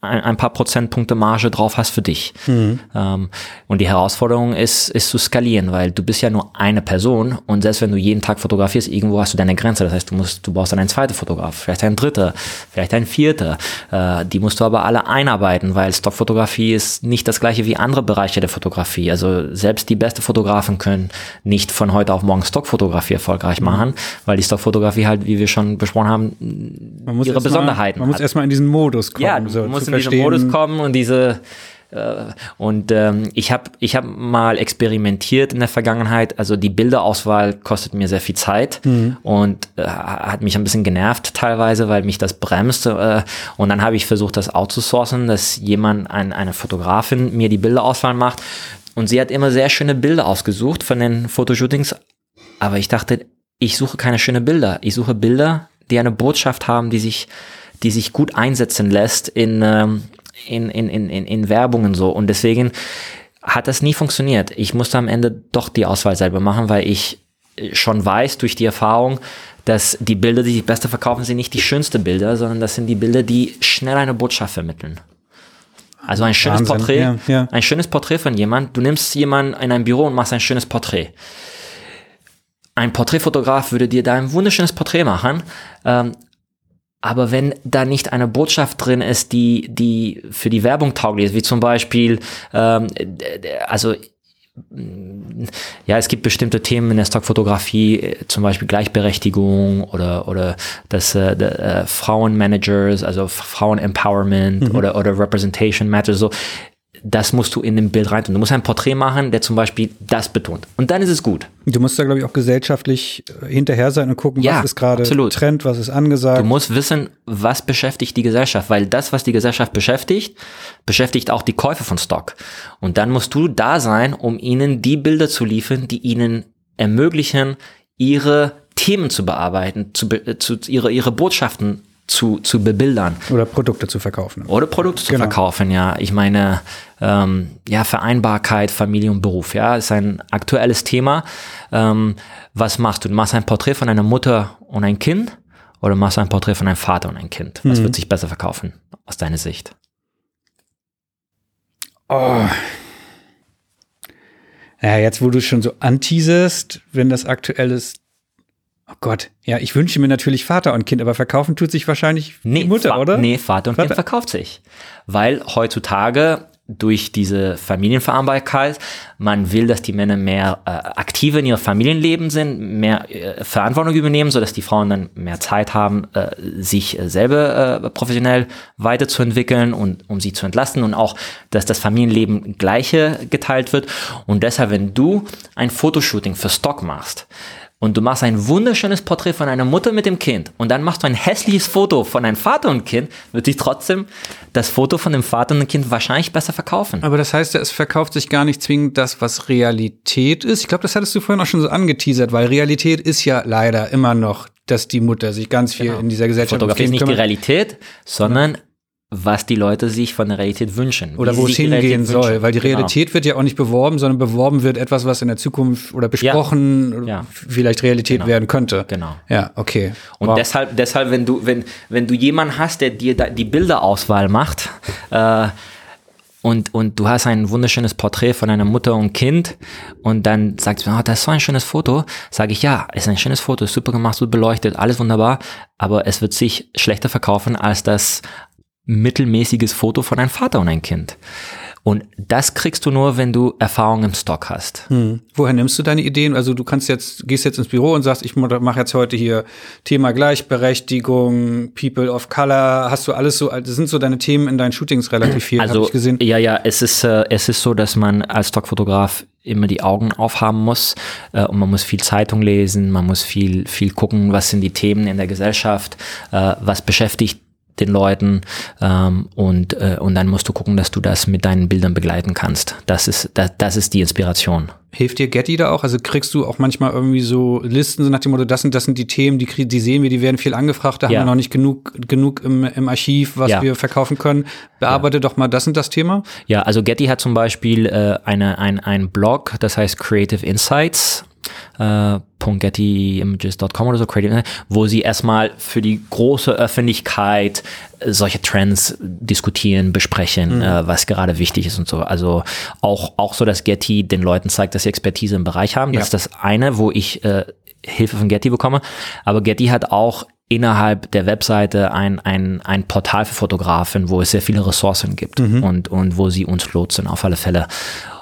ein, ein paar Prozentpunkte Marge drauf hast für dich. Mhm. Ähm, und die Herausforderung ist, ist zu skalieren, weil du bist ja nur eine Person und selbst wenn du jeden Tag fotografierst, irgendwo hast du deine Grenze. Das heißt, du musst, du brauchst dann einen zweiten Fotograf, vielleicht einen dritter, vielleicht einen vierter. Äh, die musst du aber alle einarbeiten, weil Stockfotografie ist nicht das gleiche wie andere Bereiche der Fotografie. Also selbst die beste Fotografen können nicht von heute auf morgen Stockfotografie erfolgreich mhm. machen, weil die Stockfotografie halt, wie wir schon besprochen haben, ihre Besonderheiten mal, Man muss erstmal in diesen Modus kommen. Ja, so, in diesen Modus kommen und diese äh, und ähm, ich habe ich hab mal experimentiert in der Vergangenheit. Also die Bilderauswahl kostet mir sehr viel Zeit mhm. und äh, hat mich ein bisschen genervt teilweise, weil mich das bremst. Äh, und dann habe ich versucht, das outzusourcen, dass jemand, ein, eine Fotografin mir die Bilderauswahl macht. und sie hat immer sehr schöne Bilder ausgesucht von den Fotoshootings. Aber ich dachte, ich suche keine schönen Bilder. Ich suche Bilder, die eine Botschaft haben, die sich, die sich gut einsetzen lässt in, ähm, in, in, in, in, in Werbungen so. Und deswegen hat das nie funktioniert. Ich musste am Ende doch die Auswahl selber machen, weil ich schon weiß durch die Erfahrung, dass die Bilder, die sich besser verkaufen, sind nicht die schönsten Bilder, sondern das sind die Bilder, die schnell eine Botschaft vermitteln. Also ein schönes Wahnsinn, Porträt, ja, ja. ein schönes Porträt von jemand. Du nimmst jemanden in ein Büro und machst ein schönes Porträt. Ein Porträtfotograf würde dir da ein wunderschönes Porträt machen. Ähm, aber wenn da nicht eine Botschaft drin ist, die, die für die Werbung tauglich ist, wie zum Beispiel, ähm, also ja, es gibt bestimmte Themen in der Stockfotografie, zum Beispiel Gleichberechtigung oder oder das äh, äh, Frauenmanagers, also Frauen-Empowerment oder oder Representation Matters. So, das musst du in dem Bild rein tun. Du musst ein Porträt machen, der zum Beispiel das betont. Und dann ist es gut. Du musst da, glaube ich, auch gesellschaftlich äh, hinterher sein und gucken, Ja, was ist gerade. Trend, was ist angesagt. Du musst wissen, was beschäftigt die Gesellschaft, weil das, was die Gesellschaft beschäftigt, beschäftigt auch die Käufer von Stock. Und dann musst du da sein, um ihnen die Bilder zu liefern, die ihnen ermöglichen, ihre Themen zu bearbeiten, zu, äh, zu ihre, ihre Botschaften zu, zu bebildern Oder Produkte zu verkaufen. oder Produkte zu Genau. verkaufen, ja. Ich meine, ähm, ja, Vereinbarkeit, Familie und Beruf, ja, ist ein aktuelles Thema. Ähm, was machst du? Du machst ein Porträt von einer Mutter und ein Kind oder machst du ein Porträt von einem Vater und ein Kind? Was wird sich besser verkaufen aus deiner Sicht? Oh. Ja, jetzt, wo du schon so anteaserst, wenn das aktuell ist. Oh Gott, ja, ich wünsche mir natürlich Vater und Kind, aber verkaufen tut sich wahrscheinlich die Mutter, oder? Nee, Vater und Vater- Kind verkauft sich. Weil heutzutage durch diese Familienvereinbarkeit, man will, dass die Männer mehr äh, aktiver in ihrem Familienleben sind, mehr äh, Verantwortung übernehmen, sodass die Frauen dann mehr Zeit haben, äh, sich äh, selber äh, professionell weiterzuentwickeln und um sie zu entlasten und auch, dass das Familienleben gleiche geteilt wird. Und deshalb, wenn du ein Fotoshooting für Stock machst, und du machst ein wunderschönes Porträt von einer Mutter mit dem Kind und dann machst du ein hässliches Foto von einem Vater und Kind, wird sich trotzdem das Foto von dem Vater und dem Kind wahrscheinlich besser verkaufen. Aber das heißt ja, es verkauft sich gar nicht zwingend das, was Realität ist. Ich glaube, das hattest du vorhin auch schon so angeteasert, weil Realität ist ja leider immer noch, dass die Mutter sich ganz viel in dieser Gesellschaft Genau. Fotografie ist nicht Kind die kümmert. Realität, sondern was die Leute sich von der Realität wünschen. Oder wo es hingehen soll, wünschen. weil die Genau. Realität wird ja auch nicht beworben, sondern beworben wird etwas, was in der Zukunft oder besprochen oder Ja. vielleicht Realität werden könnte. Genau. Ja, okay. Und Wow. deshalb, deshalb, wenn du, wenn, wenn du jemanden hast, der dir die Bilderauswahl macht, äh, und, und du hast ein wunderschönes Porträt von einer Mutter und Kind und dann sagst du, oh, das ist so ein schönes Foto, sage ich, ja, ist ein schönes Foto, ist super gemacht, super beleuchtet, alles wunderbar, aber es wird sich schlechter verkaufen als das mittelmäßiges Foto von einem Vater und ein Kind. Und das kriegst du nur, wenn du Erfahrung im Stock hast. Hm. Woher nimmst du deine Ideen? Also du kannst jetzt, gehst jetzt ins Büro und sagst, ich mache jetzt heute hier Thema Gleichberechtigung, People of Color. Hast du alles so, das sind so deine Themen in deinen Shootings relativ viel, habe Also ich gesehen. ja, ja, es ist äh, es ist so, dass man als Stockfotograf immer die Augen aufhaben muss äh, und man muss viel Zeitung lesen, man muss viel viel gucken, was sind die Themen in der Gesellschaft, äh, was beschäftigt den Leuten ähm, und äh, und dann musst du gucken, dass du das mit deinen Bildern begleiten kannst. Das ist das, das ist die Inspiration. Hilft dir Getty da auch? Also kriegst du auch manchmal irgendwie so Listen so nach dem Motto, das sind, das sind die Themen, die, die sehen wir, die werden viel angefragt, da Ja. haben wir noch nicht genug, genug im, im Archiv, was Ja. wir verkaufen können. Bearbeite doch mal das und das Thema. Ja, also Getty hat zum Beispiel äh, eine, ein, ein Blog, das heißt Creative Insights. Äh, .gettyimages.com oder so, Creative wo sie erstmal für die große Öffentlichkeit äh, solche Trends diskutieren, besprechen, äh, was gerade wichtig ist und so. Also auch, auch so, dass Getty den Leuten zeigt, dass sie Expertise im Bereich haben. Das Ja. ist das eine, wo ich äh, Hilfe von Getty bekomme. Aber Getty hat auch innerhalb der Webseite ein, ein, ein Portal für Fotografen, wo es sehr viele Ressourcen gibt und, und wo sie uns lotsen auf alle Fälle.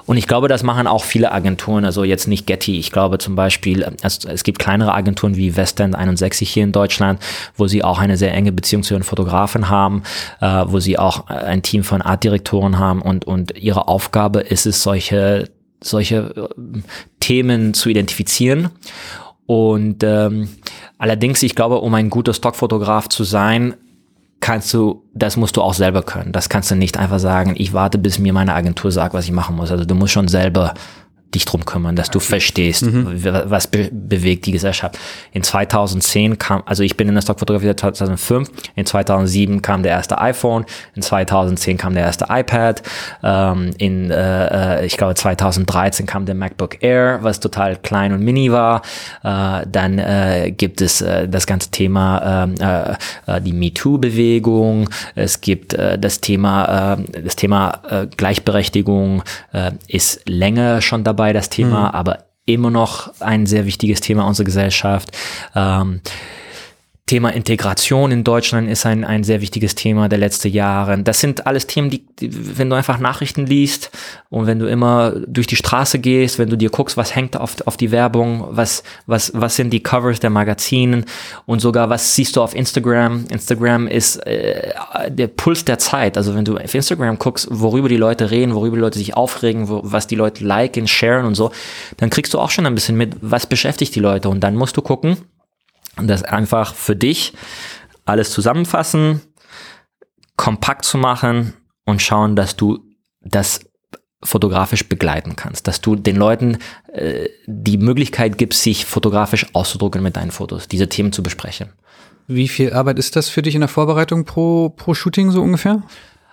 Und ich glaube, das machen auch viele Agenturen, also jetzt nicht Getty. Ich glaube zum Beispiel, also es gibt kleinere Agenturen wie Westend 61 hier in Deutschland, wo sie auch eine sehr enge Beziehung zu ihren Fotografen haben, äh, wo sie auch ein Team von Artdirektoren haben und, und ihre Aufgabe ist es, solche, solche äh, Themen zu identifizieren. Und ähm, allerdings, ich glaube, um ein guter Stockfotograf zu sein, kannst du, das musst du auch selber können. Das kannst du nicht einfach sagen, ich warte, bis mir meine Agentur sagt, was ich machen muss. Also du musst schon selber dich drum kümmern, dass du verstehst, mhm. was be bewegt die Gesellschaft. In 2010 kam, also ich bin in der Stockfotografie seit 2005, in 2007 kam der erste iPhone, in 2010 kam der erste iPad, ähm, in, äh, äh ich glaube 2013 kam der MacBook Air, was total klein und mini war. Äh, dann äh, gibt es äh, das ganze Thema, ähm, äh, äh, die MeToo-Bewegung, es gibt äh, das Thema, äh, das Thema äh, Gleichberechtigung äh, ist länger schon dabei dabei, das Thema, mhm. aber immer noch ein sehr wichtiges Thema unserer Gesellschaft. Ähm, Thema Integration in Deutschland ist ein, ein sehr wichtiges Thema der letzten Jahre. Das sind alles Themen, die, die, wenn du einfach Nachrichten liest und wenn du immer durch die Straße gehst, wenn du dir guckst, was hängt auf, auf die Werbung, was, was, was sind die Covers der Magazinen und sogar was siehst du auf Instagram. Instagram ist äh, der Puls der Zeit. Also wenn du auf Instagram guckst, worüber die Leute reden, worüber die Leute sich aufregen, wo, was die Leute liken, sharen und so, dann kriegst du auch schon ein bisschen mit, was beschäftigt die Leute und dann musst du gucken, und das einfach für dich alles zusammenfassen, kompakt zu machen und schauen, dass du das fotografisch begleiten kannst, dass du den Leuten äh, die Möglichkeit gibst, sich fotografisch auszudrucken mit deinen Fotos, diese Themen zu besprechen. Wie viel Arbeit ist das für dich in der Vorbereitung pro, pro Shooting so ungefähr?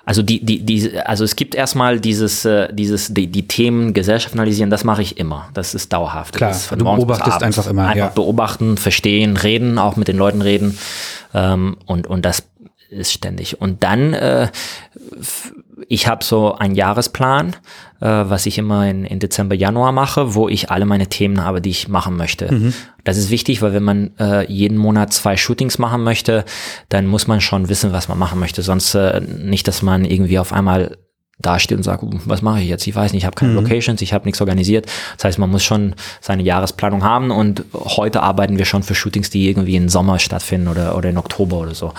Also die, die, die, also es gibt erstmal dieses, äh, dieses, die, die Themen Gesellschaft analysieren, das mache ich immer. Das ist dauerhaft. Klar, ist du beobachtest einfach immer. Einfach ja. beobachten, verstehen, reden, auch mit den Leuten reden. Ähm, und, und das ist ständig. Und dann, äh, ich habe so einen Jahresplan, äh, was ich immer in, in Dezember, Januar mache, wo ich alle meine Themen habe, die ich machen möchte. Mhm. Das ist wichtig, weil wenn man äh, jeden Monat zwei Shootings machen möchte, dann muss man schon wissen, was man machen möchte. Sonst äh, nicht, dass man irgendwie auf einmal dasteht und sagt, was mache ich jetzt? Ich weiß nicht, ich habe keine mhm. Locations, ich habe nichts organisiert. Das heißt, man muss schon seine Jahresplanung haben und heute arbeiten wir schon für Shootings, die irgendwie im Sommer stattfinden oder, oder in Oktober oder so.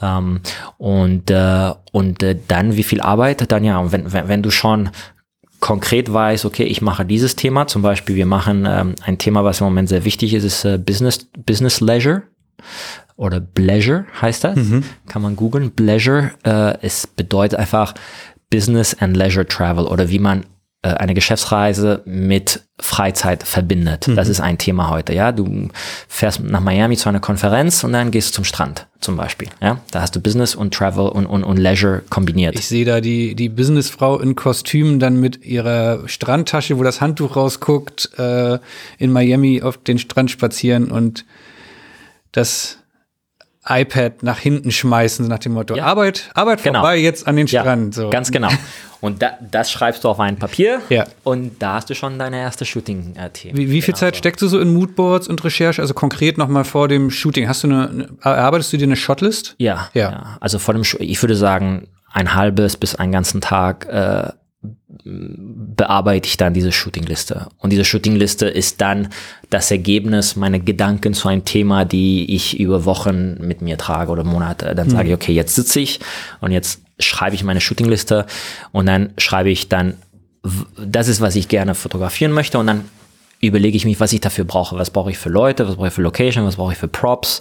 Ähm, und äh, und äh, dann wie viel Arbeit? Dann ja, wenn, wenn, wenn du schon konkret weißt, okay, ich mache dieses Thema, zum Beispiel wir machen ähm, ein Thema, was im Moment sehr wichtig ist, ist äh, Business, Business Leisure oder Pleasure heißt das. Mhm. Kann man googeln. Pleasure, äh, es bedeutet einfach Business and Leisure Travel oder wie man äh, eine Geschäftsreise mit Freizeit verbindet. Mhm. Das ist ein Thema heute. Ja, du fährst nach Miami zu einer Konferenz und dann gehst du zum Strand zum Beispiel. Ja, da hast du Business und Travel und, und, und Leisure kombiniert. Ich sehe da die die Businessfrau in Kostüm dann mit ihrer Strandtasche, wo das Handtuch rausguckt, äh, in Miami auf den Strand spazieren und das iPad nach hinten schmeißen, nach dem Motto, ja. Arbeit, Arbeit genau. vorbei, jetzt an den Strand. Ja, so. Ganz genau. Und da, das schreibst du auf ein Papier ja. und da hast du schon deine erste Shooting-Themen. Wie, wie viel genau Zeit so. steckst du so in Moodboards und Recherche? Also konkret nochmal vor dem Shooting. Hast du eine, erarbeitest du dir eine Shotlist? Ja, ja. ja. Also vor dem, ich würde sagen, ein halbes bis einen ganzen Tag äh, bearbeite ich dann diese Shootingliste. Und diese Shootingliste ist dann das Ergebnis meiner Gedanken zu einem Thema, die ich über Wochen mit mir trage oder Monate. Dann mhm. sage ich, okay, jetzt sitze ich und jetzt schreibe ich meine Shootingliste und dann schreibe ich dann, das ist, was ich gerne fotografieren möchte und dann überlege ich mich, was ich dafür brauche. Was brauche ich für Leute, was brauche ich für Location, was brauche ich für Props,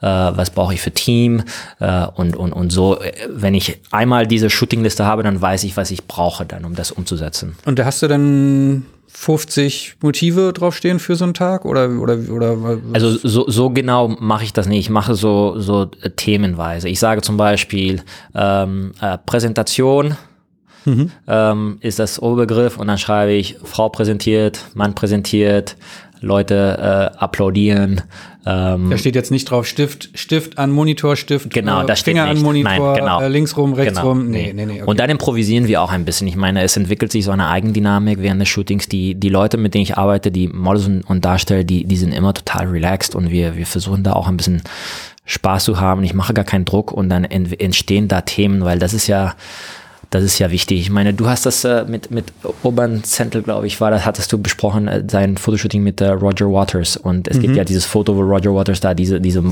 äh, was brauche ich für Team äh, und, und, und so. Wenn ich einmal diese Shootingliste habe, dann weiß ich, was ich brauche dann, um das umzusetzen. Und da hast du dann 50 Motive draufstehen für so einen Tag oder oder oder also so, so genau mache ich das nicht. Ich mache so so themenweise. Ich sage zum Beispiel ähm, äh, Präsentation mhm. ähm, ist das Oberbegriff und dann schreibe ich Frau präsentiert, Mann präsentiert, Leute äh, applaudieren. Ähm, da steht jetzt nicht drauf Stift, Stift an Monitor, Stift, genau, äh, Finger an Monitor, Nein, genau. äh, links rum, rechts genau. rum. Nee, nee, nee. Okay. Und dann improvisieren wir auch ein bisschen. Ich meine, es entwickelt sich so eine Eigendynamik während des Shootings. Die, die Leute, mit denen ich arbeite, die Models und, und Darsteller, die, die sind immer total relaxed und wir, wir versuchen da auch ein bisschen Spaß zu haben. Ich mache gar keinen Druck und dann entstehen da Themen, weil das ist ja das ist ja wichtig. Ich meine, du hast das äh, mit, mit Urban Zentel, glaube ich, war das, hattest du besprochen, äh, sein Fotoshooting mit äh, Roger Waters. Und es mhm. gibt ja dieses Foto, wo Roger Waters da diese, diese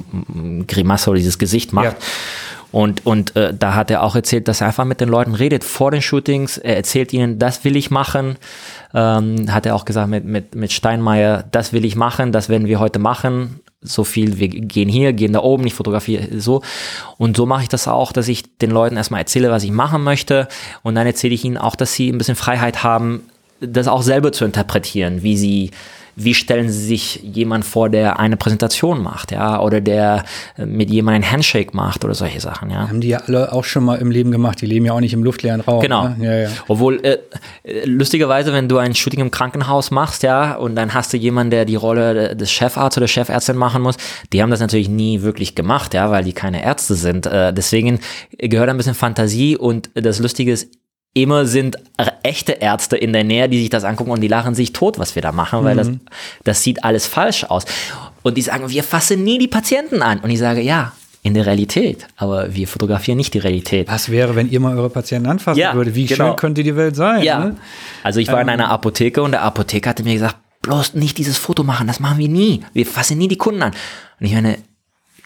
Grimasse oder dieses Gesicht macht. Ja. Und, und äh, da hat er auch erzählt, dass er einfach mit den Leuten redet vor den Shootings. Er erzählt ihnen, das will ich machen. Ähm, hat er auch gesagt mit, mit, mit Steinmeier, das will ich machen, das werden wir heute machen so viel, wir gehen hier, gehen da oben, ich fotografiere so. Und so mache ich das auch, dass ich den Leuten erstmal erzähle, was ich machen möchte. Und dann erzähle ich ihnen auch, dass sie ein bisschen Freiheit haben, das auch selber zu interpretieren, wie sie wie stellen Sie sich jemand vor, der eine Präsentation macht, ja, oder der äh, mit jemandem einen Handshake macht oder solche Sachen, ja. Haben die ja alle auch schon mal im Leben gemacht. Die leben ja auch nicht im luftleeren Raum. Genau. Ne? Ja, ja. Obwohl, äh, äh, lustigerweise, wenn du ein Shooting im Krankenhaus machst, ja, und dann hast du jemanden, der die Rolle des Chefarztes oder Chefärztin machen muss, die haben das natürlich nie wirklich gemacht, ja, weil die keine Ärzte sind. Äh, deswegen gehört ein bisschen Fantasie und das Lustige ist, immer sind echte Ärzte in der Nähe, die sich das angucken und die lachen sich tot, was wir da machen, weil mhm. das, das sieht alles falsch aus. Und die sagen, wir fassen nie die Patienten an. Und ich sage, ja, in der Realität, aber wir fotografieren nicht die Realität. Was wäre, wenn ihr mal eure Patienten anfassen ja, würdet? Wie genau. schön könnte die Welt sein? Ja. Ne? Also ich war ähm. in einer Apotheke und der Apotheker hatte mir gesagt, bloß nicht dieses Foto machen, das machen wir nie. Wir fassen nie die Kunden an. Und ich meine,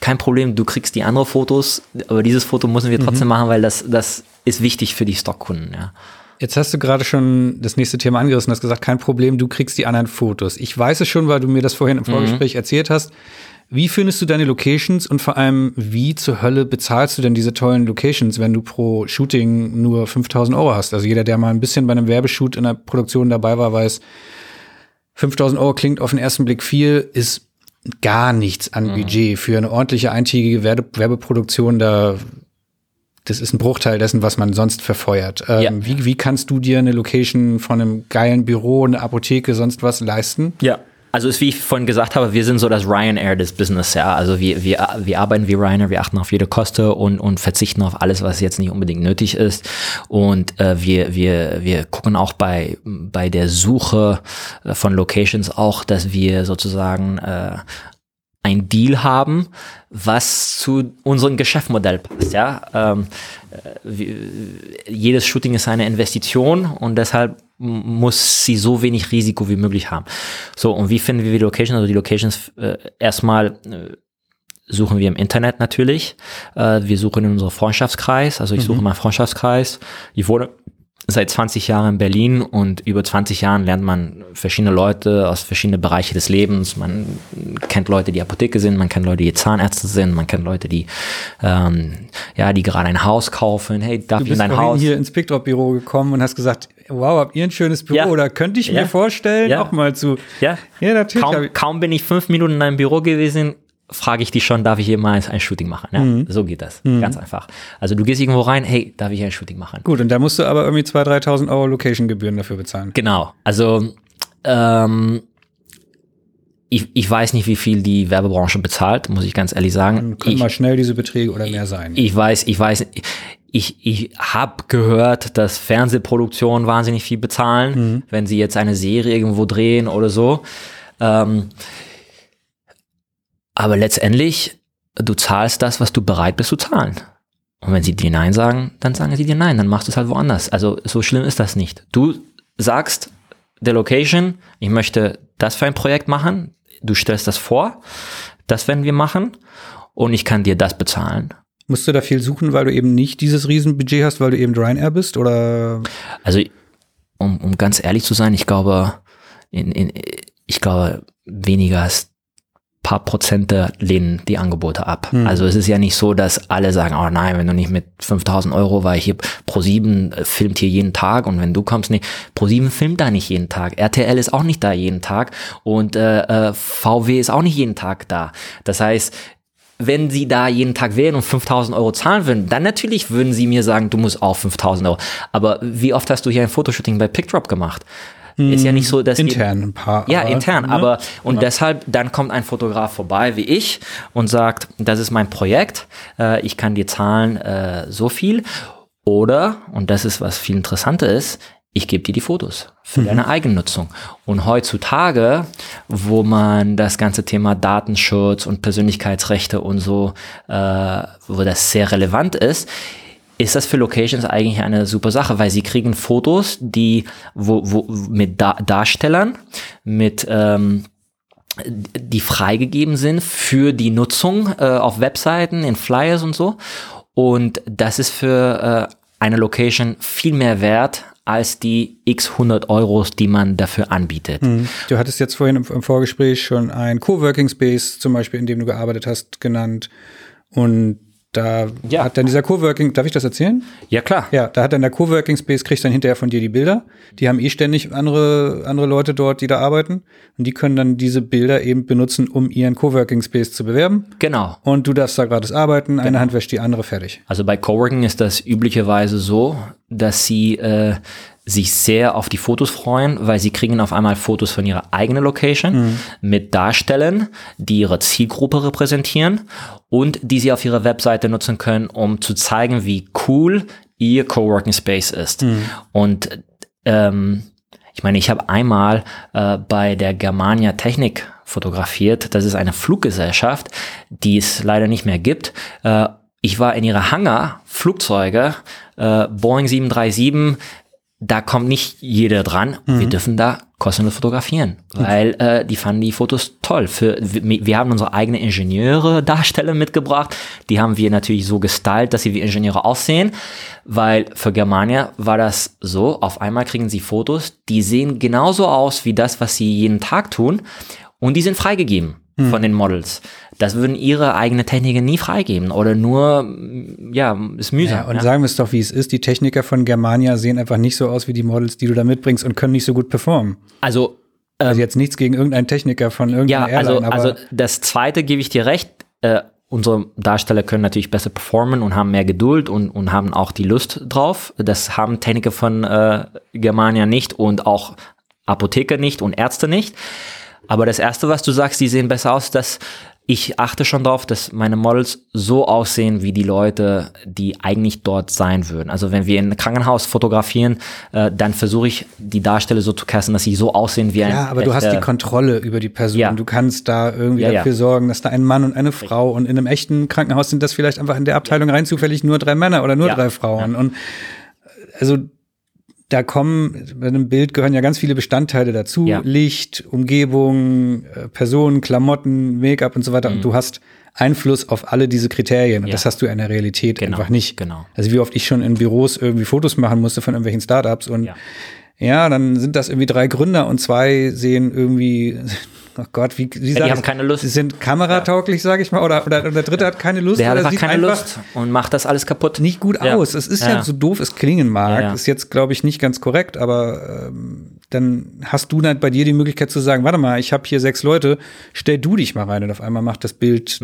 kein Problem, du kriegst die anderen Fotos, aber dieses Foto müssen wir trotzdem mhm. machen, weil das, das ist wichtig für die Stockkunden, ja. Jetzt hast du gerade schon das nächste Thema angerissen, hast gesagt, kein Problem, du kriegst die anderen Fotos. Ich weiß es schon, weil du mir das vorhin im Vorgespräch mhm. erzählt hast. Wie findest du deine Locations und vor allem, wie zur Hölle bezahlst du denn diese tollen Locations, wenn du pro Shooting nur 5000 Euro hast? Also jeder, der mal ein bisschen bei einem Werbeshoot in der Produktion dabei war, weiß, 5000 Euro klingt auf den ersten Blick viel, ist gar nichts an mhm. Budget für eine ordentliche eintägige Werbeproduktion. Da das ist ein Bruchteil dessen, was man sonst verfeuert. Ähm, ja. wie, wie kannst du dir eine Location von einem geilen Büro, eine Apotheke, sonst was leisten? Ja. Also ist, wie ich vorhin gesagt habe, wir sind so das Ryanair des Business, ja. Also wir, wir, wir arbeiten wie Ryanair, wir achten auf jede Koste und, und verzichten auf alles, was jetzt nicht unbedingt nötig ist. Und äh, wir, wir, wir gucken auch bei, bei der Suche von Locations auch, dass wir sozusagen äh, ein Deal haben, was zu unserem Geschäftsmodell passt. Ja? Ähm, äh, wie, jedes Shooting ist eine Investition und deshalb muss sie so wenig Risiko wie möglich haben. So, und wie finden wir die Locations? Also die Locations äh, erstmal äh, suchen wir im Internet natürlich. Äh, wir suchen in unserem Freundschaftskreis. Also ich mhm. suche meinen Freundschaftskreis. Ich wohne seit 20 Jahren in Berlin und über 20 Jahren lernt man verschiedene Leute aus verschiedenen Bereichen des Lebens. Man kennt Leute, die Apotheke sind, man kennt Leute, die Zahnärzte sind, man kennt Leute, die ähm, ja, die gerade ein Haus kaufen. Hey, darf du ich in dein Haus? Du hier ins Picktop-Büro gekommen und hast gesagt, wow, habt ihr ein schönes Büro? Ja. Oder könnte ich ja. mir vorstellen, ja. auch mal zu. Ja, ja natürlich. Kaum, kaum bin ich fünf Minuten in einem Büro gewesen, frage ich dich schon, darf ich hier mal ein Shooting machen? Ja, mhm. So geht das. Mhm. Ganz einfach. Also du gehst irgendwo rein, hey, darf ich hier ein Shooting machen? Gut, und da musst du aber irgendwie 2.000, 3.000 Euro Location-Gebühren dafür bezahlen. Genau. Also ähm, ich, ich weiß nicht, wie viel die Werbebranche bezahlt, muss ich ganz ehrlich sagen. Können ich, mal schnell diese Beträge oder mehr sein. Ich weiß, ich weiß, ich, ich habe gehört, dass Fernsehproduktionen wahnsinnig viel bezahlen, mhm. wenn sie jetzt eine Serie irgendwo drehen oder so. Ähm, aber letztendlich, du zahlst das, was du bereit bist zu zahlen. Und wenn sie dir Nein sagen, dann sagen sie dir Nein, dann machst du es halt woanders. Also so schlimm ist das nicht. Du sagst der Location, ich möchte das für ein Projekt machen, du stellst das vor, das werden wir machen und ich kann dir das bezahlen. Musst du da viel suchen, weil du eben nicht dieses Riesenbudget hast, weil du eben Ryanair bist, oder? Also, um, um ganz ehrlich zu sein, ich glaube, in, in, ich glaube, weniger als paar Prozente lehnen die Angebote ab. Hm. Also es ist ja nicht so, dass alle sagen, oh nein, wenn du nicht mit 5000 Euro, weil hier Pro7 äh, filmt hier jeden Tag und wenn du kommst, nee, Pro7 filmt da nicht jeden Tag. RTL ist auch nicht da jeden Tag und äh, äh VW ist auch nicht jeden Tag da. Das heißt, wenn sie da jeden Tag wählen und 5000 Euro zahlen würden, dann natürlich würden sie mir sagen, du musst auch 5000 Euro. Aber wie oft hast du hier ein Fotoshooting bei PickDrop gemacht? Ist ja nicht so, dass intern ein paar. Ja, aber, intern, ne? aber und ja. deshalb dann kommt ein Fotograf vorbei wie ich und sagt, das ist mein Projekt, äh, ich kann dir zahlen äh, so viel oder und das ist was viel interessanter ist, ich gebe dir die Fotos für mhm. deine Eigennutzung. Und heutzutage, wo man das ganze Thema Datenschutz und Persönlichkeitsrechte und so, äh, wo das sehr relevant ist, ist das für Locations eigentlich eine super Sache, weil sie kriegen Fotos, die wo, wo mit da Darstellern, mit ähm, die freigegeben sind für die Nutzung äh, auf Webseiten, in Flyers und so. Und das ist für äh, eine Location viel mehr wert als die x 100 Euros, die man dafür anbietet. Mhm. Du hattest jetzt vorhin im, im Vorgespräch schon ein Coworking Space zum Beispiel, in dem du gearbeitet hast, genannt. Und da Ja. hat dann dieser Coworking, darf ich das erzählen? Ja, klar. Ja, da hat dann der Coworking Space, kriegt dann hinterher von dir die Bilder. Die haben eh ständig andere, andere Leute dort, die da arbeiten. Und die können dann diese Bilder eben benutzen, um ihren Coworking Space zu bewerben. Genau. Und du darfst da gratis arbeiten, eine Hand wäscht die andere fertig. Also bei Coworking ist das üblicherweise so, dass sie äh, sich sehr auf die Fotos freuen, weil sie kriegen auf einmal Fotos von ihrer eigenen Location mit Darstellern, die ihre Zielgruppe repräsentieren und die sie auf ihrer Webseite nutzen können, um zu zeigen, wie cool ihr Coworking Space ist. Und ähm, ich meine, ich habe einmal äh, bei der Germania Technik fotografiert. Das ist eine Fluggesellschaft, die es leider nicht mehr gibt. Äh, ich war in ihrer Hangar, Flugzeuge, äh, Boeing 737, da kommt nicht jeder dran. Wir dürfen da kostenlos fotografieren, weil äh, die fanden die Fotos toll. Für, wir, wir haben unsere eigenen Ingenieure, Darsteller mitgebracht. Die haben wir natürlich so gestylt, dass sie wie Ingenieure aussehen, weil für Germania war das so, auf einmal kriegen sie Fotos, die sehen genauso aus wie das, was sie jeden Tag tun und die sind freigegeben von den Models. Das würden ihre eigene Techniker nie freigeben oder nur, ja, ist mühsam. Ja, und ja. sagen wir es doch, wie es ist. Die Techniker von Germania sehen einfach nicht so aus wie die Models, die du da mitbringst und können nicht so gut performen. Also Also jetzt nichts gegen irgendeinen Techniker von Ja, irgendeiner also, Airline, aber also das zweite gebe ich dir recht. Äh, unsere Darsteller können natürlich besser performen und haben mehr Geduld und, und haben auch die Lust drauf. Das haben Techniker von äh, Germania nicht und auch Apotheker nicht und Ärzte nicht. Aber das erste, was du sagst, die sehen besser aus, dass ich achte schon darauf, dass meine Models so aussehen wie die Leute, die eigentlich dort sein würden. Also wenn wir in einem Krankenhaus fotografieren, äh, dann versuche ich die Darsteller so zu casten, dass sie so aussehen wie ein Ja, aber du hast die echter- Kontrolle über die Person. Ja. Du kannst da irgendwie Ja, ja. dafür sorgen, dass da ein Mann und eine Frau und in einem echten Krankenhaus sind das vielleicht einfach in der Abteilung rein zufällig nur drei Männer oder nur Ja. drei Frauen. Und also da kommen, bei einem Bild gehören ja ganz viele Bestandteile dazu. Ja. Licht, Umgebung, äh, Personen, Klamotten, Make-up und so weiter. Mhm. Und du hast Einfluss auf alle diese Kriterien. Und Ja. das hast du in der Realität Genau, einfach nicht. genau. Also wie oft ich schon in Büros irgendwie Fotos machen musste von irgendwelchen Startups und Ja. ja, dann sind das irgendwie drei Gründer und zwei sehen irgendwie, oh Gott, wie, wie sag die haben keine Lust. Sie sind kameratauglich, sage ich mal, oder, oder, der dritte hat keine Lust. Der hat einfach sieht keine einfach Lust und macht das alles kaputt. Nicht gut Ja. aus. Es ist ja. Ja. so doof es klingen mag. Ja, ja. Ist jetzt, glaube ich, nicht ganz korrekt, aber ähm, dann hast du dann bei dir die Möglichkeit zu sagen, warte mal, ich habe hier sechs Leute, stell du dich mal rein und auf einmal macht das Bild,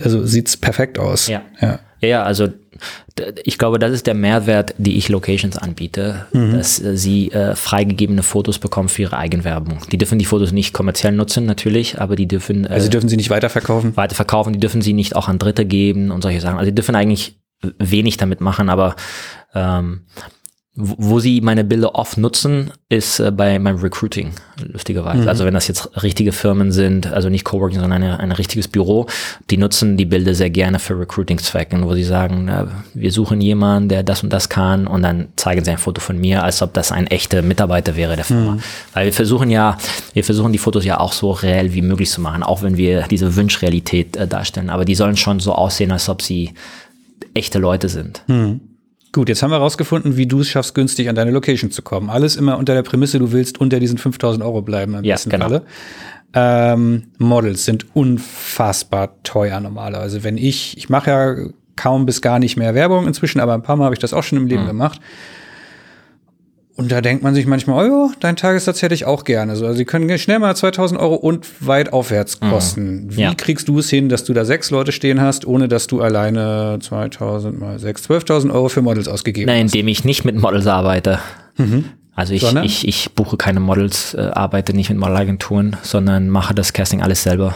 also sieht's perfekt aus. Hm. Ja. Ja. Also ich glaube, das ist der Mehrwert, die ich Locations anbiete, dass äh, sie äh, freigegebene Fotos bekommen für ihre Eigenwerbung. Die dürfen die Fotos nicht kommerziell nutzen, natürlich, aber die dürfen äh, Also dürfen sie nicht weiterverkaufen. weiterverkaufen, die dürfen sie nicht auch an Dritte geben und solche Sachen. Also die dürfen eigentlich wenig damit machen, aber ähm, wo sie meine Bilder oft nutzen, ist äh, bei meinem Recruiting, lustigerweise. Also wenn das jetzt richtige Firmen sind, also nicht Coworking, sondern eine, ein richtiges Büro, die nutzen die Bilder sehr gerne für Recruiting-Zwecken, wo sie sagen, wir suchen jemanden, der das und das kann und dann zeigen sie ein Foto von mir, als ob das ein echter Mitarbeiter wäre der Firma. Weil wir versuchen ja, wir versuchen die Fotos ja auch so reell wie möglich zu machen, auch wenn wir diese Wunschrealität äh, darstellen. Aber die sollen schon so aussehen, als ob sie echte Leute sind. Gut, jetzt haben wir rausgefunden, wie du es schaffst, günstig an deine Location zu kommen. Alles immer unter der Prämisse, du willst unter diesen 5000 Euro bleiben im Ja, besten genau. Falle. Ähm, Models sind unfassbar teuer normalerweise. Wenn ich, ich mache ja kaum bis gar nicht mehr Werbung inzwischen, aber ein paar Mal habe ich das auch schon im Leben Mhm. gemacht. Und da denkt man sich manchmal, oh ja, dein Tagessatz hätte ich auch gerne. So, also sie können schnell mal 2000 Euro und weit aufwärts kosten. Wie Mhm. Ja. kriegst du es hin, dass du da sechs Leute stehen hast, ohne dass du alleine 2000 mal sechs, 12.000 Euro für Models ausgegeben Nein, hast? indem ich nicht mit Models arbeite. Also ich, Sondern? ich, ich buche keine Models, äh, arbeite nicht mit Modelagenturen, sondern mache das Casting alles selber.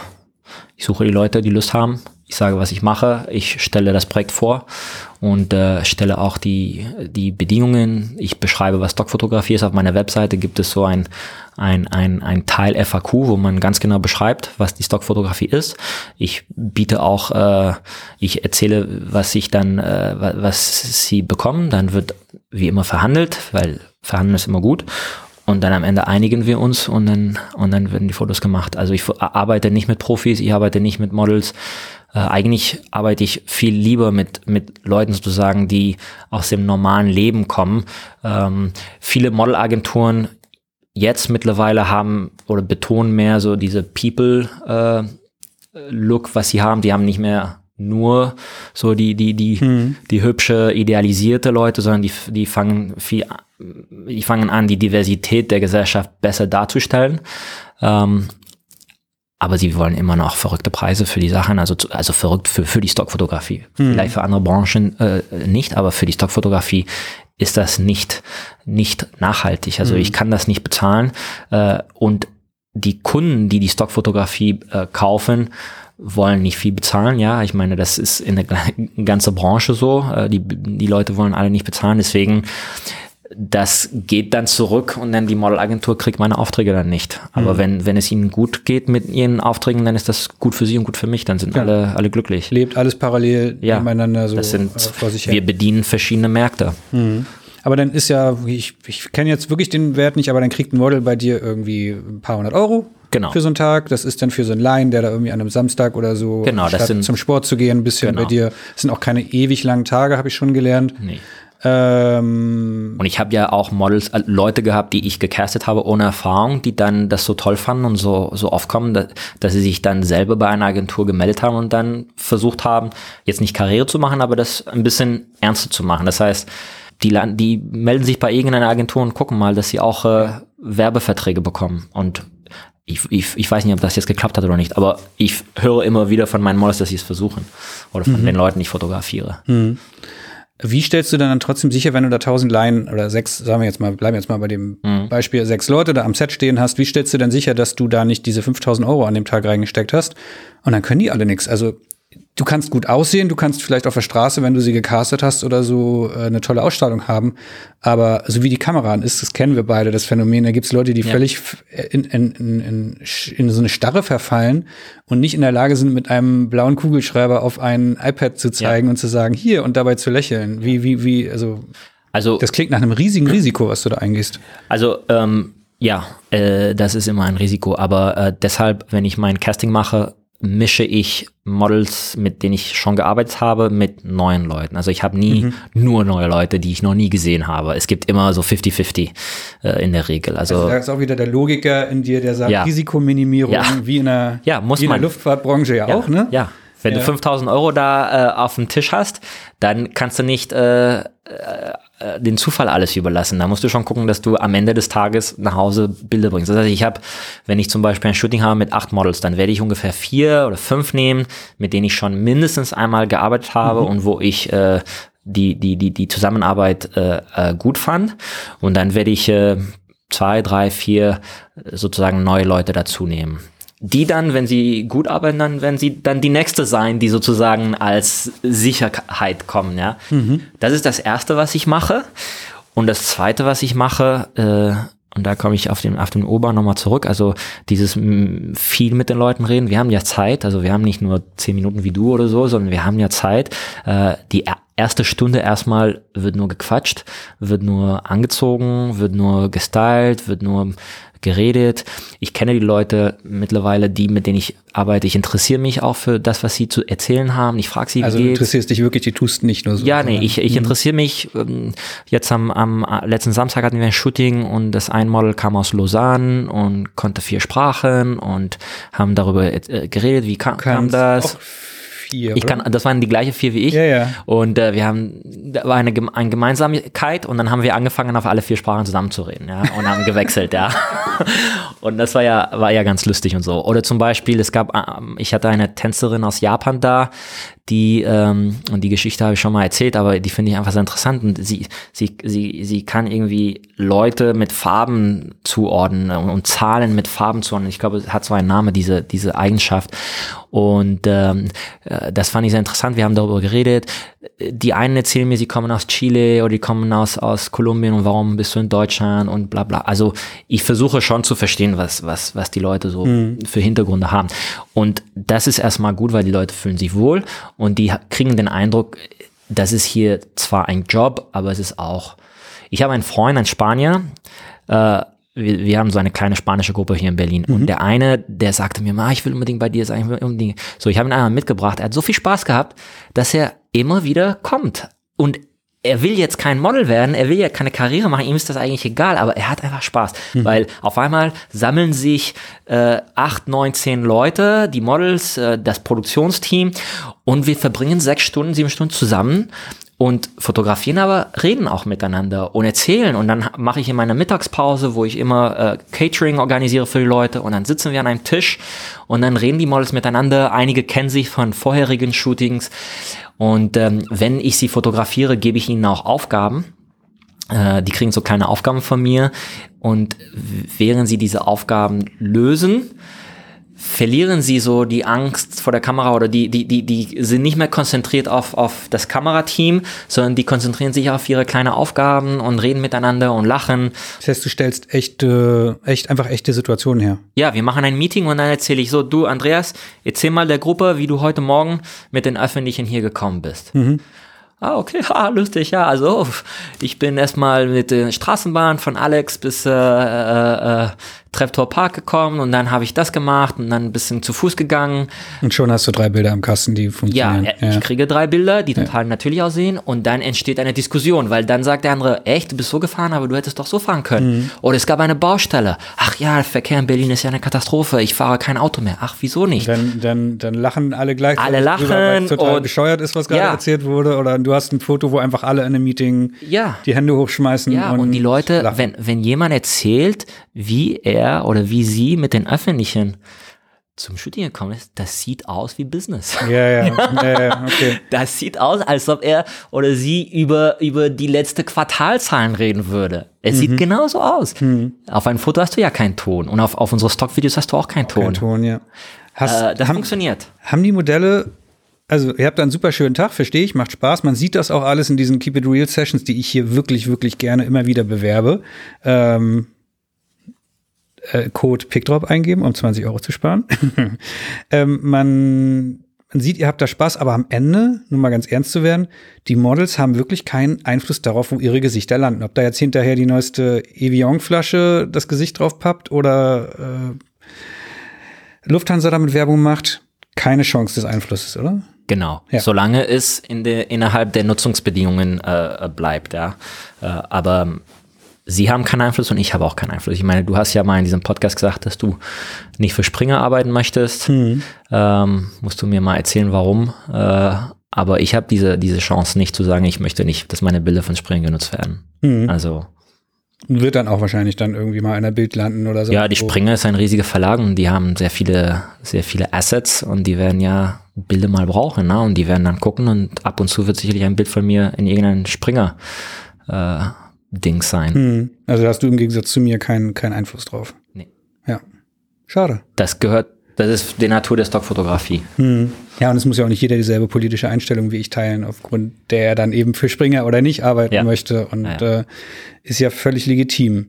Ich suche die Leute, die Lust haben. Ich sage, was ich mache. Ich stelle das Projekt vor und äh, stelle auch die, die Bedingungen. Ich beschreibe, was Stockfotografie ist. Auf meiner Webseite gibt es so ein, ein, ein, ein Teil FAQ, wo man ganz genau beschreibt, was die Stockfotografie ist. Ich biete auch, äh, ich erzähle, was ich dann, äh, wa- was sie bekommen. Dann wird wie immer verhandelt, weil verhandeln ist immer gut. Und dann am Ende einigen wir uns und dann, und dann werden die Fotos gemacht. Also ich arbeite nicht mit Profis, ich arbeite nicht mit Models. Äh, eigentlich arbeite ich viel lieber mit, mit Leuten sozusagen, die aus dem normalen Leben kommen. Ähm, viele Modelagenturen jetzt mittlerweile haben oder betonen mehr so diese People-Look, äh, was sie haben. Die haben nicht mehr nur so die, die, die, mhm. die hübsche, idealisierte Leute, sondern die, die fangen viel, die fangen an, die Diversität der Gesellschaft besser darzustellen. Ähm, aber sie wollen immer noch verrückte Preise für die Sachen, also, also verrückt für, für die Stockfotografie. Mhm. Vielleicht für andere Branchen äh, nicht, aber für die Stockfotografie ist das nicht, nicht nachhaltig. Also mhm. ich kann das nicht bezahlen. Äh, und die Kunden, die die Stockfotografie äh, kaufen, wollen nicht viel bezahlen, ja. Ich meine, das ist in der ganzen Branche so. Äh, die, die Leute wollen alle nicht bezahlen, deswegen das geht dann zurück und dann die Modelagentur kriegt meine Aufträge dann nicht. Aber mhm. wenn, wenn es ihnen gut geht mit ihren Aufträgen, dann ist das gut für sie und gut für mich, dann sind ja. alle, alle glücklich. Lebt alles parallel ja. nebeneinander so das sind, äh, vor sich her. Wir bedienen verschiedene Märkte. Mhm. Aber dann ist ja, ich, ich kenne jetzt wirklich den Wert nicht, aber dann kriegt ein Model bei dir irgendwie ein paar hundert Euro genau. für so einen Tag. Das ist dann für so einen Laien, der da irgendwie an einem Samstag oder so genau, das sind, zum Sport zu gehen, ein bisschen genau. bei dir. Das sind auch keine ewig langen Tage, habe ich schon gelernt. Nee. Ähm, und ich habe ja auch Models, äh, Leute gehabt, die ich gecastet habe ohne Erfahrung, die dann das so toll fanden und so, so aufkommen, dass, dass sie sich dann selber bei einer Agentur gemeldet haben und dann versucht haben, jetzt nicht Karriere zu machen, aber das ein bisschen ernster zu machen. Das heißt, die, die melden sich bei irgendeiner Agentur und gucken mal, dass sie auch äh, Werbeverträge bekommen. Und ich, ich, ich weiß nicht, ob das jetzt geklappt hat oder nicht, aber ich höre immer wieder von meinen Models, dass sie es versuchen. Oder von mhm. den Leuten, die ich fotografiere. Mhm. Wie stellst du dann trotzdem sicher, wenn du da tausend Laien oder sechs, sagen wir jetzt mal, bleiben jetzt mal bei dem mhm. Beispiel, sechs Leute da am Set stehen hast, wie stellst du denn sicher, dass du da nicht diese 5000 Euro an dem Tag reingesteckt hast? Und dann können die alle nichts. Also du kannst gut aussehen, du kannst vielleicht auf der Straße, wenn du sie gecastet hast oder so, äh, eine tolle Ausstrahlung haben. Aber so wie die Kamera ist, das kennen wir beide, das Phänomen, da gibt es Leute, die ja. völlig in, in, in, in, in so eine Starre verfallen und nicht in der Lage sind, mit einem blauen Kugelschreiber auf ein iPad zu zeigen ja. und zu sagen, hier und dabei zu lächeln. Wie, wie, wie, also. Also, das klingt nach einem riesigen Risiko, was du da eingehst. Also, ähm, ja, äh, das ist immer ein Risiko. Aber äh, deshalb, wenn ich mein Casting mache, mische ich Models, mit denen ich schon gearbeitet habe, mit neuen Leuten. Also ich habe nie mhm. nur neue Leute, die ich noch nie gesehen habe. Es gibt immer so 50-50 äh, in der Regel. Also, also da ist auch wieder der Logiker in dir, der sagt, ja. Risikominimierung, ja. wie in der, ja, muss wie in der Luftfahrtbranche ja, auch, ne? Ja, wenn ja. du 5000 Euro da äh, auf dem Tisch hast, dann kannst du nicht äh, äh, den Zufall alles überlassen. Da musst du schon gucken, dass du am Ende des Tages nach Hause Bilder bringst. Das heißt, ich habe, wenn ich zum Beispiel ein Shooting habe mit acht Models, dann werde ich ungefähr vier oder fünf nehmen, mit denen ich schon mindestens einmal gearbeitet habe mhm. und wo ich äh, die, die, die, die Zusammenarbeit äh, äh, gut fand. Und dann werde ich äh, zwei, drei, vier sozusagen neue Leute dazu nehmen die dann, wenn sie gut arbeiten, dann werden sie dann die nächste sein, die sozusagen als Sicherheit kommen, ja. Mhm. Das ist das erste, was ich mache. Und das zweite, was ich mache, äh, und da komme ich auf den, auf den Ober nochmal zurück, also dieses viel mit den Leuten reden, wir haben ja Zeit, also wir haben nicht nur zehn Minuten wie du oder so, sondern wir haben ja Zeit. Äh, die erste Stunde erstmal wird nur gequatscht, wird nur angezogen, wird nur gestylt, wird nur geredet. Ich kenne die Leute mittlerweile, die, mit denen ich arbeite. Ich interessiere mich auch für das, was sie zu erzählen haben. Ich frage sie, wie Also du interessierst dich wirklich, die tust nicht nur so. Ja, nee, ich, ich mhm. interessiere mich. Ähm, jetzt am, am letzten Samstag hatten wir ein Shooting und das ein Model kam aus Lausanne und konnte vier Sprachen und haben darüber äh, geredet, wie kam, kam das vier. Ich kann, das waren die gleiche vier wie ich. Ja, ja. Und äh, wir haben, da war eine, eine Gemeinsamkeit und dann haben wir angefangen, auf alle vier Sprachen zusammenzureden, ja, und haben gewechselt, ja. Und das war ja, war ja ganz lustig und so. Oder zum Beispiel, es gab, ähm, ich hatte eine Tänzerin aus Japan da, die, ähm, und die Geschichte habe ich schon mal erzählt, aber die finde ich einfach sehr interessant. Und sie, sie, sie, sie kann irgendwie Leute mit Farben zuordnen und, und Zahlen mit Farben zuordnen. Ich glaube, es hat so einen Namen, diese, diese Eigenschaft. Und ähm, äh, das fand ich sehr interessant. Wir haben darüber geredet. Die einen erzählen mir, sie kommen aus Chile oder die kommen aus, aus Kolumbien und warum bist du in Deutschland und bla bla. Also ich versuche schon zu verstehen, was, was, was die Leute so mhm. für Hintergründe haben. Und das ist erstmal gut, weil die Leute fühlen sich wohl und die kriegen den Eindruck, das ist hier zwar ein Job, aber es ist auch. Ich habe einen Freund, ein Spanier, äh, wir, wir haben so eine kleine spanische Gruppe hier in Berlin. Mhm. Und der eine, der sagte mir, Ma, ich will unbedingt bei dir sein, ich will unbedingt. So, ich habe ihn einmal mitgebracht. Er hat so viel Spaß gehabt, dass er immer wieder kommt. Und er will jetzt kein Model werden, er will ja keine Karriere machen, ihm ist das eigentlich egal, aber er hat einfach Spaß, Mhm. weil auf einmal sammeln sich äh, acht, neun, zehn Leute, die Models, äh, das Produktionsteam und wir verbringen sechs Stunden, sieben Stunden zusammen und fotografieren, aber reden auch miteinander und erzählen und dann mache ich in meiner Mittagspause, wo ich immer äh, Catering organisiere für die Leute und dann sitzen wir an einem Tisch und dann reden die Models miteinander, einige kennen sich von vorherigen Shootings und ähm, wenn ich sie fotografiere, gebe ich ihnen auch Aufgaben. Äh, die kriegen so kleine Aufgaben von mir. Und während sie diese Aufgaben lösen, verlieren sie so die Angst vor der Kamera oder die, die, die, die sind nicht mehr konzentriert auf, auf das Kamerateam, sondern die konzentrieren sich auf ihre kleinen Aufgaben und reden miteinander und lachen. Das heißt, du stellst echt, äh, echt einfach echte Situationen her. Ja, wir machen ein Meeting und dann erzähle ich so, du Andreas, erzähl mal der Gruppe, wie du heute Morgen mit den Öffentlichen hier gekommen bist. Ah, okay, ah, lustig, ja. Also ich bin erstmal mit der Straßenbahn von Alex bis äh, äh, äh, Treptower Park gekommen und dann habe ich das gemacht und dann ein bisschen zu Fuß gegangen. Und schon hast du drei Bilder im Kasten, die Ja, funktionieren. äh, ich kriege drei Bilder, die total natürlich aussehen und dann entsteht eine Diskussion, weil dann sagt der andere, echt, du bist so gefahren, aber du hättest doch so fahren können. Mhm. Oder es gab eine Baustelle. Ach ja, der Verkehr in Berlin ist ja eine Katastrophe, ich fahre kein Auto mehr. Ach, wieso nicht? Dann, dann, dann lachen alle gleichzeitig. Alle lachen drüber, weil es total und- bescheuert ist, was gerade Ja. erzählt wurde. Oder du hast ein Foto, wo einfach alle in einem Meeting Ja. die Hände hochschmeißen. Ja, und, und, die Leute, lachen. wenn, wenn jemand erzählt, wie er oder wie sie mit den Öffentlichen zum Shooting gekommen ist, das sieht aus wie Business. Ja, ja, ja, ja, okay. Das sieht aus, als ob er oder sie über, über die letzte Quartalzahlen reden würde. Es Mhm. sieht genauso aus. Auf einem Foto hast du ja keinen Ton und auf, auf unsere Stockvideos hast du auch keinen Ton. Kein Ton, ja. Hast, Äh, das haben, funktioniert. haben die Modelle, also ihr habt einen super schönen Tag, verstehe ich, macht Spaß. Man sieht das auch alles in diesen Keep It Real Sessions, die ich hier wirklich, wirklich gerne immer wieder bewerbe. Ähm, äh, Code PickDrop eingeben, um 20 Euro zu sparen. ähm, man, man sieht, ihr habt da Spaß, aber am Ende, nur mal ganz ernst zu werden, die Models haben wirklich keinen Einfluss darauf, wo ihre Gesichter landen. Ob da jetzt hinterher die neueste Evian-Flasche das Gesicht drauf pappt oder äh, Lufthansa damit Werbung macht, keine Chance des Einflusses, oder? Genau. Ja. Solange es in der, innerhalb der Nutzungsbedingungen äh, bleibt, ja. Äh, aber Sie haben keinen Einfluss und ich habe auch keinen Einfluss. Ich meine, du hast ja mal in diesem Podcast gesagt, dass du nicht für Springer arbeiten möchtest. Ähm, musst du mir mal erzählen, warum. Äh, aber ich habe diese, diese Chance nicht zu sagen, ich möchte nicht, dass meine Bilder von Springer genutzt werden. Also, Wird dann auch wahrscheinlich dann irgendwie mal in der Bild landen oder so. ja, die Springer ist ein riesiger Verlag und die haben sehr viele, sehr viele Assets und die werden ja Bilder mal brauchen, ne? Und die werden dann gucken und ab und zu wird sicherlich ein Bild von mir in irgendeinem Springer äh, Ding sein. Hm. Also da hast du im Gegensatz zu mir keinen keinen Einfluss drauf. Nee. Ja. Schade. Das gehört, das ist die Natur der Stockfotografie. Hm. Ja, und es muss ja auch nicht jeder dieselbe politische Einstellung wie ich teilen, aufgrund der er dann eben für Springer oder nicht arbeiten Ja. möchte. Und Ja, ja. Äh, ist ja völlig legitim.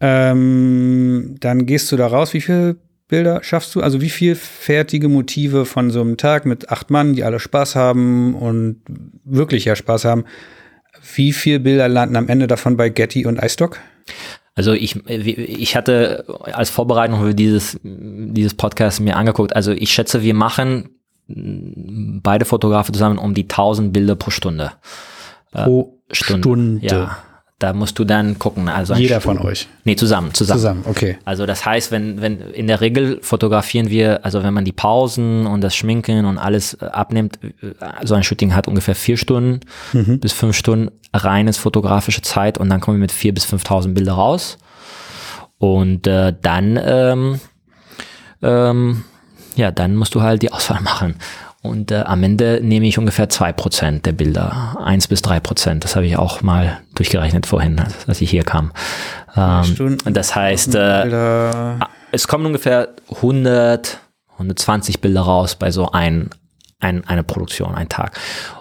Ähm, dann gehst du da raus. Wie viele Bilder schaffst du? Also wie viel fertige Motive von so einem Tag mit acht Mann, die alle Spaß haben und wirklich ja Spaß haben? Wie viele Bilder landen am Ende davon bei Getty und iStock? Also ich, ich hatte als Vorbereitung für dieses, dieses Podcast mir angeguckt, also ich schätze, wir machen beide Fotografen zusammen um die 1000 Bilder pro Stunde. Pro Stunde. Ja, da musst du dann gucken. Also Jeder Stu- von euch. Nee, zusammen, zusammen. Zusammen, okay. Also das heißt, wenn, wenn in der Regel fotografieren wir, also wenn man die Pausen und das Schminken und alles äh, abnimmt, äh, so ein Shooting hat ungefähr vier Stunden bis fünf Stunden reines fotografische Zeit und dann kommen wir mit vier bis 5.000 Bilder raus. Und äh, dann, ähm, ähm, ja, dann musst du halt die Auswahl machen. Und äh, am Ende nehme ich ungefähr zwei Prozent der Bilder, eins bis drei Prozent. Das habe ich auch mal durchgerechnet vorhin, als, als ich hier kam. Ähm, das heißt, äh, Bilder. es kommen ungefähr 100, 120 Bilder raus bei so ein, ein, eine Produktion, ein Tag.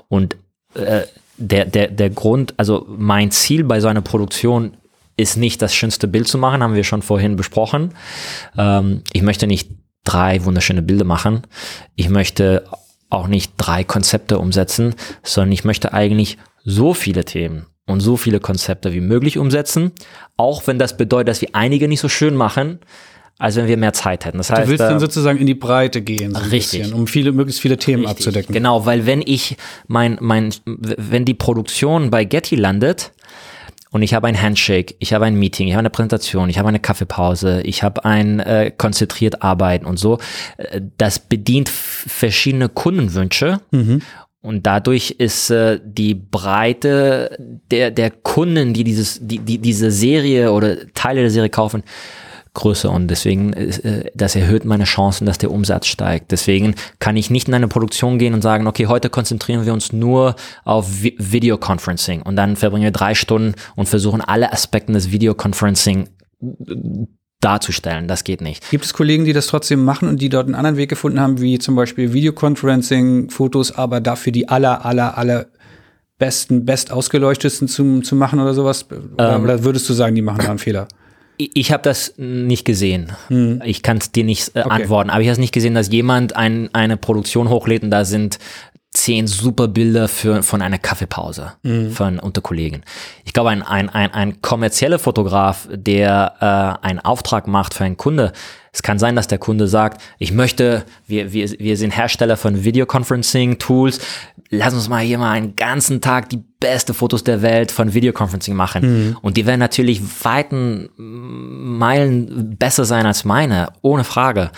Und äh, der, der, der Grund, also mein Ziel bei so einer Produktion ist nicht das schönste Bild zu machen, haben wir schon vorhin besprochen. Ähm, ich möchte nicht drei wunderschöne Bilder machen. Ich möchte auch nicht drei Konzepte umsetzen, sondern ich möchte eigentlich so viele Themen und so viele Konzepte wie möglich umsetzen, auch wenn das bedeutet, dass wir einige nicht so schön machen, als wenn wir mehr Zeit hätten. Das heißt, du willst äh, dann sozusagen in die Breite gehen, so richtig. bisschen, um viele, möglichst viele Themen Richtig, abzudecken. Genau, weil wenn ich mein, mein, wenn die Produktion bei Getty landet und ich habe ein Handshake, ich habe ein Meeting, ich habe eine Präsentation, ich habe eine Kaffeepause, ich habe ein äh, konzentriert Arbeiten und so, äh, das bedient verschiedene Kundenwünsche. Und dadurch ist äh, die Breite der, der Kunden, die dieses, die, die diese Serie oder Teile der Serie kaufen, größer und deswegen, äh, das erhöht meine Chancen, dass der Umsatz steigt. Deswegen kann ich nicht in eine Produktion gehen und sagen, okay, heute konzentrieren wir uns nur auf Vi Videoconferencing und dann verbringen wir drei Stunden und versuchen alle Aspekte des Videoconferencing darzustellen. Das geht nicht. Gibt es Kollegen, die das trotzdem machen und die dort einen anderen Weg gefunden haben, wie zum Beispiel Videoconferencing, Fotos, aber dafür die aller, aller, aller besten, best ausgeleuchtetsten zu, zu machen oder sowas? Oder, Ähm. oder würdest du sagen, die machen da einen Fehler? Ich, habe das nicht gesehen. Ich kann es dir nicht äh, Hm. Okay. antworten. Aber ich habe es nicht gesehen, dass jemand ein, eine Produktion hochlädt und da sind zehn super Bilder für, von einer Kaffeepause Hm. von unter Kollegen. Ich glaube, ein, ein, ein, ein kommerzieller Fotograf, der äh, einen Auftrag macht für einen Kunde, es kann sein, dass der Kunde sagt, ich möchte, wir, wir, wir sind Hersteller von Videoconferencing-Tools, lass uns mal hier mal einen ganzen Tag die beste Fotos der Welt von Videoconferencing machen. Und die werden natürlich weiten Meilen besser sein als meine, ohne Frage.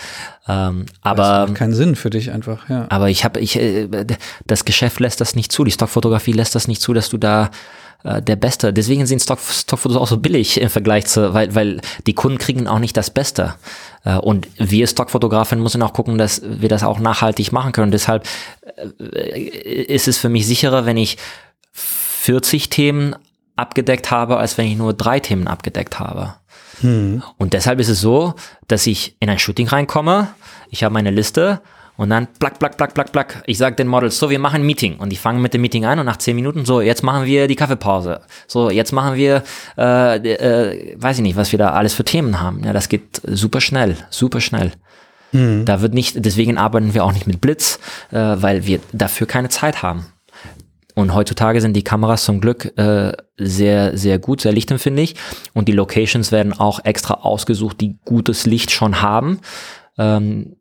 Ähm, aber Macht keinen Sinn für dich einfach, ja. aber ich habe, ich, äh, das Geschäft lässt das nicht zu, die Stockfotografie lässt das nicht zu, dass du da äh, der Beste. Deswegen sind Stock, Stockfotos auch so billig im Vergleich zu, weil, weil die Kunden kriegen auch nicht das Beste. Äh, und wir Stockfotografen müssen auch gucken, dass wir das auch nachhaltig machen können. Deshalb äh, ist es für mich sicherer, wenn ich 40 Themen abgedeckt habe, als wenn ich nur drei Themen abgedeckt habe. Und deshalb ist es so, dass ich in ein Shooting reinkomme, ich habe meine Liste und dann plack, plack, plack, plack, plack. Ich sage den Models, so, wir machen ein Meeting. Und die fangen mit dem Meeting an und nach zehn Minuten, so, jetzt machen wir die Kaffeepause. So, jetzt machen wir, äh, äh, weiß ich nicht, was wir da alles für Themen haben. Ja, das geht super schnell, super schnell. Da wird nicht, deswegen arbeiten wir auch nicht mit Blitz, äh, weil wir dafür keine Zeit haben. Und heutzutage sind die Kameras zum Glück äh, sehr, sehr gut, sehr lichtempfindlich. Und die Locations werden auch extra ausgesucht, die gutes Licht schon haben. Ähm,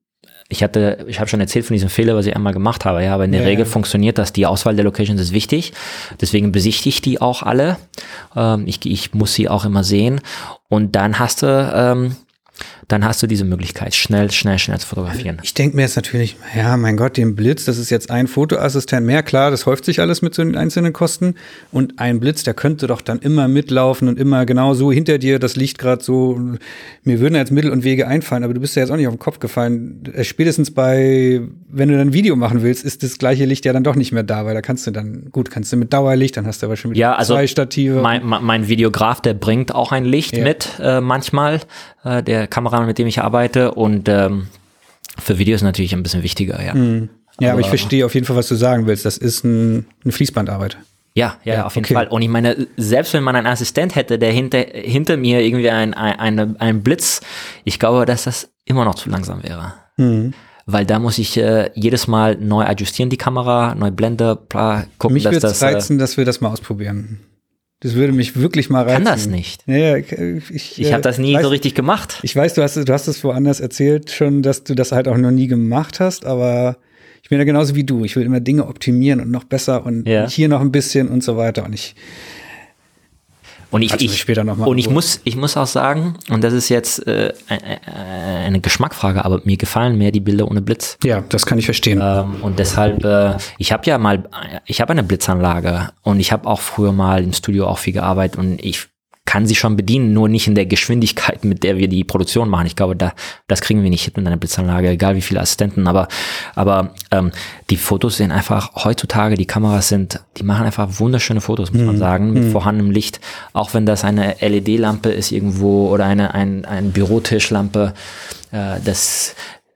ich hatte, ich habe schon erzählt von diesem Fehler, was ich einmal gemacht habe. Ja, aber in der Ja, Regel ja. funktioniert das. Die Auswahl der Locations ist wichtig. Deswegen besichtige ich die auch alle. Ähm, ich, ich muss sie auch immer sehen. Und dann hast du, ähm, dann hast du diese Möglichkeit, schnell, schnell, schnell zu fotografieren. Ich denke mir jetzt natürlich, ja, mein Gott, den Blitz, das ist jetzt ein Fotoassistent mehr. Klar, das häuft sich alles mit so den einzelnen Kosten. Und ein Blitz, der könnte doch dann immer mitlaufen und immer genau so hinter dir das Licht gerade so. Mir würden jetzt Mittel und Wege einfallen, aber du bist ja jetzt auch nicht auf den Kopf gefallen. Äh, Spätestens bei, wenn du dann ein Video machen willst, ist das gleiche Licht ja dann doch nicht mehr da, weil da kannst du dann, gut, kannst du mit Dauerlicht, dann hast du aber schon wieder Ja, also zwei Stative. Mein, mein Videograf, der bringt auch ein Licht Ja. mit äh, manchmal, äh, der Kameramann, mit dem ich arbeite. Und ähm, für Videos natürlich ein bisschen wichtiger, ja. ja, aber ich aber- verstehe auf jeden Fall, was du sagen willst. Das ist ein, eine Fließbandarbeit. Ja, ja, Ja, auf jeden okay. Fall. Und ich meine, selbst wenn man einen Assistent hätte, der hinter, hinter mir irgendwie ein, ein, eine, ein Blitz, ich glaube, dass das immer noch zu langsam wäre. Mhm. Weil da muss ich äh, jedes Mal neu adjustieren, die Kamera, neu Blende, bla, gucken, Mich dass würde es das. Äh, reizen, dass wir das mal ausprobieren. Das würde mich wirklich mal reizen. kann das nicht. Ja, ich, ich, Ich äh, habe das nie weiß, so richtig gemacht. Ich weiß, du hast, du hast es woanders erzählt schon, dass du das halt auch noch nie gemacht hast, aber ich bin ja genauso wie du. Ich will immer Dinge optimieren und noch besser und Ja. hier noch ein bisschen und so weiter. Und ich, Und ich, ich, später noch mal und ich muss, ich muss auch sagen, und das ist jetzt äh, äh, äh, eine Geschmackfrage, aber mir gefallen mehr die Bilder ohne Blitz. ja, das kann ich verstehen. Ähm, und deshalb, äh, ich habe ja mal, ich habe eine Blitzanlage und ich habe auch früher mal im Studio auch viel gearbeitet und ich kann sie schon bedienen, nur nicht in der Geschwindigkeit, mit der wir die Produktion machen. Ich glaube, da, das kriegen wir nicht hin mit einer Blitzanlage, egal wie viele Assistenten. Aber, aber ähm, die Fotos sind einfach heutzutage, die Kameras sind, die machen einfach wunderschöne Fotos, muss man sagen, mit vorhandenem Licht. Auch wenn das eine LED-Lampe ist irgendwo oder eine ein, ein Bürotischlampe, äh, das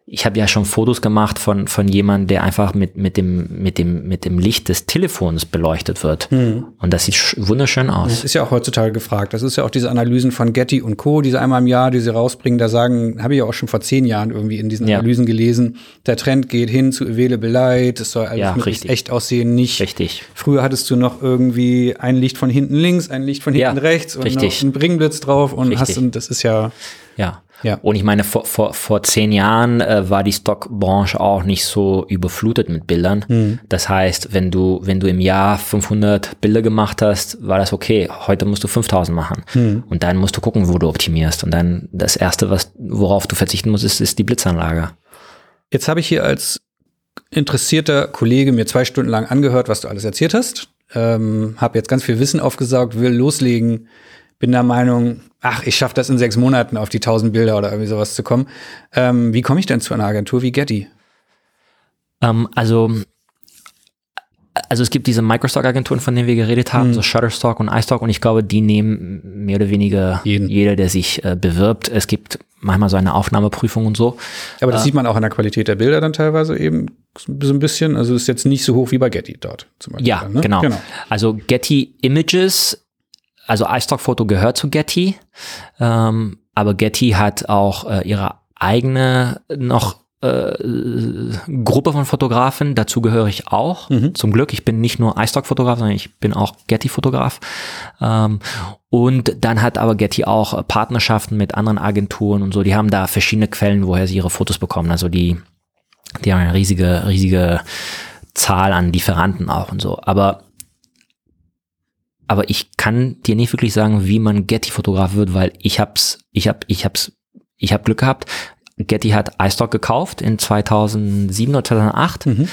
ich habe ja schon Fotos gemacht von von jemandem, der einfach mit mit dem mit dem mit dem Licht des Telefons beleuchtet wird mhm. und das sieht wunderschön aus. Das ist ja auch heutzutage gefragt. Das ist ja auch diese Analysen von Getty und Co, diese einmal im Jahr, die sie rausbringen. Da sagen, habe ich ja auch schon vor zehn Jahren irgendwie in diesen ja. Analysen gelesen. Der Trend geht hin zu Available Light. Es soll alles ja, möglichst echt aussehen. Nicht. Richtig. Früher hattest du noch irgendwie ein Licht von hinten links, ein Licht von hinten ja, rechts und richtig. noch einen Bringblitz drauf und richtig. hast und das ist ja ja. Ja. Und ich meine, vor, vor, vor zehn Jahren äh, war die Stockbranche auch nicht so überflutet mit Bildern. Mhm. Das heißt, wenn du, wenn du im Jahr 500 Bilder gemacht hast, war das okay. Heute musst du 5000 machen. Mhm. Und dann musst du gucken, wo du optimierst. Und dann das erste, was, worauf du verzichten musst, ist, ist die Blitzanlage. Jetzt habe ich hier als interessierter Kollege mir zwei Stunden lang angehört, was du alles erzählt hast. Ähm, habe jetzt ganz viel Wissen aufgesaugt, will loslegen bin der Meinung, ach, ich schaffe das in sechs Monaten auf die tausend Bilder oder irgendwie sowas zu kommen. Ähm, wie komme ich denn zu einer Agentur wie Getty? Ähm, also also es gibt diese Microstock-Agenturen, von denen wir geredet haben, mhm. so Shutterstock und iStock und ich glaube, die nehmen mehr oder weniger Jeden. jeder, der sich äh, bewirbt. Es gibt manchmal so eine Aufnahmeprüfung und so. Aber das äh, sieht man auch an der Qualität der Bilder dann teilweise eben so ein bisschen. Also ist jetzt nicht so hoch wie bei Getty dort zum Beispiel. Ja, dann, ne? genau. genau. Also Getty Images also iStock-Foto gehört zu Getty, ähm, aber Getty hat auch äh, ihre eigene noch äh, Gruppe von Fotografen, dazu gehöre ich auch. Mhm. Zum Glück, ich bin nicht nur iStock-Fotograf, sondern ich bin auch Getty-Fotograf. Ähm, und dann hat aber Getty auch Partnerschaften mit anderen Agenturen und so. Die haben da verschiedene Quellen, woher sie ihre Fotos bekommen. Also die, die haben eine riesige, riesige Zahl an Lieferanten auch und so. Aber aber ich kann dir nicht wirklich sagen, wie man Getty-Fotograf wird, weil ich hab's, ich hab, ich hab's, ich hab Glück gehabt. Getty hat iStock gekauft in 2007 oder 2008 mhm.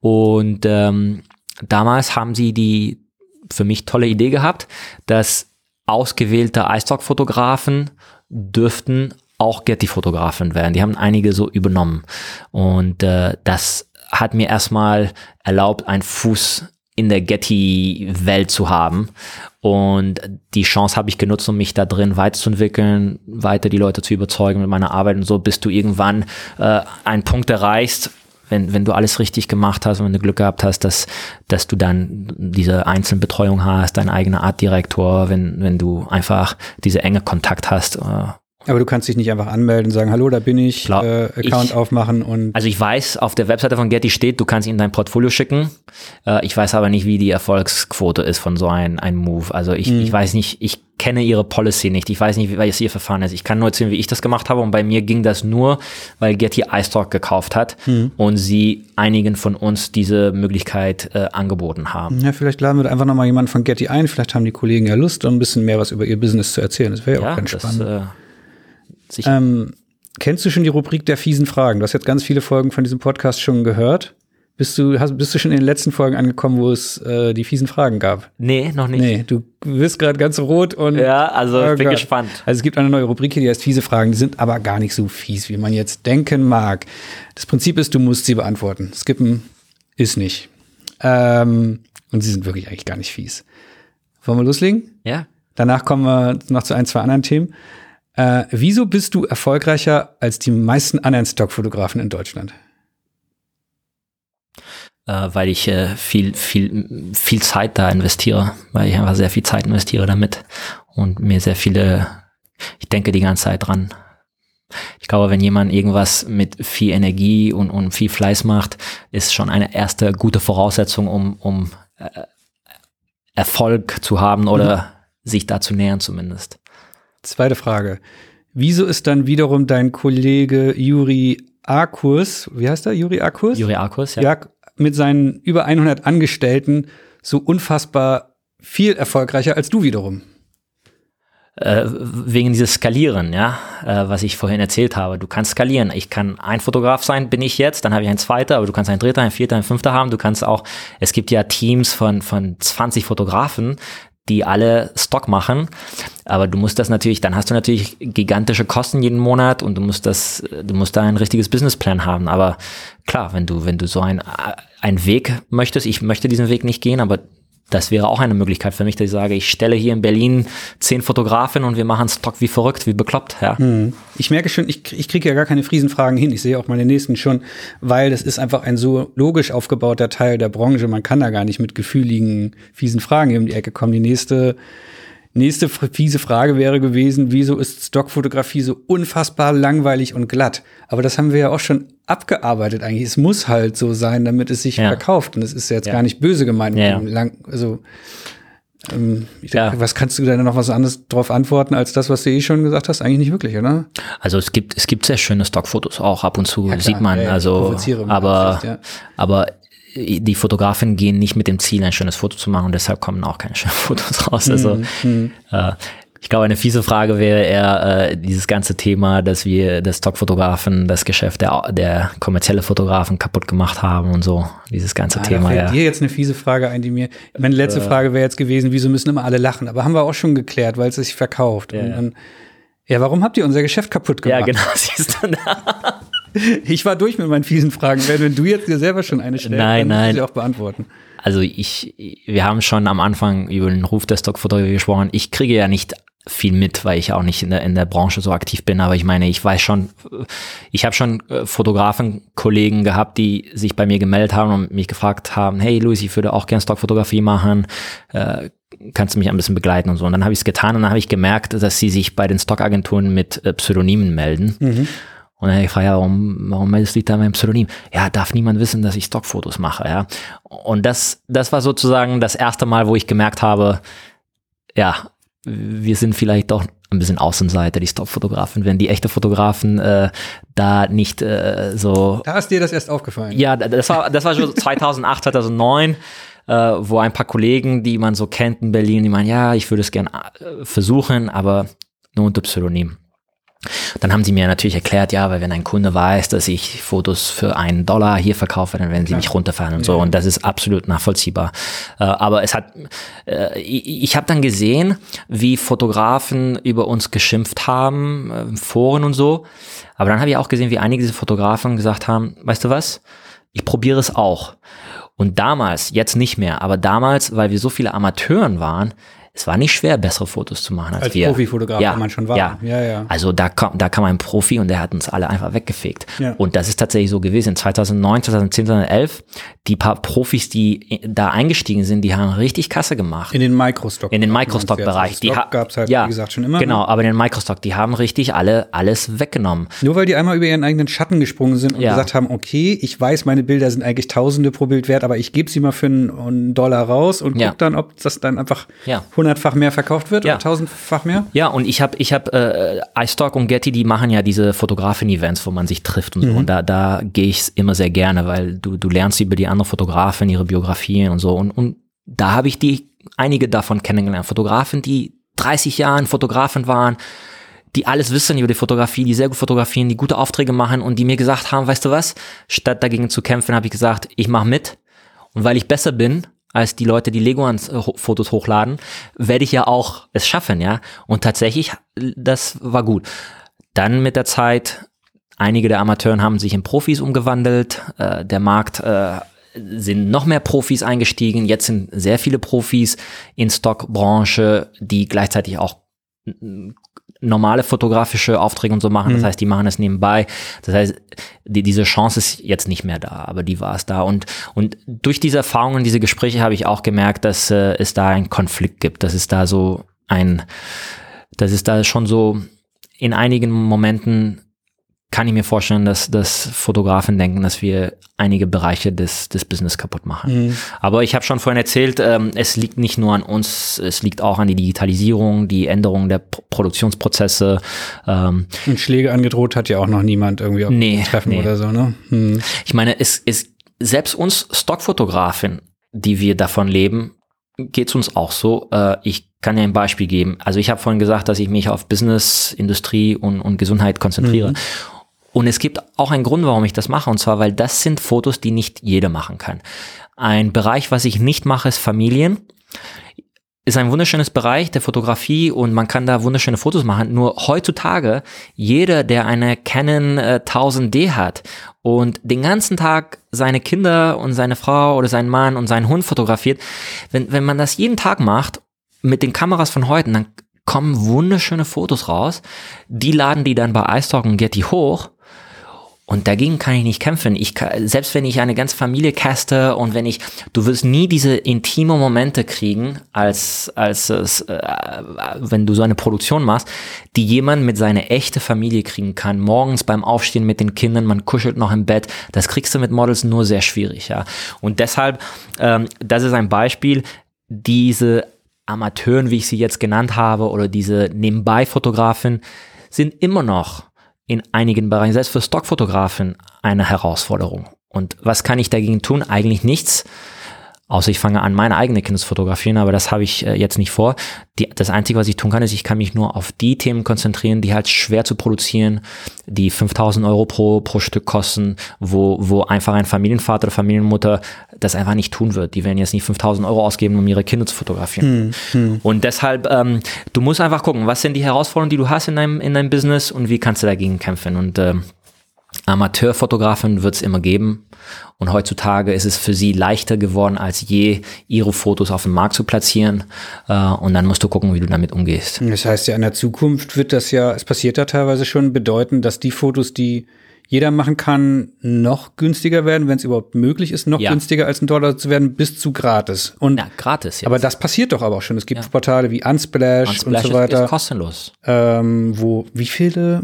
und ähm, damals haben sie die für mich tolle Idee gehabt, dass ausgewählte iStock-Fotografen dürften auch Getty-Fotografen werden. Die haben einige so übernommen und äh, das hat mir erstmal erlaubt, einen Fuß in der Getty-Welt zu haben. Und die Chance habe ich genutzt, um mich da drin weiterzuentwickeln, weiter die Leute zu überzeugen mit meiner Arbeit und so, bis du irgendwann äh, einen Punkt erreichst, wenn, wenn du alles richtig gemacht hast und wenn du Glück gehabt hast, dass, dass du dann diese Einzelbetreuung hast, dein eigener Artdirektor, wenn, wenn du einfach diese enge Kontakt hast, äh, aber du kannst dich nicht einfach anmelden und sagen, hallo, da bin ich, Klar, äh, Account ich, aufmachen und. Also ich weiß, auf der Webseite von Getty steht, du kannst ihnen dein Portfolio schicken. Äh, ich weiß aber nicht, wie die Erfolgsquote ist von so einem ein Move. Also ich, mhm. ich weiß nicht, ich kenne ihre Policy nicht. Ich weiß nicht, wie was ihr Verfahren ist. Ich kann nur erzählen, wie ich das gemacht habe. Und bei mir ging das nur, weil Getty iStock gekauft hat mhm. und sie einigen von uns diese Möglichkeit äh, angeboten haben. Ja, vielleicht laden wir da einfach nochmal jemanden von Getty ein. Vielleicht haben die Kollegen ja Lust, um ein bisschen mehr was über ihr Business zu erzählen. Das wäre ja, auch ganz das, Äh, ähm, kennst du schon die Rubrik der fiesen Fragen? Du hast jetzt ganz viele Folgen von diesem Podcast schon gehört. Bist du, hast, bist du schon in den letzten Folgen angekommen, wo es äh, die fiesen Fragen gab? Nee, noch nicht. Nee, du wirst gerade ganz rot und. Ja, also oh ich bin Gott. gespannt. Also es gibt eine neue Rubrik hier, die heißt fiese Fragen. Die sind aber gar nicht so fies, wie man jetzt denken mag. Das Prinzip ist, du musst sie beantworten. Skippen ist nicht. Ähm, und sie sind wirklich eigentlich gar nicht fies. Wollen wir loslegen? Ja. Danach kommen wir noch zu ein, zwei anderen Themen. Äh, wieso bist du erfolgreicher als die meisten anderen Stockfotografen in Deutschland? Äh, weil ich äh, viel, viel, viel Zeit da investiere, weil ich einfach sehr viel Zeit investiere damit und mir sehr viele, ich denke die ganze Zeit dran. Ich glaube, wenn jemand irgendwas mit viel Energie und, und viel Fleiß macht, ist schon eine erste gute Voraussetzung, um, um äh, Erfolg zu haben oder mhm. sich da zu nähern zumindest. Zweite Frage. Wieso ist dann wiederum dein Kollege Juri Akurs, wie heißt er, Juri Akurs? Juri Akurs, ja. ja. Mit seinen über 100 Angestellten so unfassbar viel erfolgreicher als du wiederum. Äh, wegen dieses Skalieren, ja, äh, was ich vorhin erzählt habe. Du kannst skalieren. Ich kann ein Fotograf sein, bin ich jetzt, dann habe ich einen zweiter, aber du kannst einen dritter, einen vierter, einen fünfter haben. Du kannst auch, es gibt ja Teams von, von 20 Fotografen, die alle Stock machen. Aber du musst das natürlich, dann hast du natürlich gigantische Kosten jeden Monat und du musst das, du musst da ein richtiges Businessplan haben. Aber klar, wenn du, wenn du so ein, ein Weg möchtest, ich möchte diesen Weg nicht gehen, aber das wäre auch eine Möglichkeit für mich, dass ich sage, ich stelle hier in Berlin zehn Fotografen und wir machen Stock wie verrückt, wie bekloppt. Ja. Hm. Ich merke schon, ich, ich kriege ja gar keine Friesenfragen hin. Ich sehe auch meine nächsten schon, weil das ist einfach ein so logisch aufgebauter Teil der Branche. Man kann da gar nicht mit gefühligen, fiesen Fragen um die Ecke kommen. Die nächste Nächste fiese Frage wäre gewesen, wieso ist Stockfotografie so unfassbar langweilig und glatt? Aber das haben wir ja auch schon abgearbeitet eigentlich. Es muss halt so sein, damit es sich ja. verkauft. Und es ist jetzt ja. gar nicht böse gemeint. Ja. Lang, also, ähm, ja. was kannst du denn noch was anderes drauf antworten als das, was du eh schon gesagt hast? Eigentlich nicht wirklich, oder? Also es gibt es gibt sehr schöne Stockfotos auch ab und zu sieht man. also aber aber die Fotografen gehen nicht mit dem Ziel, ein schönes Foto zu machen und deshalb kommen auch keine schönen Fotos raus. Also mhm. äh, ich glaube, eine fiese Frage wäre eher äh, dieses ganze Thema, dass wir das Stockfotografen, das Geschäft der, der kommerzielle Fotografen kaputt gemacht haben und so. Dieses ganze ah, Thema. Da fällt ja. dir jetzt eine fiese Frage ein, die mir. Meine letzte äh, Frage wäre jetzt gewesen, wieso müssen immer alle lachen? Aber haben wir auch schon geklärt, weil es sich verkauft. Ja, und dann, ja, warum habt ihr unser Geschäft kaputt gemacht? Ja, genau, siehst du da. Ich war durch mit meinen fiesen Fragen. Wenn du jetzt dir selber schon eine stellst, nein, dann musst du sie auch beantworten. Also ich, wir haben schon am Anfang über den Ruf der Stockfotografie gesprochen. Ich kriege ja nicht viel mit, weil ich auch nicht in der, in der Branche so aktiv bin. Aber ich meine, ich weiß schon, ich habe schon äh, Fotografen-Kollegen gehabt, die sich bei mir gemeldet haben und mich gefragt haben, hey Luis, ich würde auch gerne Stockfotografie machen. Äh, kannst du mich ein bisschen begleiten und so. Und dann habe ich es getan und dann habe ich gemerkt, dass sie sich bei den Stockagenturen mit äh, Pseudonymen melden. Mhm. Und dann ich gefragt, ja, warum, warum meldest du dich da mit dem Pseudonym? Ja, darf niemand wissen, dass ich Stockfotos mache, ja. Und das, das war sozusagen das erste Mal, wo ich gemerkt habe, ja, wir sind vielleicht doch ein bisschen Außenseiter, die Stockfotografen, wenn die echte Fotografen äh, da nicht äh, so. Da ist dir das erst aufgefallen. Ja, das war, das war schon 2008, 2009. Äh, wo ein paar Kollegen, die man so kennt in Berlin, die meinen, ja, ich würde es gerne äh, versuchen, aber nur unter Pseudonym. Dann haben sie mir natürlich erklärt, ja, weil wenn ein Kunde weiß, dass ich Fotos für einen Dollar hier verkaufe, dann werden sie mich runterfahren und so. Und das ist absolut nachvollziehbar. Äh, aber es hat, äh, ich habe dann gesehen, wie Fotografen über uns geschimpft haben, äh, Foren und so. Aber dann habe ich auch gesehen, wie einige dieser Fotografen gesagt haben, weißt du was, ich probiere es auch. Und damals, jetzt nicht mehr, aber damals, weil wir so viele Amateuren waren, es war nicht schwer, bessere Fotos zu machen als, als wir. Profifotograf, ja, man schon war. Ja. ja, ja. Also da kam, da kam ein Profi und der hat uns alle einfach weggefegt. Ja. Und das ist tatsächlich so gewesen. 2009, 2010, 2011, die paar Profis, die da eingestiegen sind, die haben richtig Kasse gemacht. In den Microstock. In den Microstock-Bereich. Die gab es halt, ja, wie gesagt, schon immer. Genau, ne? aber in den Microstock, die haben richtig alle alles weggenommen. Nur weil die einmal über ihren eigenen Schatten gesprungen sind und ja. gesagt haben, okay, ich weiß, meine Bilder sind eigentlich Tausende pro Bild wert, aber ich gebe sie mal für einen Dollar raus und guck dann, ob das dann einfach hundertfach mehr verkauft wird ja. oder tausendfach mehr? Ja, und ich habe ich hab, äh, iStock und Getty, die machen ja diese Fotografen-Events, wo man sich trifft und so. Mhm. Und da, da gehe ich immer sehr gerne, weil du, du lernst über die anderen Fotografen, ihre Biografien und so. Und, und da habe ich die einige davon kennengelernt. Fotografen, die 30 Jahren Fotografen waren, die alles wissen über die Fotografie, die sehr gut fotografieren, die gute Aufträge machen und die mir gesagt haben, weißt du was, statt dagegen zu kämpfen, habe ich gesagt, ich mache mit. Und weil ich besser bin, als die Leute, die Legoland-Fotos hochladen, werde ich ja auch es schaffen, ja. Und tatsächlich, das war gut. Dann mit der Zeit, einige der Amateuren haben sich in Profis umgewandelt, äh, der Markt äh, sind noch mehr Profis eingestiegen. Jetzt sind sehr viele Profis in Stockbranche, die gleichzeitig auch normale fotografische Aufträge und so machen. Das mhm. heißt, die machen es nebenbei. Das heißt, die, diese Chance ist jetzt nicht mehr da, aber die war es da. Und, und durch diese Erfahrungen, diese Gespräche habe ich auch gemerkt, dass äh, es da einen Konflikt gibt. Dass es da so ein, dass es da schon so in einigen Momenten kann ich mir vorstellen, dass, dass Fotografen denken, dass wir einige Bereiche des, des Business kaputt machen. Mhm. Aber ich habe schon vorhin erzählt, ähm, es liegt nicht nur an uns, es liegt auch an die Digitalisierung, die Änderung der P Produktionsprozesse. Ähm. Und Schläge angedroht hat ja auch noch niemand irgendwie auf nee, Treffen nee. oder so, ne? Mhm. Ich meine, es ist selbst uns Stockfotografen, die wir davon leben, geht's uns auch so. Äh, ich kann ja ein Beispiel geben. Also ich habe vorhin gesagt, dass ich mich auf Business, Industrie und, und Gesundheit konzentriere. Mhm. Und es gibt auch einen Grund, warum ich das mache, und zwar, weil das sind Fotos, die nicht jeder machen kann. Ein Bereich, was ich nicht mache, ist Familien. Ist ein wunderschönes Bereich der Fotografie und man kann da wunderschöne Fotos machen. Nur heutzutage, jeder, der eine Canon äh, 1000D hat und den ganzen Tag seine Kinder und seine Frau oder seinen Mann und seinen Hund fotografiert, wenn, wenn man das jeden Tag macht mit den Kameras von heute, dann kommen wunderschöne Fotos raus. Die laden die dann bei iStock und Getty hoch und dagegen kann ich nicht kämpfen. Ich kann, selbst wenn ich eine ganze Familie caste und wenn ich, du wirst nie diese intime Momente kriegen, als, als es, äh, wenn du so eine Produktion machst, die jemand mit seiner echte Familie kriegen kann. Morgens beim Aufstehen mit den Kindern, man kuschelt noch im Bett. Das kriegst du mit Models nur sehr schwierig, ja. Und deshalb, ähm, das ist ein Beispiel, diese Amateuren, wie ich sie jetzt genannt habe, oder diese Nebenbei-Fotografen, sind immer noch in einigen Bereichen, selbst für Stockfotografen, eine Herausforderung. Und was kann ich dagegen tun? Eigentlich nichts. Außer ich fange an, meine eigene Kinder zu fotografieren, aber das habe ich äh, jetzt nicht vor. Die, das Einzige, was ich tun kann, ist, ich kann mich nur auf die Themen konzentrieren, die halt schwer zu produzieren, die 5000 Euro pro, pro Stück kosten, wo, wo einfach ein Familienvater oder Familienmutter das einfach nicht tun wird. Die werden jetzt nicht 5000 Euro ausgeben, um ihre Kinder zu fotografieren. Hm, hm. Und deshalb, ähm, du musst einfach gucken, was sind die Herausforderungen, die du hast in deinem, in deinem Business und wie kannst du dagegen kämpfen. Und äh, Amateurfotografen wird es immer geben. Und heutzutage ist es für sie leichter geworden als je, ihre Fotos auf dem Markt zu platzieren. Äh, und dann musst du gucken, wie du damit umgehst. Das heißt ja, in der Zukunft wird das ja, es passiert ja teilweise schon, bedeuten, dass die Fotos, die jeder machen kann, noch günstiger werden, wenn es überhaupt möglich ist, noch ja. günstiger als ein Dollar zu werden, bis zu gratis. Und, ja, gratis. Jetzt. Aber das passiert doch aber auch schon. Es gibt ja. Portale wie Unsplash, Unsplash und so weiter. Ist kostenlos. Ähm, wo wie viele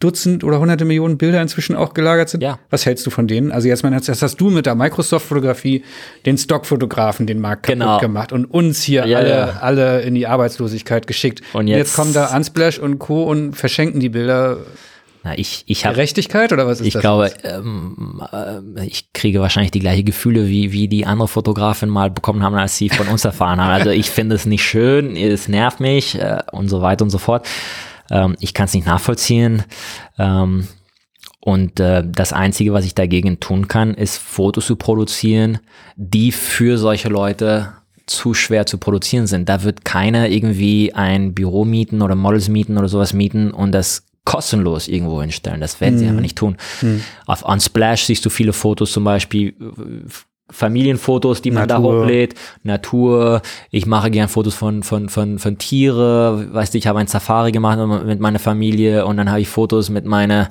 Dutzend oder hunderte Millionen Bilder inzwischen auch gelagert sind. Ja. Was hältst du von denen? Also jetzt, jetzt hast du mit der Microsoft-Fotografie den Stockfotografen den Markt kaputt genau. gemacht und uns hier ja, alle, ja. alle in die Arbeitslosigkeit geschickt. Und jetzt, jetzt kommen da Unsplash und Co. und verschenken die Bilder. Na, ich, ich hab, Gerechtigkeit oder was ist ich das? Ich glaube, ähm, äh, ich kriege wahrscheinlich die gleichen Gefühle, wie, wie die andere Fotografen mal bekommen haben, als sie von uns erfahren haben. Also ich finde es nicht schön, es nervt mich äh, und so weiter und so fort. Ähm, ich kann es nicht nachvollziehen. Ähm, und äh, das Einzige, was ich dagegen tun kann, ist Fotos zu produzieren, die für solche Leute zu schwer zu produzieren sind. Da wird keiner irgendwie ein Büro mieten oder Models mieten oder sowas mieten und das kostenlos irgendwo hinstellen. Das werden sie mhm. aber nicht tun. Mhm. Auf Unsplash siehst du viele Fotos zum Beispiel Familienfotos, die man Natur. da hochlädt, Natur. Ich mache gern Fotos von von von von Tiere. Weißt du, ich habe ein Safari gemacht mit meiner Familie und dann habe ich Fotos mit meiner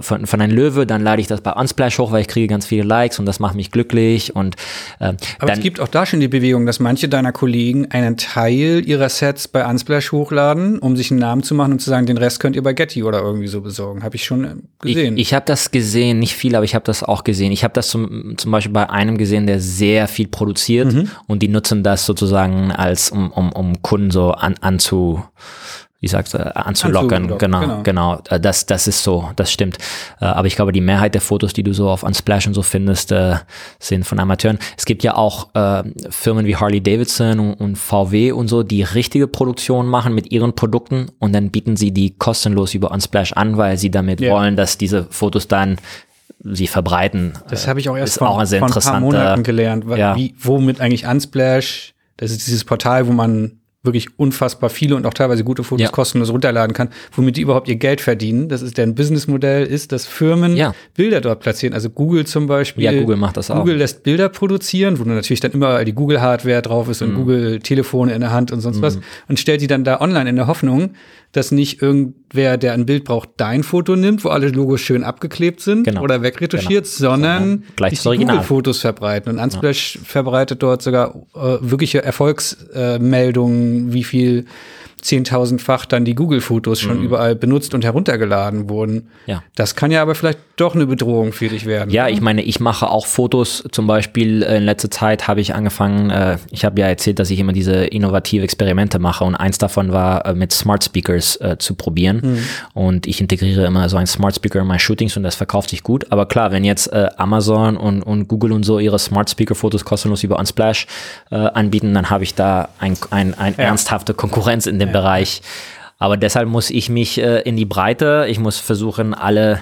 von von einem Löwe. Dann lade ich das bei Unsplash hoch, weil ich kriege ganz viele Likes und das macht mich glücklich. Und äh, aber dann, es gibt auch da schon die Bewegung, dass manche deiner Kollegen einen Teil ihrer Sets bei Unsplash hochladen, um sich einen Namen zu machen und zu sagen, den Rest könnt ihr bei Getty oder irgendwie so besorgen. Habe ich schon gesehen. Ich, ich habe das gesehen, nicht viel, aber ich habe das auch gesehen. Ich habe das zum zum Beispiel bei einem gesehen, der sehr viel produziert mhm. und die nutzen das sozusagen als, um, um, um Kunden so an, anzu, wie sagst du, anzulockern. Anzulocken, genau, genau, genau. Äh, das, das ist so, das stimmt. Äh, aber ich glaube, die Mehrheit der Fotos, die du so auf Unsplash und so findest, äh, sind von Amateuren. Es gibt ja auch äh, Firmen wie Harley Davidson und, und VW und so, die richtige Produktion machen mit ihren Produkten und dann bieten sie die kostenlos über Unsplash an, weil sie damit yeah. wollen, dass diese Fotos dann sie verbreiten. Das habe ich auch erst von, auch von ein paar Monaten gelernt, ja. wie, womit eigentlich Unsplash, das ist dieses Portal, wo man wirklich unfassbar viele und auch teilweise gute Fotos ja. kostenlos runterladen kann, womit die überhaupt ihr Geld verdienen. Das ist deren Businessmodell, ist, dass Firmen ja. Bilder dort platzieren. Also Google zum Beispiel. Ja, Google macht das auch. Google lässt Bilder produzieren, wo natürlich dann immer die Google-Hardware drauf ist und mhm. Google-Telefone in der Hand und sonst mhm. was und stellt die dann da online in der Hoffnung, dass nicht irgendwer, der ein Bild braucht, dein Foto nimmt, wo alle Logos schön abgeklebt sind genau. oder wegretuschiert, genau. sondern gleich die Google-Fotos verbreiten. Und Unsplash ja. verbreitet dort sogar äh, wirkliche Erfolgsmeldungen, äh, wie viel zehntausendfach dann die Google-Fotos schon mhm. überall benutzt und heruntergeladen wurden. Ja. Das kann ja aber vielleicht doch eine Bedrohung für dich werden. Ja, ich meine, ich mache auch Fotos. Zum Beispiel äh, in letzter Zeit habe ich angefangen, äh, ich habe ja erzählt, dass ich immer diese innovative Experimente mache und eins davon war, äh, mit Smart Speakers äh, zu probieren. Mhm. Und ich integriere immer so ein Smart Speaker in meine Shootings und das verkauft sich gut. Aber klar, wenn jetzt äh, Amazon und, und Google und so ihre Smart Speaker Fotos kostenlos über Unsplash äh, anbieten, dann habe ich da ein, ein, ein ja. ernsthafte Konkurrenz in dem ja. Bereich. Aber deshalb muss ich mich äh, in die Breite, ich muss versuchen, alle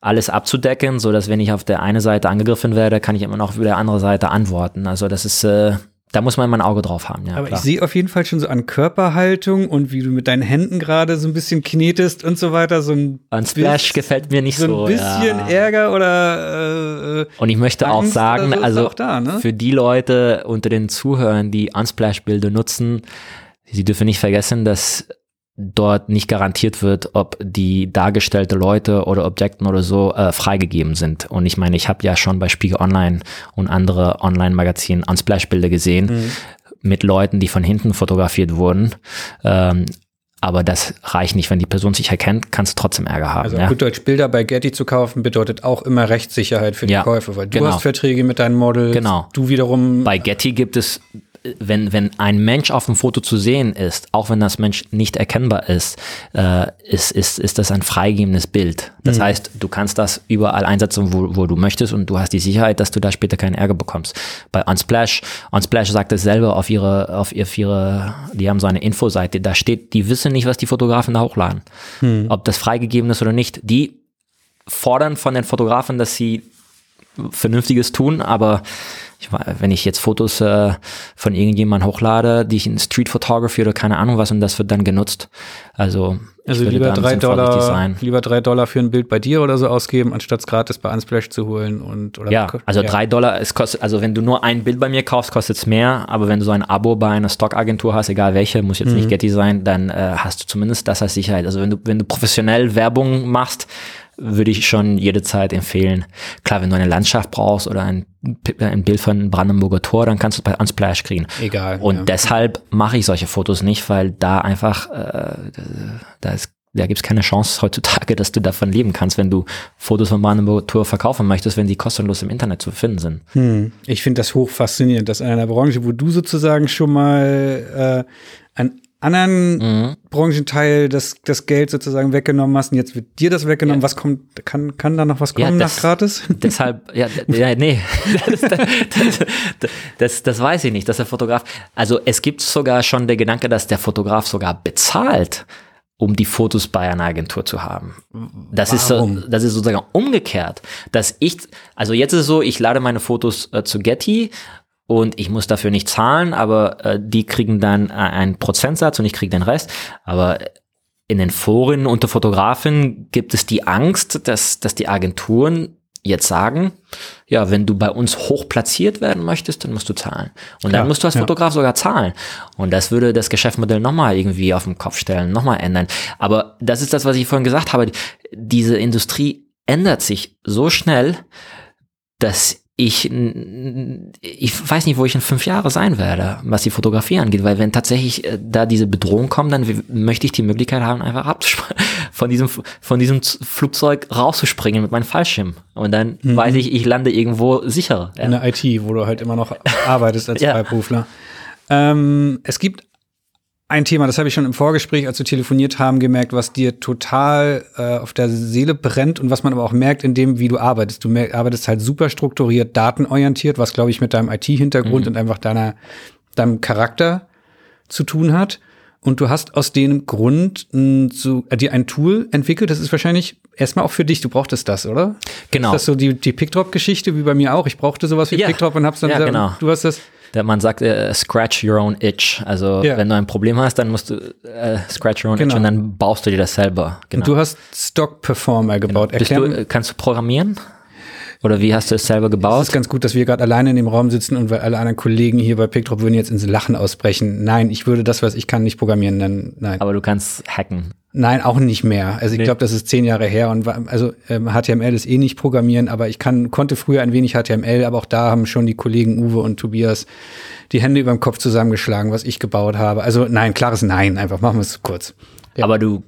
alles abzudecken, so dass wenn ich auf der einen Seite angegriffen werde, kann ich immer noch auf der anderen Seite antworten. Also das ist äh, da muss man immer ein Auge drauf haben. Ja, Aber klar. ich sehe auf jeden Fall schon so an Körperhaltung und wie du mit deinen Händen gerade so ein bisschen knetest und so weiter. So ein, An Splash gefällt mir nicht so. so ein bisschen ja. Ärger oder äh, Und ich möchte auch Angst sagen, oder so also auch da, ne? für die Leute unter den Zuhörern, die Unsplash-Bilder nutzen, sie dürfen nicht vergessen, dass dort nicht garantiert wird, ob die dargestellte Leute oder Objekten oder so äh, freigegeben sind. Und ich meine, ich habe ja schon bei Spiegel Online und andere Online-Magazinen Unsplash-Bilder gesehen Mhm. mit Leuten, die von hinten fotografiert wurden. Ähm, aber das reicht nicht. Wenn die Person sich erkennt, kannst du trotzdem Ärger haben. Also ja? gut Deutsch, Bilder bei Getty zu kaufen bedeutet auch immer Rechtssicherheit für die Ja, Käufe, weil du genau. hast Verträge mit deinen Models, Genau. du wiederum Bei Getty gibt es, wenn, wenn ein Mensch auf dem Foto zu sehen ist, auch wenn das Mensch nicht erkennbar ist, äh, ist, ist, ist das ein freigebendes Bild. Das heißt, du kannst das überall einsetzen, wo, wo du möchtest und du hast die Sicherheit, dass du da später keinen Ärger bekommst. Bei Unsplash, Unsplash sagt es selber auf ihre, auf ihr, auf ihre, die haben so eine Infoseite, da steht, die wissen nicht, was die Fotografen da hochladen. Ob das freigegeben ist oder nicht. Die fordern von den Fotografen, dass sie Vernünftiges tun, aber ich, wenn ich jetzt Fotos äh, von irgendjemandem hochlade, die ich in Street Photography oder keine Ahnung was und das wird dann genutzt. Also, also lieber drei Dollar, lieber drei Dollar für ein Bild bei dir oder so ausgeben, anstatt es gratis bei Unsplash zu holen und oder Ja, also drei Dollar, es kostet, also wenn du nur ein Bild bei mir kaufst, kostet es mehr, aber wenn du so ein Abo bei einer Stockagentur hast, egal welche, muss jetzt Mhm. nicht Getty sein, dann äh, hast du zumindest das als Sicherheit. Also wenn du, wenn du professionell Werbung machst, würde ich schon jede Zeit empfehlen. Klar, wenn du eine Landschaft brauchst oder ein, ein Bild von Brandenburger Tor, dann kannst du es bei Unsplash kriegen. Egal. Und ja. deshalb mache ich solche Fotos nicht, weil da einfach, äh, da ist da gibt es keine Chance heutzutage, dass du davon leben kannst, wenn du Fotos von Brandenburger Tour verkaufen möchtest, wenn die kostenlos im Internet zu finden sind. Hm. Ich finde das hoch faszinierend, dass in einer Branche, wo du sozusagen schon mal äh, einen anderen Mhm. Branchenteil das, das Geld sozusagen weggenommen hast und jetzt wird dir das weggenommen. Was kommt, kann, kann da noch was Ja, kommen das- nach gratis? Deshalb, ja, ja nee, das, das, das, das, weiß ich nicht, dass der Fotograf, also es gibt sogar schon der Gedanke, dass der Fotograf sogar bezahlt, um die Fotos bei einer Agentur zu haben. Das ist, so, Warum? das ist sozusagen umgekehrt, dass ich, also jetzt ist es so, ich lade meine Fotos äh, zu Getty und ich muss dafür nicht zahlen, aber äh, die kriegen dann äh, einen Prozentsatz und ich kriege den Rest. Aber in den Foren unter Fotografen gibt es die Angst, dass, dass die Agenturen jetzt sagen, ja, wenn du bei uns hoch platziert werden möchtest, dann musst du zahlen. Und Klar, dann musst du als ja. Fotograf sogar zahlen. Und das würde das Geschäftsmodell nochmal irgendwie auf den Kopf stellen, nochmal ändern. Aber das ist das, was ich vorhin gesagt habe. Diese Industrie ändert sich so schnell, dass ich, ich weiß nicht, wo ich in fünf Jahren sein werde, was die Fotografie angeht, weil wenn tatsächlich äh, da diese Bedrohung kommt, dann möchte ich die Möglichkeit haben, einfach abzuspringen, von diesem, von diesem Flugzeug rauszuspringen mit meinem Fallschirm. Und dann weiß ich, ich lande irgendwo sicherer. Ja. In der IT, wo du halt immer noch arbeitest als Ja. Freiberufler. Ähm, es gibt ein Thema, das habe ich schon im Vorgespräch, als wir telefoniert haben, gemerkt, was dir total äh, auf der Seele brennt und was man aber auch merkt in dem, wie du arbeitest. Du arbeitest halt super strukturiert, datenorientiert, was glaube ich mit deinem IT-Hintergrund und einfach deiner, deinem Charakter zu tun hat. Und du hast aus dem Grund mh, so, äh, dir ein Tool entwickelt, das ist wahrscheinlich erstmal auch für dich, du brauchtest das, oder? Genau. Ist das so die, die Pickdrop-Geschichte wie bei mir auch? Ich brauchte sowas wie Ja. Pickdrop und hab's dann Ja, selber- genau. Du hast das. Der man sagt, äh, scratch your own itch. Also Ja. wenn du ein Problem hast, dann musst du äh, scratch your own Genau. itch und dann baust du dir das selber. Genau. Und du hast Stock Performer gebaut. Bist Erklär, du, äh, kannst du programmieren? Oder wie hast du es selber es gebaut? ist ganz gut, dass wir gerade alleine in dem Raum sitzen und weil alle anderen Kollegen hier bei Pickdrop würden jetzt ins Lachen ausbrechen. Nein, ich würde das, was ich kann, nicht programmieren. Dann, nein. Aber du kannst hacken. Nein, auch nicht mehr. Also ich Nee. glaube, das ist zehn Jahre her und war, also ähm, HTML ist eh nicht programmieren, aber ich kann konnte früher ein wenig HTML, aber auch da haben schon die Kollegen Uwe und Tobias die Hände über dem Kopf zusammengeschlagen, was ich gebaut habe. Also nein, klares Nein, einfach machen wir es kurz. Ja. Aber du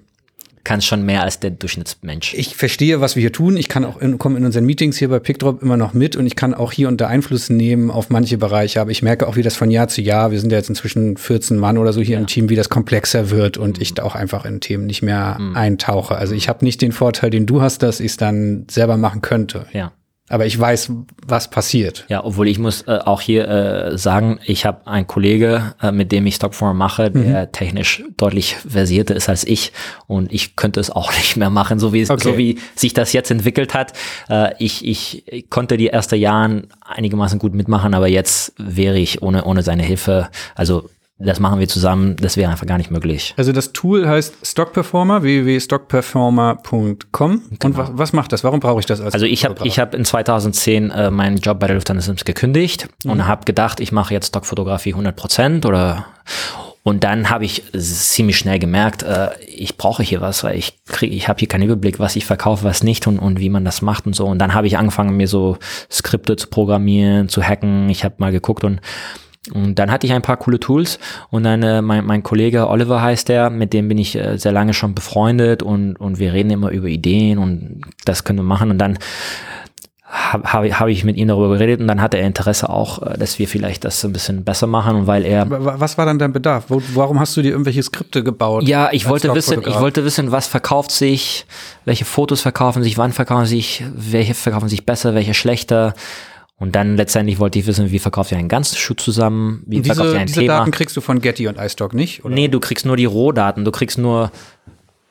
kannst schon mehr als der Durchschnittsmensch. Ich verstehe, was wir hier tun. Ich kann auch in, komme in unseren Meetings hier bei Pickdrop immer noch mit und ich kann auch hier und da Einfluss nehmen auf manche Bereiche. Aber ich merke auch, wie das von Jahr zu Jahr, wir sind ja jetzt inzwischen 14 Mann oder so hier im Team, wie das komplexer wird und ich da auch einfach in Themen nicht mehr eintauche. Also ich habe nicht den Vorteil, den du hast, dass ich es dann selber machen könnte. ja. Aber ich weiß, was passiert. Ja, obwohl ich muss äh, auch hier äh, sagen, ich habe einen Kollege, äh, mit dem ich Stockform mache, der mhm. technisch deutlich versierter ist als ich und ich könnte es auch nicht mehr machen, so wie, okay. so wie sich das jetzt entwickelt hat. Äh, ich, ich, ich konnte die ersten Jahren einigermaßen gut mitmachen, aber jetzt wäre ich ohne, ohne seine Hilfe, also das machen wir zusammen, das wäre einfach gar nicht möglich. Also das Tool heißt Stock Performer, www.stockperformer.com. Genau. Und was, was, macht das? Warum brauche ich das als Also ich habe ich hab in 2010 äh, meinen Job bei der Lufthansa Sims gekündigt mhm. und habe gedacht, ich mache jetzt Stockfotografie 100 Prozent oder und dann habe ich ziemlich schnell gemerkt, äh, ich brauche hier was, weil ich kriege, ich habe hier keinen Überblick, was ich verkaufe, was nicht und, und wie man das macht und so. Und dann habe ich angefangen, mir so Skripte zu programmieren, zu hacken. Ich habe mal geguckt und und dann hatte ich ein paar coole Tools und dann äh, mein, mein Kollege Oliver heißt der, mit dem bin ich äh, sehr lange schon befreundet und, und wir reden immer über Ideen und das können wir machen und dann habe hab, hab ich mit ihm darüber geredet und dann hatte er Interesse auch, äh, dass wir vielleicht das ein bisschen besser machen und weil er Was war dann dein Bedarf? Wo, warum hast du dir irgendwelche Skripte gebaut? Ja, ich wollte wissen, ich wollte wissen, was verkauft sich, welche Fotos verkaufen sich, wann verkaufen sich, welche verkaufen sich besser, welche schlechter und dann letztendlich wollte ich wissen, wie verkauft ihr einen ganzen Schuh zusammen, wie diese, verkauft ihr ein diese Thema. Daten kriegst du von Getty und iStock nicht? Oder? Nee, du kriegst nur die Rohdaten. Du kriegst nur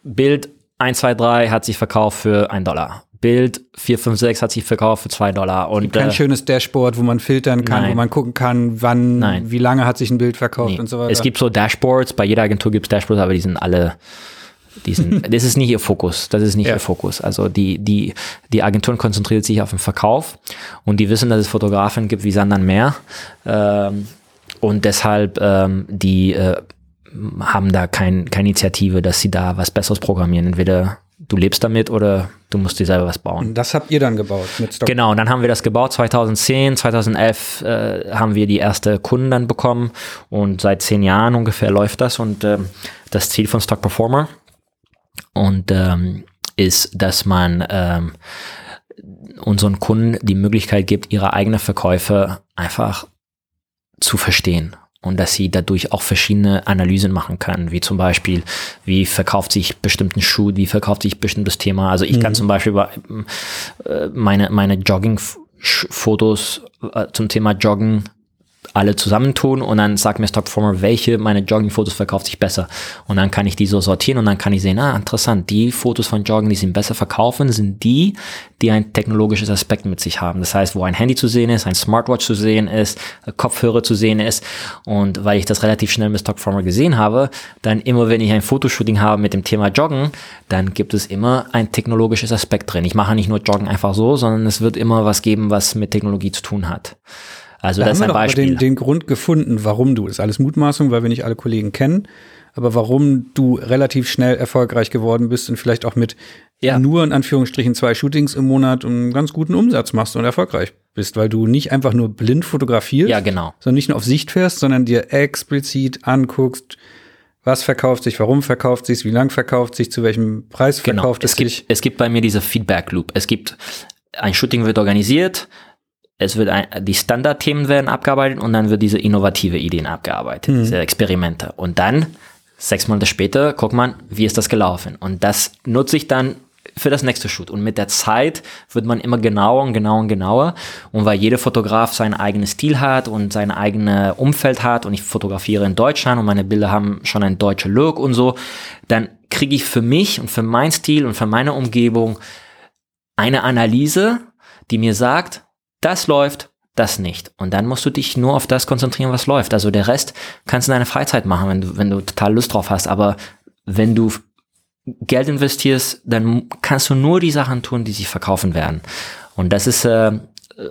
Bild 123 hat sich verkauft für ein Dollar. Bild 456 hat sich verkauft für zwei Dollar. Und, kein äh, schönes Dashboard, wo man filtern kann, nein. wo man gucken kann, wann, nein. wie lange hat sich ein Bild verkauft nee. und so weiter. Es gibt so Dashboards, bei jeder Agentur gibt es Dashboards, aber die sind alle diesen, das ist nicht ihr Fokus. Das ist nicht ja. ihr Fokus. Also die, die, die Agenturen konzentriert sich auf den Verkauf und die wissen, dass es Fotografen gibt wie Sand Meer. Ähm, und deshalb, ähm, die äh, haben da kein, keine Initiative, dass sie da was Besseres programmieren. Entweder du lebst damit oder du musst dir selber was bauen. Das habt ihr dann gebaut mit Stock. Genau, und dann haben wir das gebaut. 2010, 2011 äh, haben wir die erste Kunden dann bekommen und seit zehn Jahren ungefähr läuft das und äh, das Ziel von Stock Performer und ähm, ist, dass man ähm, unseren Kunden die Möglichkeit gibt, ihre eigenen Verkäufe einfach zu verstehen und dass sie dadurch auch verschiedene Analysen machen können, wie zum Beispiel, wie verkauft sich bestimmten Schuh, wie verkauft sich bestimmtes Thema. Also ich mhm. kann zum Beispiel äh, meine, meine Jogging-Fotos äh, zum Thema Joggen alle zusammentun und dann sagt mir Stockformer, welche meine Jogging-Fotos verkauft sich besser. Und dann kann ich die so sortieren und dann kann ich sehen, ah, interessant, die Fotos von Joggen, die sind besser verkaufen, sind die, die ein technologisches Aspekt mit sich haben. Das heißt, wo ein Handy zu sehen ist, ein Smartwatch zu sehen ist, Kopfhörer zu sehen ist. Und weil ich das relativ schnell mit Stockformer gesehen habe, dann immer, wenn ich ein Fotoshooting habe mit dem Thema Joggen, dann gibt es immer ein technologisches Aspekt drin. Ich mache nicht nur Joggen einfach so, sondern es wird immer was geben, was mit Technologie zu tun hat. Also da das ist ein Beispiel. Den, den Grund gefunden, warum du, das ist alles Mutmaßung, weil wir nicht alle Kollegen kennen, aber warum du relativ schnell erfolgreich geworden bist und vielleicht auch mit ja. nur in Anführungsstrichen zwei Shootings im Monat einen ganz guten Umsatz machst und erfolgreich bist, weil du nicht einfach nur blind fotografierst, ja, genau. sondern nicht nur auf Sicht fährst, sondern dir explizit anguckst, was verkauft sich, warum verkauft sich, wie lang verkauft sich, zu welchem Preis genau. verkauft es, es gibt, sich. Es gibt bei mir diese Feedback Loop. Es gibt ein Shooting wird organisiert, es wird ein, die Standardthemen werden abgearbeitet und dann wird diese innovative Ideen abgearbeitet, mhm. diese Experimente. Und dann, sechs Monate später, guckt man, wie ist das gelaufen. Und das nutze ich dann für das nächste Shoot. Und mit der Zeit wird man immer genauer und genauer und genauer. Und weil jeder Fotograf seinen eigenen Stil hat und sein eigenes Umfeld hat und ich fotografiere in Deutschland und meine Bilder haben schon einen deutschen Look und so, dann kriege ich für mich und für meinen Stil und für meine Umgebung eine Analyse, die mir sagt, das läuft, das nicht. Und dann musst du dich nur auf das konzentrieren, was läuft. Also der Rest kannst du in deiner Freizeit machen, wenn du, wenn du total Lust drauf hast. Aber wenn du Geld investierst, dann kannst du nur die Sachen tun, die sich verkaufen werden. Und das ist äh,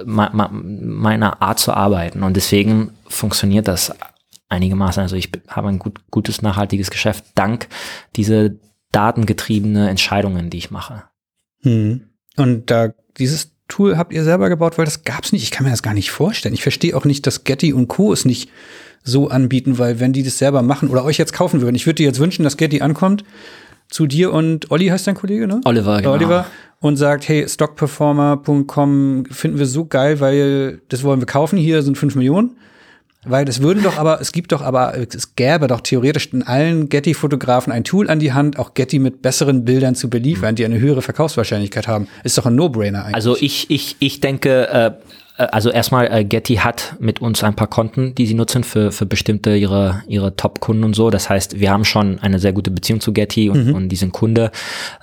ma, ma, meine Art zu arbeiten. Und deswegen funktioniert das einigermaßen. Also ich habe ein gut, gutes, nachhaltiges Geschäft dank dieser datengetriebene Entscheidungen, die ich mache. Hm. Und da dieses Tool habt ihr selber gebaut? Weil das gab's nicht. Ich kann mir das gar nicht vorstellen. Ich verstehe auch nicht, dass Getty und Co. es nicht so anbieten, weil wenn die das selber machen oder euch jetzt kaufen würden, ich würde dir jetzt wünschen, dass Getty ankommt zu dir und Olli heißt dein Kollege, ne? Oliver, genau. Oliver und sagt, hey, stockperformer.com finden wir so geil, weil das wollen wir kaufen, hier sind fünf Millionen. Weil es würden doch aber, es gibt doch aber, es gäbe doch theoretisch in allen Getty-Fotografen ein Tool an die Hand, auch Getty mit besseren Bildern zu beliefern, die eine höhere Verkaufswahrscheinlichkeit haben. Ist doch ein No-Brainer eigentlich. Also ich, ich, ich denke, äh, äh, also erstmal, äh, Getty hat mit uns ein paar Konten, die sie nutzen für, für bestimmte ihre, ihre Top-Kunden und so. Das heißt, wir haben schon eine sehr gute Beziehung zu Getty und, mhm. und diesen Kunde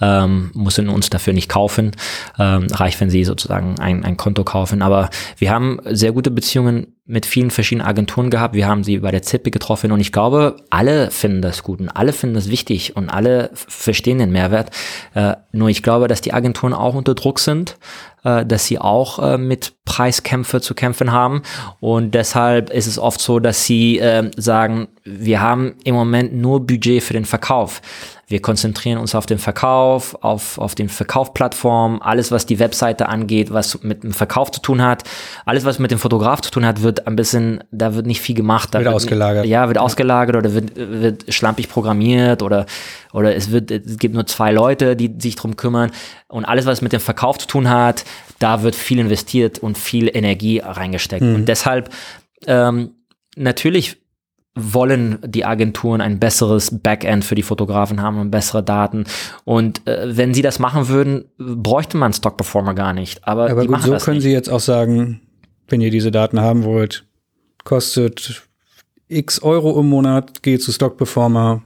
ähm, müssen uns dafür nicht kaufen. Ähm, reicht, wenn sie sozusagen ein, ein Konto kaufen. Aber wir haben sehr gute Beziehungen mit vielen verschiedenen Agenturen gehabt. Wir haben sie bei der ZIPI getroffen und ich glaube, alle finden das gut und alle finden das wichtig und alle verstehen den Mehrwert. Äh, nur ich glaube, dass die Agenturen auch unter Druck sind, äh, dass sie auch äh, mit Preiskämpfe zu kämpfen haben und deshalb ist es oft so, dass sie äh, sagen, wir haben im Moment nur Budget für den Verkauf. Wir konzentrieren uns auf den Verkauf, auf, auf den Verkaufplattformen, alles, was die Webseite angeht, was mit dem Verkauf zu tun hat. Alles, was mit dem Fotograf zu tun hat, wird ein bisschen, da wird nicht viel gemacht. Da wird, wird ausgelagert. Ja, wird ausgelagert oder wird, wird schlampig programmiert oder, oder es wird, es gibt nur zwei Leute, die sich drum kümmern. Und alles, was mit dem Verkauf zu tun hat, da wird viel investiert und viel Energie reingesteckt. Mhm. Und deshalb, ähm, natürlich wollen die Agenturen ein besseres Backend für die Fotografen haben und bessere Daten. Und äh, wenn sie das machen würden, bräuchte man Stock Performer gar nicht. Aber, Aber gut, so können nicht. sie jetzt auch sagen, wenn ihr diese Daten haben wollt, kostet x Euro im Monat, geht zu Stock Performer,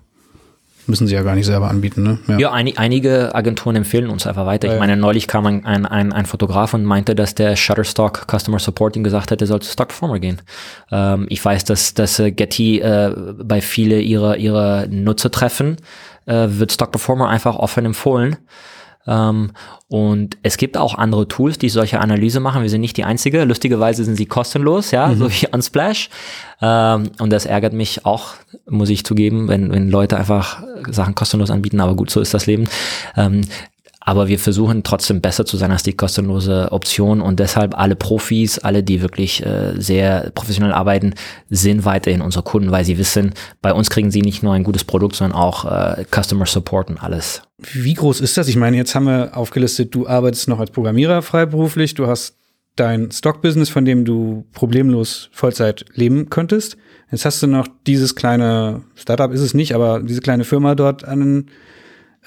müssen sie ja gar nicht selber anbieten, ne? Ja, ja ein, einige Agenturen empfehlen uns einfach weiter. Ja, ich meine, neulich kam ein, ein, ein, ein, Fotograf und meinte, dass der Shutterstock Customer Support ihm gesagt hat, er soll zu Stock Performer gehen. Ähm, ich weiß, dass, dass äh, Getty äh, bei viele ihrer, ihrer Nutzer treffen, äh, wird Stock Performer einfach offen empfohlen. Ähm, und es gibt auch andere Tools, die solche Analyse machen. Wir sind nicht die einzige. Lustigerweise sind sie kostenlos, ja, mhm. so wie Unsplash. Ähm, und das ärgert mich auch, muss ich zugeben, wenn, wenn Leute einfach Sachen kostenlos anbieten. Aber gut, so ist das Leben. Aber wir versuchen trotzdem besser zu sein als die kostenlose Option und deshalb alle Profis, alle, die wirklich äh, sehr professionell arbeiten, sind weiterhin unsere Kunden, weil sie wissen, bei uns kriegen sie nicht nur ein gutes Produkt, sondern auch äh, Customer Support und alles. Wie groß ist das? Ich meine, jetzt haben wir aufgelistet, du arbeitest noch als Programmierer freiberuflich, du hast dein Stock-Business, von dem du problemlos Vollzeit leben könntest. Jetzt hast du noch dieses kleine Startup, ist es nicht, aber diese kleine Firma dort an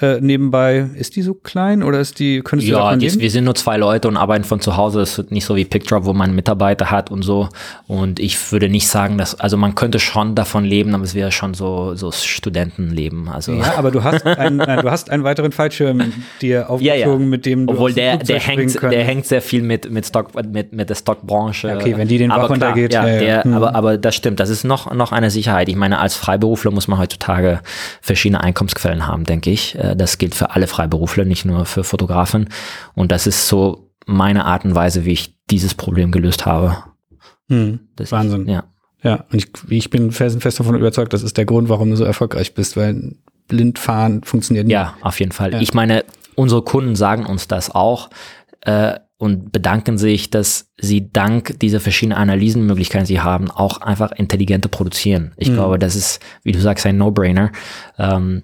äh, nebenbei. Ist die so klein oder ist die, könntest du ja, die wir sind nur zwei Leute und arbeiten von zu Hause. Es ist nicht so wie PickDrop, wo man Mitarbeiter hat und so. Und ich würde nicht sagen, dass, also man könnte schon davon leben, aber es wäre schon so, so Studentenleben. Also. Ja, aber du hast einen, du hast einen weiteren Fallschirm dir aufgezogen, ja, ja. mit dem du Obwohl der, der hängt, der hängt sehr viel mit, mit Stock, mit, mit der Stockbranche. Okay, wenn die den Bach runtergeht. Ja, ja, der, hm. aber, aber das stimmt. Das ist noch, noch eine Sicherheit. Ich meine, als Freiberufler muss man heutzutage verschiedene Einkommensquellen haben, denke ich. Äh, das gilt für alle Freiberufler, nicht nur für Fotografen. Und das ist so meine Art und Weise, wie ich dieses Problem gelöst habe. Hm, Wahnsinn. Ich, ja. Ja, und ich, ich bin felsenfest davon überzeugt, das ist der Grund, warum du so erfolgreich bist, weil blind fahren funktioniert nicht. Ja, auf jeden Fall. Ja. Ich meine, unsere Kunden sagen uns das auch. Äh, und bedanken sich, dass sie dank dieser verschiedenen Analysenmöglichkeiten, die sie haben, auch einfach intelligente produzieren. Ich mhm. glaube, das ist, wie du sagst, ein No-Brainer. Ähm,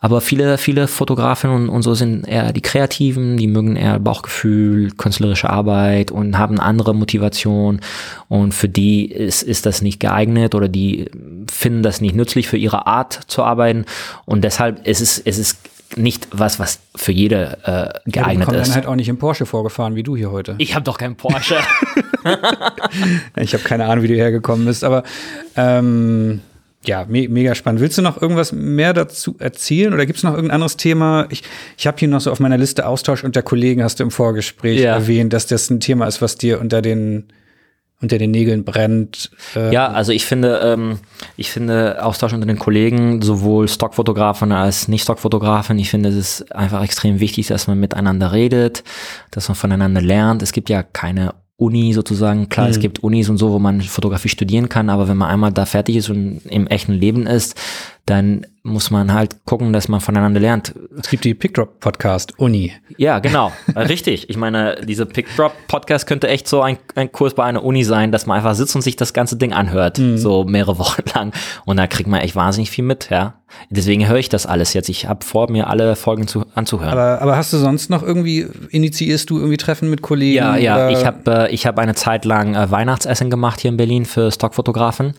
aber viele, viele Fotografen und, und, so sind eher die Kreativen, die mögen eher Bauchgefühl, künstlerische Arbeit und haben andere Motivation. Und für die ist, ist das nicht geeignet oder die finden das nicht nützlich für ihre Art zu arbeiten. Und deshalb ist es, es ist nicht was, was für jede äh, geeignet ja, ist. Ich bin halt auch nicht im Porsche vorgefahren wie du hier heute. Ich habe doch keinen Porsche. ich habe keine Ahnung, wie du hergekommen bist, aber ähm, ja, me mega spannend. Willst du noch irgendwas mehr dazu erzählen oder gibt es noch irgendein anderes Thema? Ich, ich habe hier noch so auf meiner Liste Austausch unter Kollegen, hast du im Vorgespräch ja. erwähnt, dass das ein Thema ist, was dir unter den unter den Nägeln brennt. Äh ja, also ich finde, ähm, ich finde Austausch unter den Kollegen, sowohl Stockfotografen als Nicht-Stockfotografen, ich finde es ist einfach extrem wichtig, dass man miteinander redet, dass man voneinander lernt. Es gibt ja keine Uni sozusagen. Klar, mhm. es gibt Unis und so, wo man Fotografie studieren kann, aber wenn man einmal da fertig ist und im echten Leben ist, dann muss man halt gucken, dass man voneinander lernt. Es gibt die Pickdrop Podcast Uni. Ja, genau. Richtig. Ich meine, diese Pickdrop Podcast könnte echt so ein, ein Kurs bei einer Uni sein, dass man einfach sitzt und sich das ganze Ding anhört, mhm. so mehrere Wochen lang. Und da kriegt man echt wahnsinnig viel mit, ja. Deswegen höre ich das alles jetzt. Ich habe vor, mir alle Folgen zu, anzuhören. Aber, aber hast du sonst noch irgendwie, initiierst du irgendwie Treffen mit Kollegen? Ja, ja. Oder? Ich habe äh, ich hab eine Zeit lang äh, Weihnachtsessen gemacht hier in Berlin für Stockfotografen,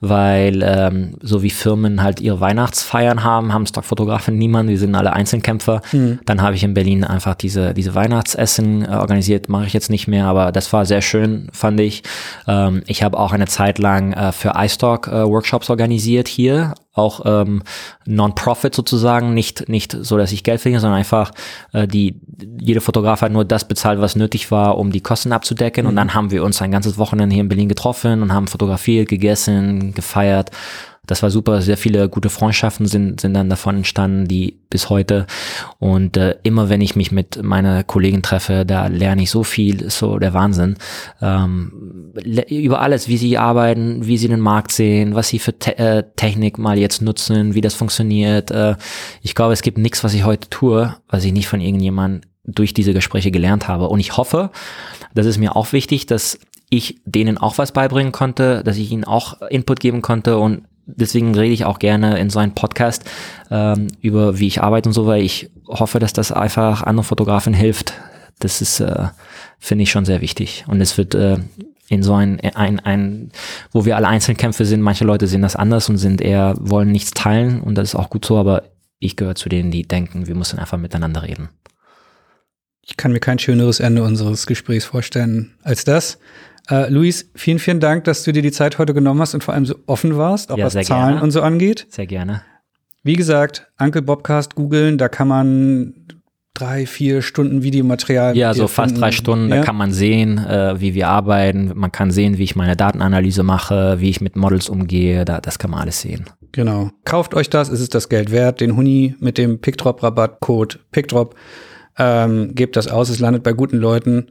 weil ähm, so wie Firmen halt ihre Weihnachtsfeiern haben, haben Stockfotografen niemand. Wir sind alle Einzelkämpfer. Mhm. Dann habe ich in Berlin einfach diese, diese Weihnachtsessen äh, organisiert. Mache ich jetzt nicht mehr, aber das war sehr schön, fand ich. Ähm, ich habe auch eine Zeit lang äh, für iStock äh, Workshops organisiert hier auch ähm, Non-Profit sozusagen, nicht, nicht so, dass ich Geld verdiene, sondern einfach äh, die, jeder Fotograf hat nur das bezahlt, was nötig war, um die Kosten abzudecken. Mhm. Und dann haben wir uns ein ganzes Wochenende hier in Berlin getroffen und haben fotografiert, gegessen, gefeiert das war super. Sehr viele gute Freundschaften sind, sind dann davon entstanden, die bis heute. Und äh, immer wenn ich mich mit meiner Kollegin treffe, da lerne ich so viel, so der Wahnsinn. Ähm, über alles, wie sie arbeiten, wie sie den Markt sehen, was sie für Te äh, Technik mal jetzt nutzen, wie das funktioniert. Äh, ich glaube, es gibt nichts, was ich heute tue, was ich nicht von irgendjemandem durch diese Gespräche gelernt habe. Und ich hoffe, das ist mir auch wichtig, dass ich denen auch was beibringen konnte, dass ich ihnen auch Input geben konnte und deswegen rede ich auch gerne in so einem Podcast ähm, über, wie ich arbeite und so, weil ich hoffe, dass das einfach anderen Fotografen hilft. Das ist, äh, finde ich schon sehr wichtig. Und es wird äh, in so ein, ein, ein, wo wir alle Einzelkämpfe sind, manche Leute sehen das anders und sind eher, wollen nichts teilen und das ist auch gut so, aber ich gehöre zu denen, die denken, wir müssen einfach miteinander reden. Ich kann mir kein schöneres Ende unseres Gesprächs vorstellen als das. Äh, Luis, vielen, vielen Dank, dass du dir die Zeit heute genommen hast und vor allem so offen warst, auch ja, was Zahlen gerne. und so angeht. Sehr gerne. Wie gesagt, Uncle Bobcast googeln, da kann man drei, vier Stunden Videomaterial. Ja, so fast drei Stunden. Ja? Da kann man sehen, äh, wie wir arbeiten. Man kann sehen, wie ich meine Datenanalyse mache, wie ich mit Models umgehe. Da, das kann man alles sehen. Genau. Kauft euch das, es ist das Geld wert. Den Huni mit dem Pickdrop-Rabattcode Pickdrop. Ähm, gebt das aus, es landet bei guten Leuten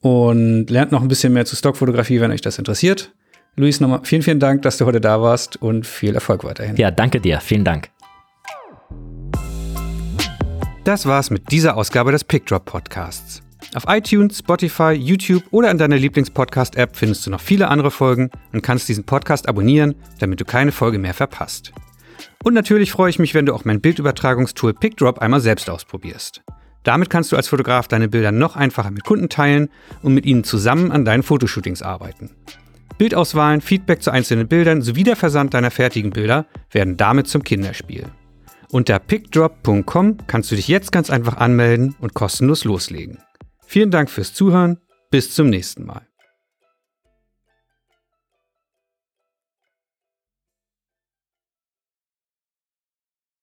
und lernt noch ein bisschen mehr zu Stockfotografie, wenn euch das interessiert. Luis, nochmal vielen, vielen Dank, dass du heute da warst und viel Erfolg weiterhin. Ja, danke dir. Vielen Dank. Das war's mit dieser Ausgabe des PickDrop Podcasts. Auf iTunes, Spotify, YouTube oder in deiner Lieblingspodcast-App findest du noch viele andere Folgen und kannst diesen Podcast abonnieren, damit du keine Folge mehr verpasst. Und natürlich freue ich mich, wenn du auch mein Bildübertragungstool PickDrop einmal selbst ausprobierst. Damit kannst du als Fotograf deine Bilder noch einfacher mit Kunden teilen und mit ihnen zusammen an deinen Fotoshootings arbeiten. Bildauswahlen, Feedback zu einzelnen Bildern sowie der Versand deiner fertigen Bilder werden damit zum Kinderspiel. Unter pickdrop.com kannst du dich jetzt ganz einfach anmelden und kostenlos loslegen. Vielen Dank fürs Zuhören, bis zum nächsten Mal.